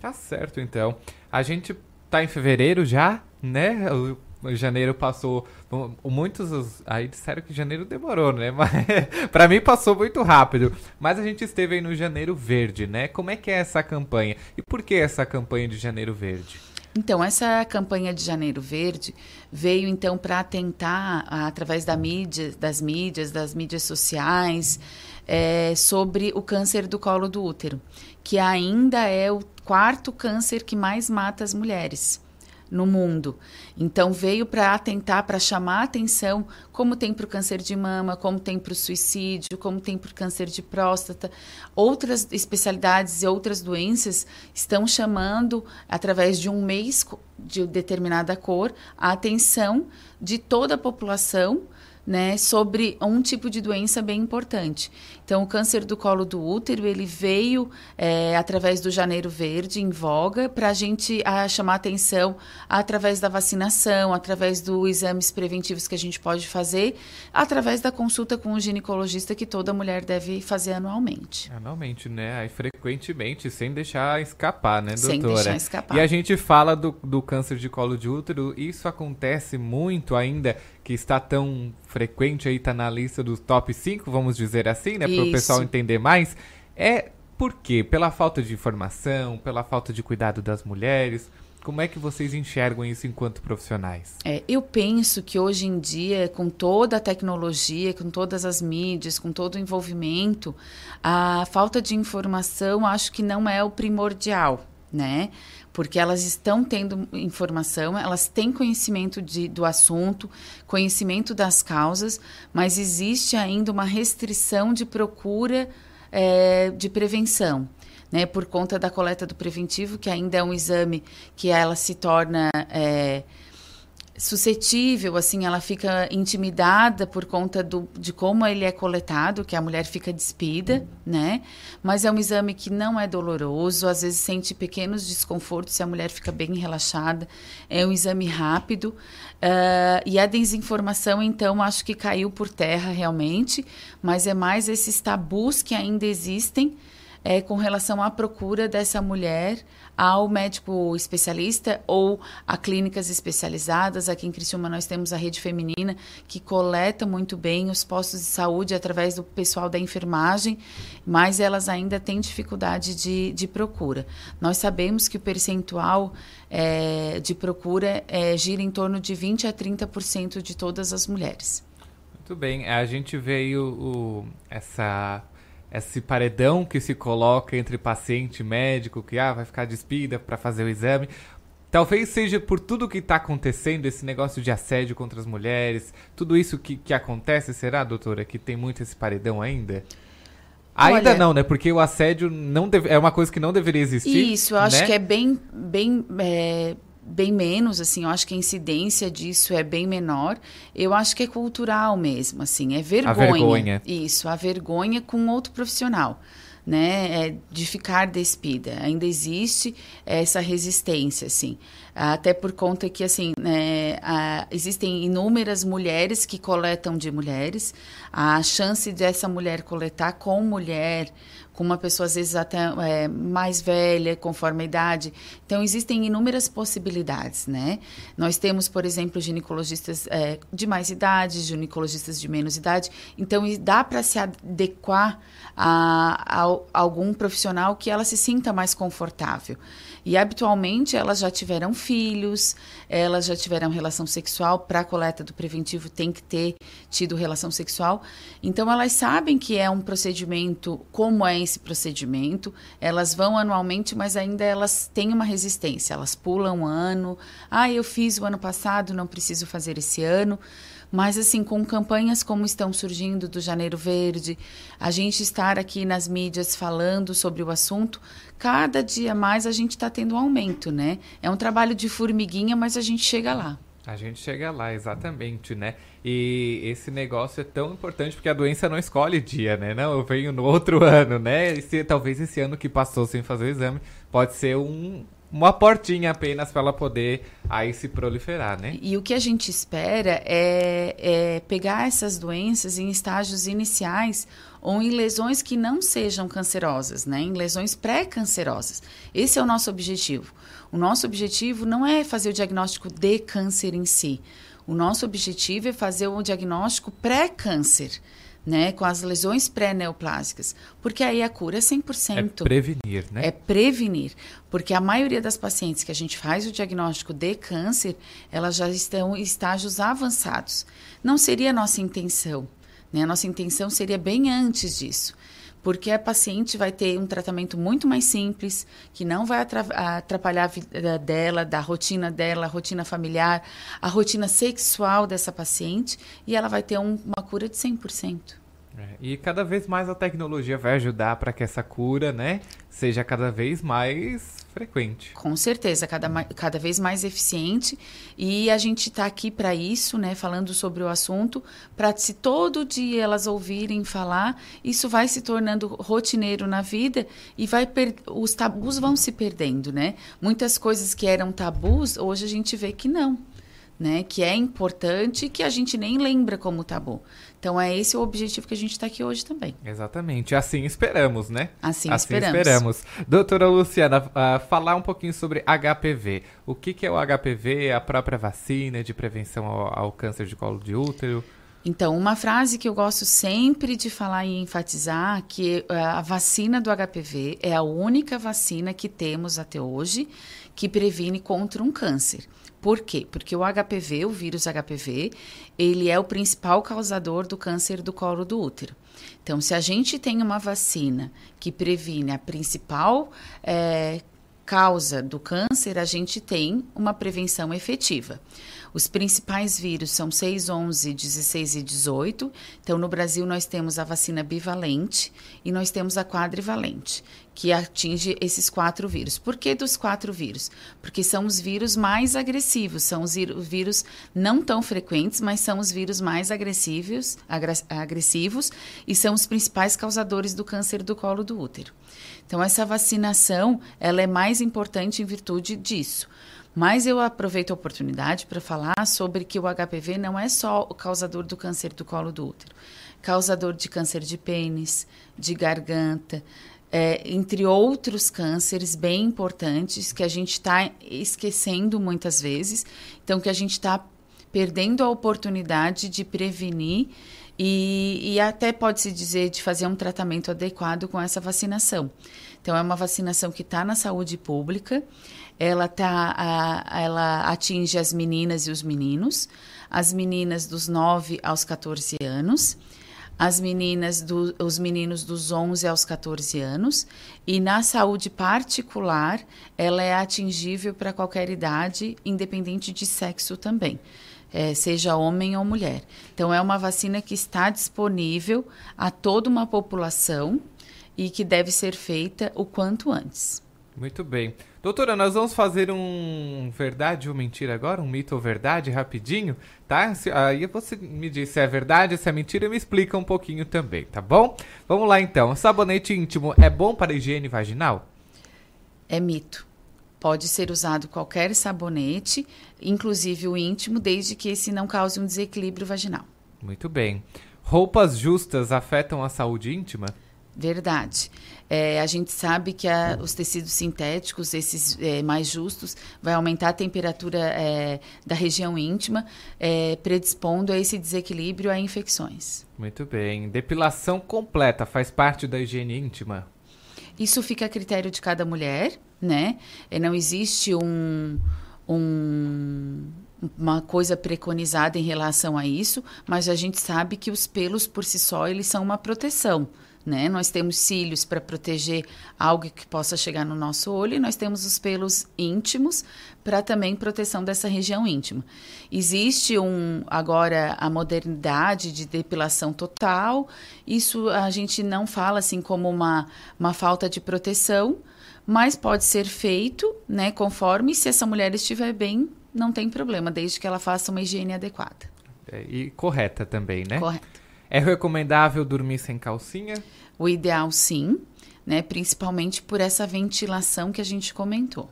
Tá certo, então. A gente tá em fevereiro já, né? O, janeiro passou. Muitos aí disseram que janeiro demorou, né? <laughs> Mas para mim passou muito rápido. Mas a gente esteve aí no Janeiro Verde, né? Como é que é essa campanha? E por que essa campanha de Janeiro Verde? Então, essa campanha de Janeiro Verde veio então para atentar através da mídia, das mídias, das mídias sociais, é, sobre o câncer do colo do útero, que ainda é o quarto câncer que mais mata as mulheres no mundo. Então veio para atentar, para chamar atenção, como tem para o câncer de mama, como tem para o suicídio, como tem para o câncer de próstata. Outras especialidades e outras doenças estão chamando, através de um mês de determinada cor, a atenção de toda a população né, sobre um tipo de doença bem importante. Então, o câncer do colo do útero, ele veio é, através do Janeiro Verde, em voga, para a gente chamar atenção através da vacinação, através dos exames preventivos que a gente pode fazer, através da consulta com o ginecologista que toda mulher deve fazer anualmente. Anualmente, né? Aí, frequentemente, sem deixar escapar, né, doutora? Sem deixar escapar. E a gente fala do, do câncer de colo de útero, isso acontece muito ainda que está tão frequente aí, está na lista dos top 5, vamos dizer assim, né? Para o pessoal entender mais. É por quê? Pela falta de informação, pela falta de cuidado das mulheres. Como é que vocês enxergam isso enquanto profissionais? É, eu penso que hoje em dia, com toda a tecnologia, com todas as mídias, com todo o envolvimento, a falta de informação acho que não é o primordial, né? Porque elas estão tendo informação, elas têm conhecimento de, do assunto, conhecimento das causas, mas existe ainda uma restrição de procura é, de prevenção. Né, por conta da coleta do preventivo, que ainda é um exame que ela se torna é, suscetível, assim, ela fica intimidada por conta do, de como ele é coletado, que a mulher fica despida, né? Mas é um exame que não é doloroso, às vezes sente pequenos desconfortos se a mulher fica bem relaxada. É um exame rápido. Uh, e a desinformação, então, acho que caiu por terra realmente, mas é mais esses tabus que ainda existem é, com relação à procura dessa mulher ao médico especialista ou a clínicas especializadas. Aqui em Criciúma nós temos a rede feminina que coleta muito bem os postos de saúde através do pessoal da enfermagem, mas elas ainda têm dificuldade de, de procura. Nós sabemos que o percentual é, de procura é, gira em torno de 20 a 30% de todas as mulheres. Muito bem, a gente veio o, essa esse paredão que se coloca entre paciente e médico, que ah, vai ficar despida para fazer o exame. Talvez seja por tudo que está acontecendo, esse negócio de assédio contra as mulheres, tudo isso que, que acontece, será, doutora, que tem muito esse paredão ainda? Ainda Olha, não, né? Porque o assédio não deve, é uma coisa que não deveria existir. Isso, eu acho né? que é bem, bem é, bem menos, assim, eu acho que a incidência disso é bem menor. Eu acho que é cultural mesmo, assim, é vergonha. A vergonha. Isso, a vergonha com outro profissional. Né, é de ficar despida. Ainda existe essa resistência, assim. Até por conta que, assim, né, a, existem inúmeras mulheres que coletam de mulheres. A chance dessa mulher coletar com mulher com uma pessoa às vezes até é, mais velha, conforme a idade. Então existem inúmeras possibilidades, né? Nós temos, por exemplo, ginecologistas é, de mais idade, ginecologistas de menos idade. Então dá para se adequar a, a, a algum profissional que ela se sinta mais confortável. E habitualmente elas já tiveram filhos, elas já tiveram relação sexual, para a coleta do preventivo tem que ter tido relação sexual. Então elas sabem que é um procedimento, como é esse procedimento, elas vão anualmente, mas ainda elas têm uma resistência, elas pulam um ano, ah, eu fiz o ano passado, não preciso fazer esse ano. Mas, assim, com campanhas como estão surgindo do Janeiro Verde, a gente estar aqui nas mídias falando sobre o assunto, cada dia mais a gente está tendo um aumento, né? É um trabalho de formiguinha, mas a gente chega lá. A gente chega lá, exatamente, né? E esse negócio é tão importante porque a doença não escolhe dia, né? Não, eu venho no outro <laughs> ano, né? E se, talvez esse ano que passou sem fazer o exame pode ser um, uma portinha apenas para ela poder aí se proliferar, né? E o que a gente espera é, é, pegar essas doenças em estágios iniciais ou em lesões que não sejam cancerosas, né? Em lesões pré-cancerosas. Esse é o nosso objetivo. O nosso objetivo não é fazer o diagnóstico de câncer em si. O nosso objetivo é fazer o diagnóstico pré-câncer né, com as lesões pré-neoplásicas, porque aí a cura é 100%. É prevenir, né? É prevenir, porque a maioria das pacientes que a gente faz o diagnóstico de câncer, elas já estão em estágios avançados. Não seria a nossa intenção, né? A nossa intenção seria bem antes disso porque a paciente vai ter um tratamento muito mais simples, que não vai atrapalhar a vida dela, da rotina dela, a rotina familiar, a rotina sexual dessa paciente, e ela vai ter um, uma cura de 100%. E cada vez mais a tecnologia vai ajudar para que essa cura, né, seja cada vez mais frequente. Com certeza, cada, cada vez mais eficiente. E a gente está aqui para isso, né, falando sobre o assunto, para se todo dia elas ouvirem falar, isso vai se tornando rotineiro na vida e vai os tabus vão se perdendo, né? Muitas coisas que eram tabus, hoje a gente vê que não né? Que é importante e que a gente nem lembra como tabu. Então é esse o objetivo que a gente está aqui hoje também. Exatamente. Assim esperamos, né? Assim, assim esperamos. esperamos. Doutora Luciana, uh, falar um pouquinho sobre HPV. O que, que é o HPV? A própria vacina de prevenção ao, ao câncer de colo de útero? Então, uma frase que eu gosto sempre de falar e enfatizar que eh, a vacina do HPV é a única vacina que temos até hoje que previne contra um câncer. Por quê? Porque o HPV, o vírus HPV, ele é o principal causador do câncer do colo do útero. Então, se a gente tem uma vacina que previne a principal é, causa do câncer, a gente tem uma prevenção efetiva. Os principais vírus são 6, 11, 16 e 18. Então, no Brasil, nós temos a vacina bivalente e nós temos a quadrivalente, que atinge esses quatro vírus. Por que dos quatro vírus? Porque são os vírus mais agressivos, são os vírus não tão frequentes, mas são os vírus mais agressivos, agressivos e são os principais causadores do câncer do colo do útero. Então, essa vacinação ela é mais importante em virtude disso. Mas eu aproveito a oportunidade para falar sobre que o HPV não é só o causador do câncer do colo do útero, causador de câncer de pênis, de garganta, é, entre outros cânceres bem importantes que a gente está esquecendo muitas vezes, então que a gente está perdendo a oportunidade de prevenir e, e até pode-se dizer de fazer um tratamento adequado com essa vacinação. Então, é uma vacinação que está na saúde pública, ela, tá, a, ela atinge as meninas e os meninos, as meninas dos 9 aos 14 anos, as meninas, do, os meninos dos 11 aos 14 anos, e na saúde particular, ela é atingível para qualquer idade, independente de sexo também. É, seja homem ou mulher. Então, é uma vacina que está disponível a toda uma população e que deve ser feita o quanto antes. Muito bem. Doutora, nós vamos fazer um verdade ou mentira agora, um mito ou verdade rapidinho, tá? Se, aí você me diz se é verdade, se é mentira e me explica um pouquinho também, tá bom? Vamos lá então. Sabonete íntimo é bom para higiene vaginal? É mito. Pode ser usado qualquer sabonete, inclusive o íntimo, desde que esse não cause um desequilíbrio vaginal. Muito bem. Roupas justas afetam a saúde íntima? Verdade. É, a gente sabe que a, os tecidos sintéticos, esses é, mais justos, vai aumentar a temperatura é, da região íntima, é, predispondo a esse desequilíbrio a infecções. Muito bem. Depilação completa faz parte da higiene íntima? Isso fica a critério de cada mulher, né? É, não existe um, um, uma coisa preconizada em relação a isso, mas a gente sabe que os pelos por si só eles são uma proteção. Né? Nós temos cílios para proteger algo que possa chegar no nosso olho e nós temos os pelos íntimos para também proteção dessa região íntima. Existe um agora a modernidade de depilação total. Isso a gente não fala assim como uma, uma falta de proteção, mas pode ser feito, né, conforme se essa mulher estiver bem, não tem problema, desde que ela faça uma higiene adequada. É, e correta também, né? Correto. É recomendável dormir sem calcinha? O ideal sim, né, principalmente por essa ventilação que a gente comentou.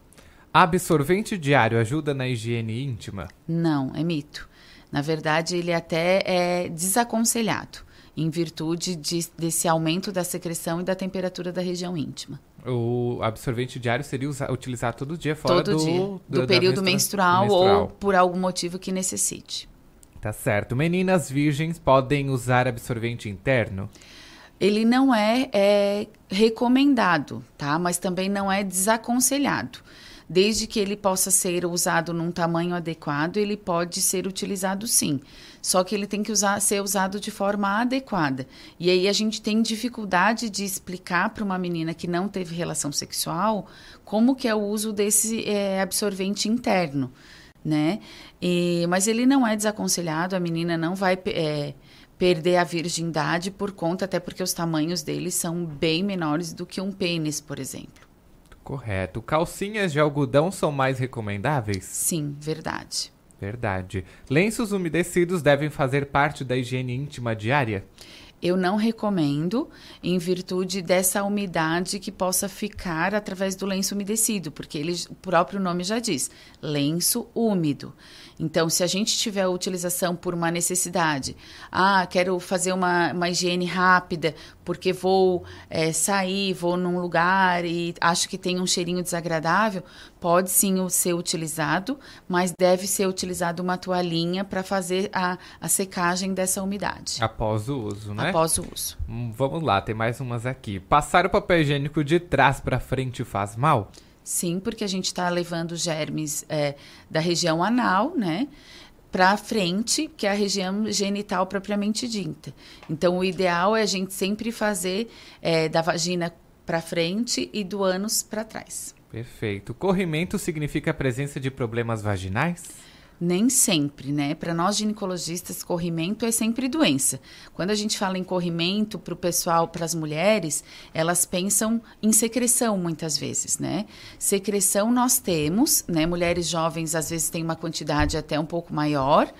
Absorvente diário ajuda na higiene íntima? Não, é mito. Na verdade, ele até é desaconselhado, em virtude de, desse aumento da secreção e da temperatura da região íntima. O absorvente diário seria usa, utilizado todo dia, fora todo do, dia, do, do período menstrua- menstrual, ou por algum motivo que necessite. Tá certo. Meninas virgens podem usar absorvente interno? Ele não é, é recomendado, tá? Mas também não é desaconselhado. Desde que ele possa ser usado num tamanho adequado, ele pode ser utilizado sim. Só que ele tem que usar, ser usado de forma adequada. E aí a gente tem dificuldade de explicar para uma menina que não teve relação sexual como que é o uso desse é, absorvente interno, né? E, mas ele não é desaconselhado, a menina não vai é, perder a virgindade por conta, até porque os tamanhos deles são bem menores do que um pênis, por exemplo. Correto. Calcinhas de algodão são mais recomendáveis? Sim, verdade. Verdade. Lenços umedecidos devem fazer parte da higiene íntima diária? Eu não recomendo em virtude dessa umidade que possa ficar através do lenço umedecido, porque ele, o próprio nome já diz, lenço úmido. Então, se a gente tiver a utilização por uma necessidade, ah, quero fazer uma, uma higiene rápida, porque vou é, sair, vou num lugar e acho que tem um cheirinho desagradável, pode sim ser utilizado, mas deve ser utilizado uma toalhinha para fazer a, a secagem dessa umidade. Após o uso, né? Após o uso. Hum, vamos lá, tem mais umas aqui. Passar o papel higiênico de trás para frente faz mal? Sim, porque a gente está levando germes é, da região anal, né? Para frente, que é a região genital propriamente dita. Então, o ideal é a gente sempre fazer é, da vagina para frente e do ânus para trás. Perfeito. Corrimento significa a presença de problemas vaginais? Nem sempre, né? Para nós ginecologistas, corrimento é sempre doença. Quando a gente fala em corrimento para o pessoal, para as mulheres, elas pensam em secreção muitas vezes, né? Secreção nós temos, né? Mulheres jovens às vezes têm uma quantidade até um pouco maior,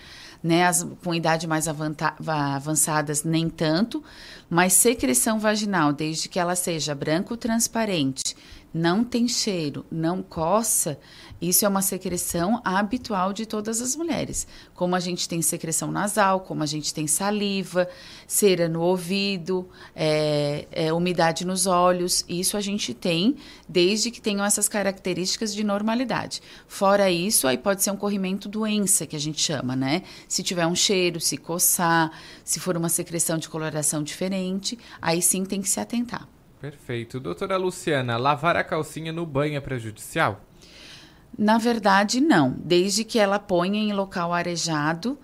né? As com idade mais avançadas nem tanto, mas secreção vaginal, desde que ela seja branco transparente, não tem cheiro, não coça, isso é uma secreção habitual de todas as mulheres. Como a gente tem secreção nasal, como a gente tem saliva, cera no ouvido, é, é, umidade nos olhos, isso a gente tem desde que tenham essas características de normalidade. Fora isso, aí pode ser um corrimento doença, que a gente chama, né? Se tiver um cheiro, se coçar, se for uma secreção de coloração diferente, aí sim tem que se atentar. Perfeito. Doutora Luciana, lavar a calcinha no banho é prejudicial? Na verdade, não, desde que ela ponha em local arejado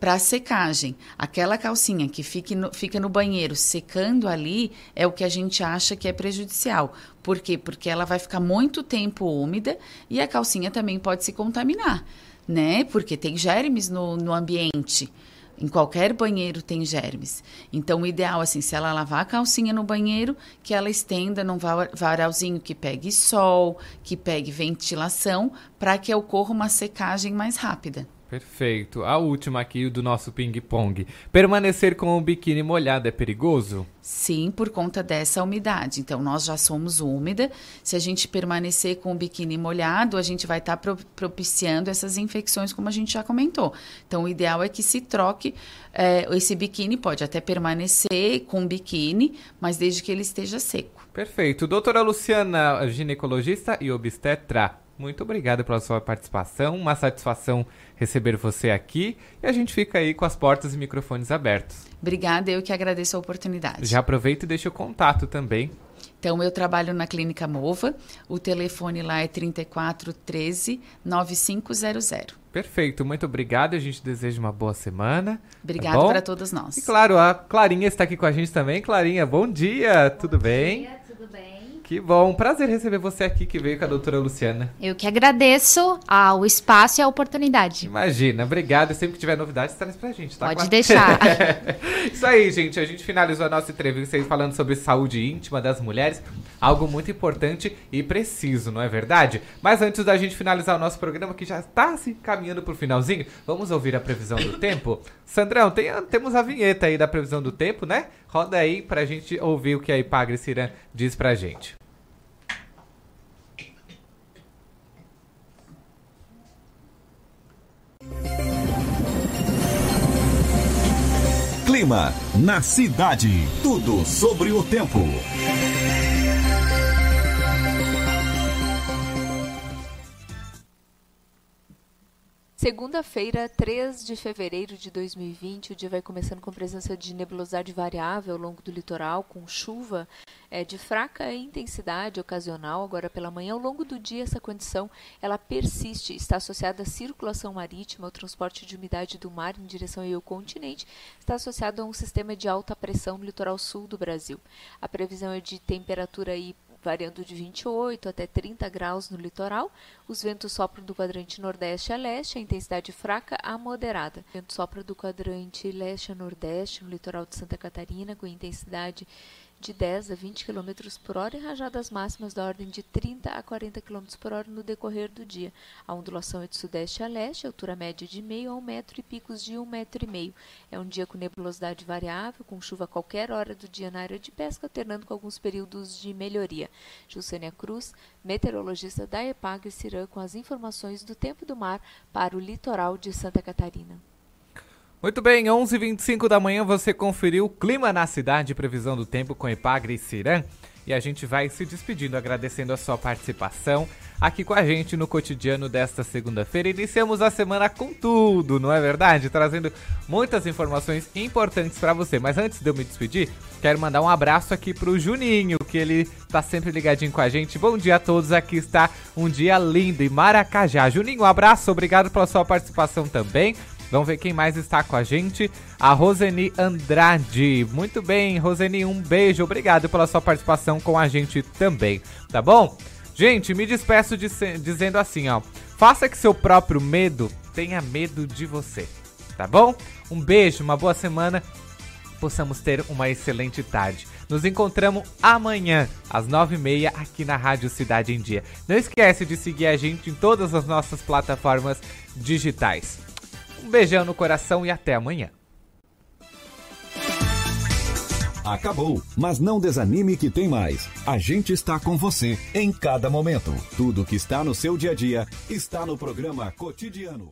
para secagem. Aquela calcinha que fique no- fica no banheiro secando ali é o que a gente acha que é prejudicial. Por quê? Porque ela vai ficar muito tempo úmida e a calcinha também pode se contaminar, né? Porque tem germes no, no ambiente. Em qualquer banheiro tem germes. Então, o ideal, assim, se ela lavar a calcinha no banheiro, que ela estenda num va- varalzinho que pegue sol, que pegue ventilação, para que ocorra uma secagem mais rápida. Perfeito. A última aqui do nosso ping-pong. Permanecer com o biquíni molhado é perigoso? Sim, por conta dessa umidade. Então, nós já somos úmida. Se a gente permanecer com o biquíni molhado, a gente vai estar propiciando essas infecções, como a gente já comentou. Então, o ideal é que se troque eh, esse biquíni. Pode até permanecer com o biquíni, mas desde que ele esteja seco. Perfeito. Doutora Luciana, ginecologista e obstetra, muito obrigado pela sua participação. Uma satisfação receber você aqui. E a gente fica aí com as portas e microfones abertos. Obrigada, eu que agradeço a oportunidade. Já aproveita e deixa o contato também. Então, eu trabalho na Clínica Mova, o telefone lá é 3413 9500. Perfeito, muito obrigado. A gente deseja uma boa semana. Obrigado tá para todos nós. E claro, a Clarinha está aqui com a gente também. Clarinha, bom dia, bom tudo bem? Dia, tudo bem. Que bom, prazer receber você aqui que veio com a doutora Luciana. Eu que agradeço ao espaço e a oportunidade. Imagina, obrigado. E sempre que tiver novidades, traz pra gente, tá? Pode Claro. deixar. <laughs> Isso aí, gente. A gente finalizou a nossa entrevista aí falando sobre saúde íntima das mulheres. Algo muito importante e preciso, não é verdade? Mas antes da gente finalizar o nosso programa, que já está se caminhando pro finalzinho, vamos ouvir a previsão do tempo? <laughs> Sandrão, tem temos a vinheta aí da previsão do tempo, né? Roda aí pra gente ouvir o que a Ipagre Ciran diz pra gente. Clima na cidade. Tudo sobre o tempo. Segunda-feira, 3 de fevereiro de 2020, o dia vai começando com presença de nebulosidade variável ao longo do litoral, com chuva é, de fraca intensidade ocasional. Agora pela manhã, ao longo do dia, essa condição ela persiste, está associada à circulação marítima, ao transporte de umidade do mar em direção ao continente, está associado a um sistema de alta pressão no litoral sul do Brasil. A previsão é de temperatura aí variando de 28 até 30 graus no litoral. Os ventos sopram do quadrante nordeste a leste, a intensidade fraca a moderada. O vento sopra do quadrante leste a nordeste no litoral de Santa Catarina, com intensidade de 10 a 20 km por hora e rajadas máximas da ordem de 30 a 40 km por hora no decorrer do dia. A ondulação é de sudeste a leste, altura média de meio a um metro e picos de um metro e meio. É um dia com nebulosidade variável, com chuva a qualquer hora do dia na área de pesca, alternando com alguns períodos de melhoria. Juscelia Cruz, meteorologista da EPAG Cirã, com as informações do tempo do mar para o litoral de Santa Catarina. Muito bem, 11h25 da manhã você conferiu o clima na cidade, previsão do tempo com Epagre e Ciran. E a gente vai se despedindo, agradecendo a sua participação aqui com a gente no cotidiano desta segunda-feira. Iniciamos a semana com tudo, não é verdade? Trazendo muitas informações importantes para você. Mas antes de eu me despedir, quero mandar um abraço aqui pro Juninho, que ele tá sempre ligadinho com a gente. Bom dia a todos, aqui está um dia lindo em Maracajá. Juninho, um abraço, obrigado pela sua participação também. Vamos ver quem mais está com a gente. A Roseni Andrade. Muito bem, Roseni, um beijo. Obrigado pela sua participação com a gente também, tá bom? Gente, me despeço de dizendo assim, ó. Faça que seu próprio medo tenha medo de você, tá bom? Um beijo, uma boa semana. Possamos ter uma excelente tarde. Nos encontramos amanhã, às nove e meia, aqui na Rádio Cidade em Dia. Não esquece de seguir a gente em todas as nossas plataformas digitais. Um beijão no coração e até amanhã. Acabou, mas não desanime que tem mais. A gente está com você em cada momento. Tudo que está no seu dia a dia está no programa Cotidiano.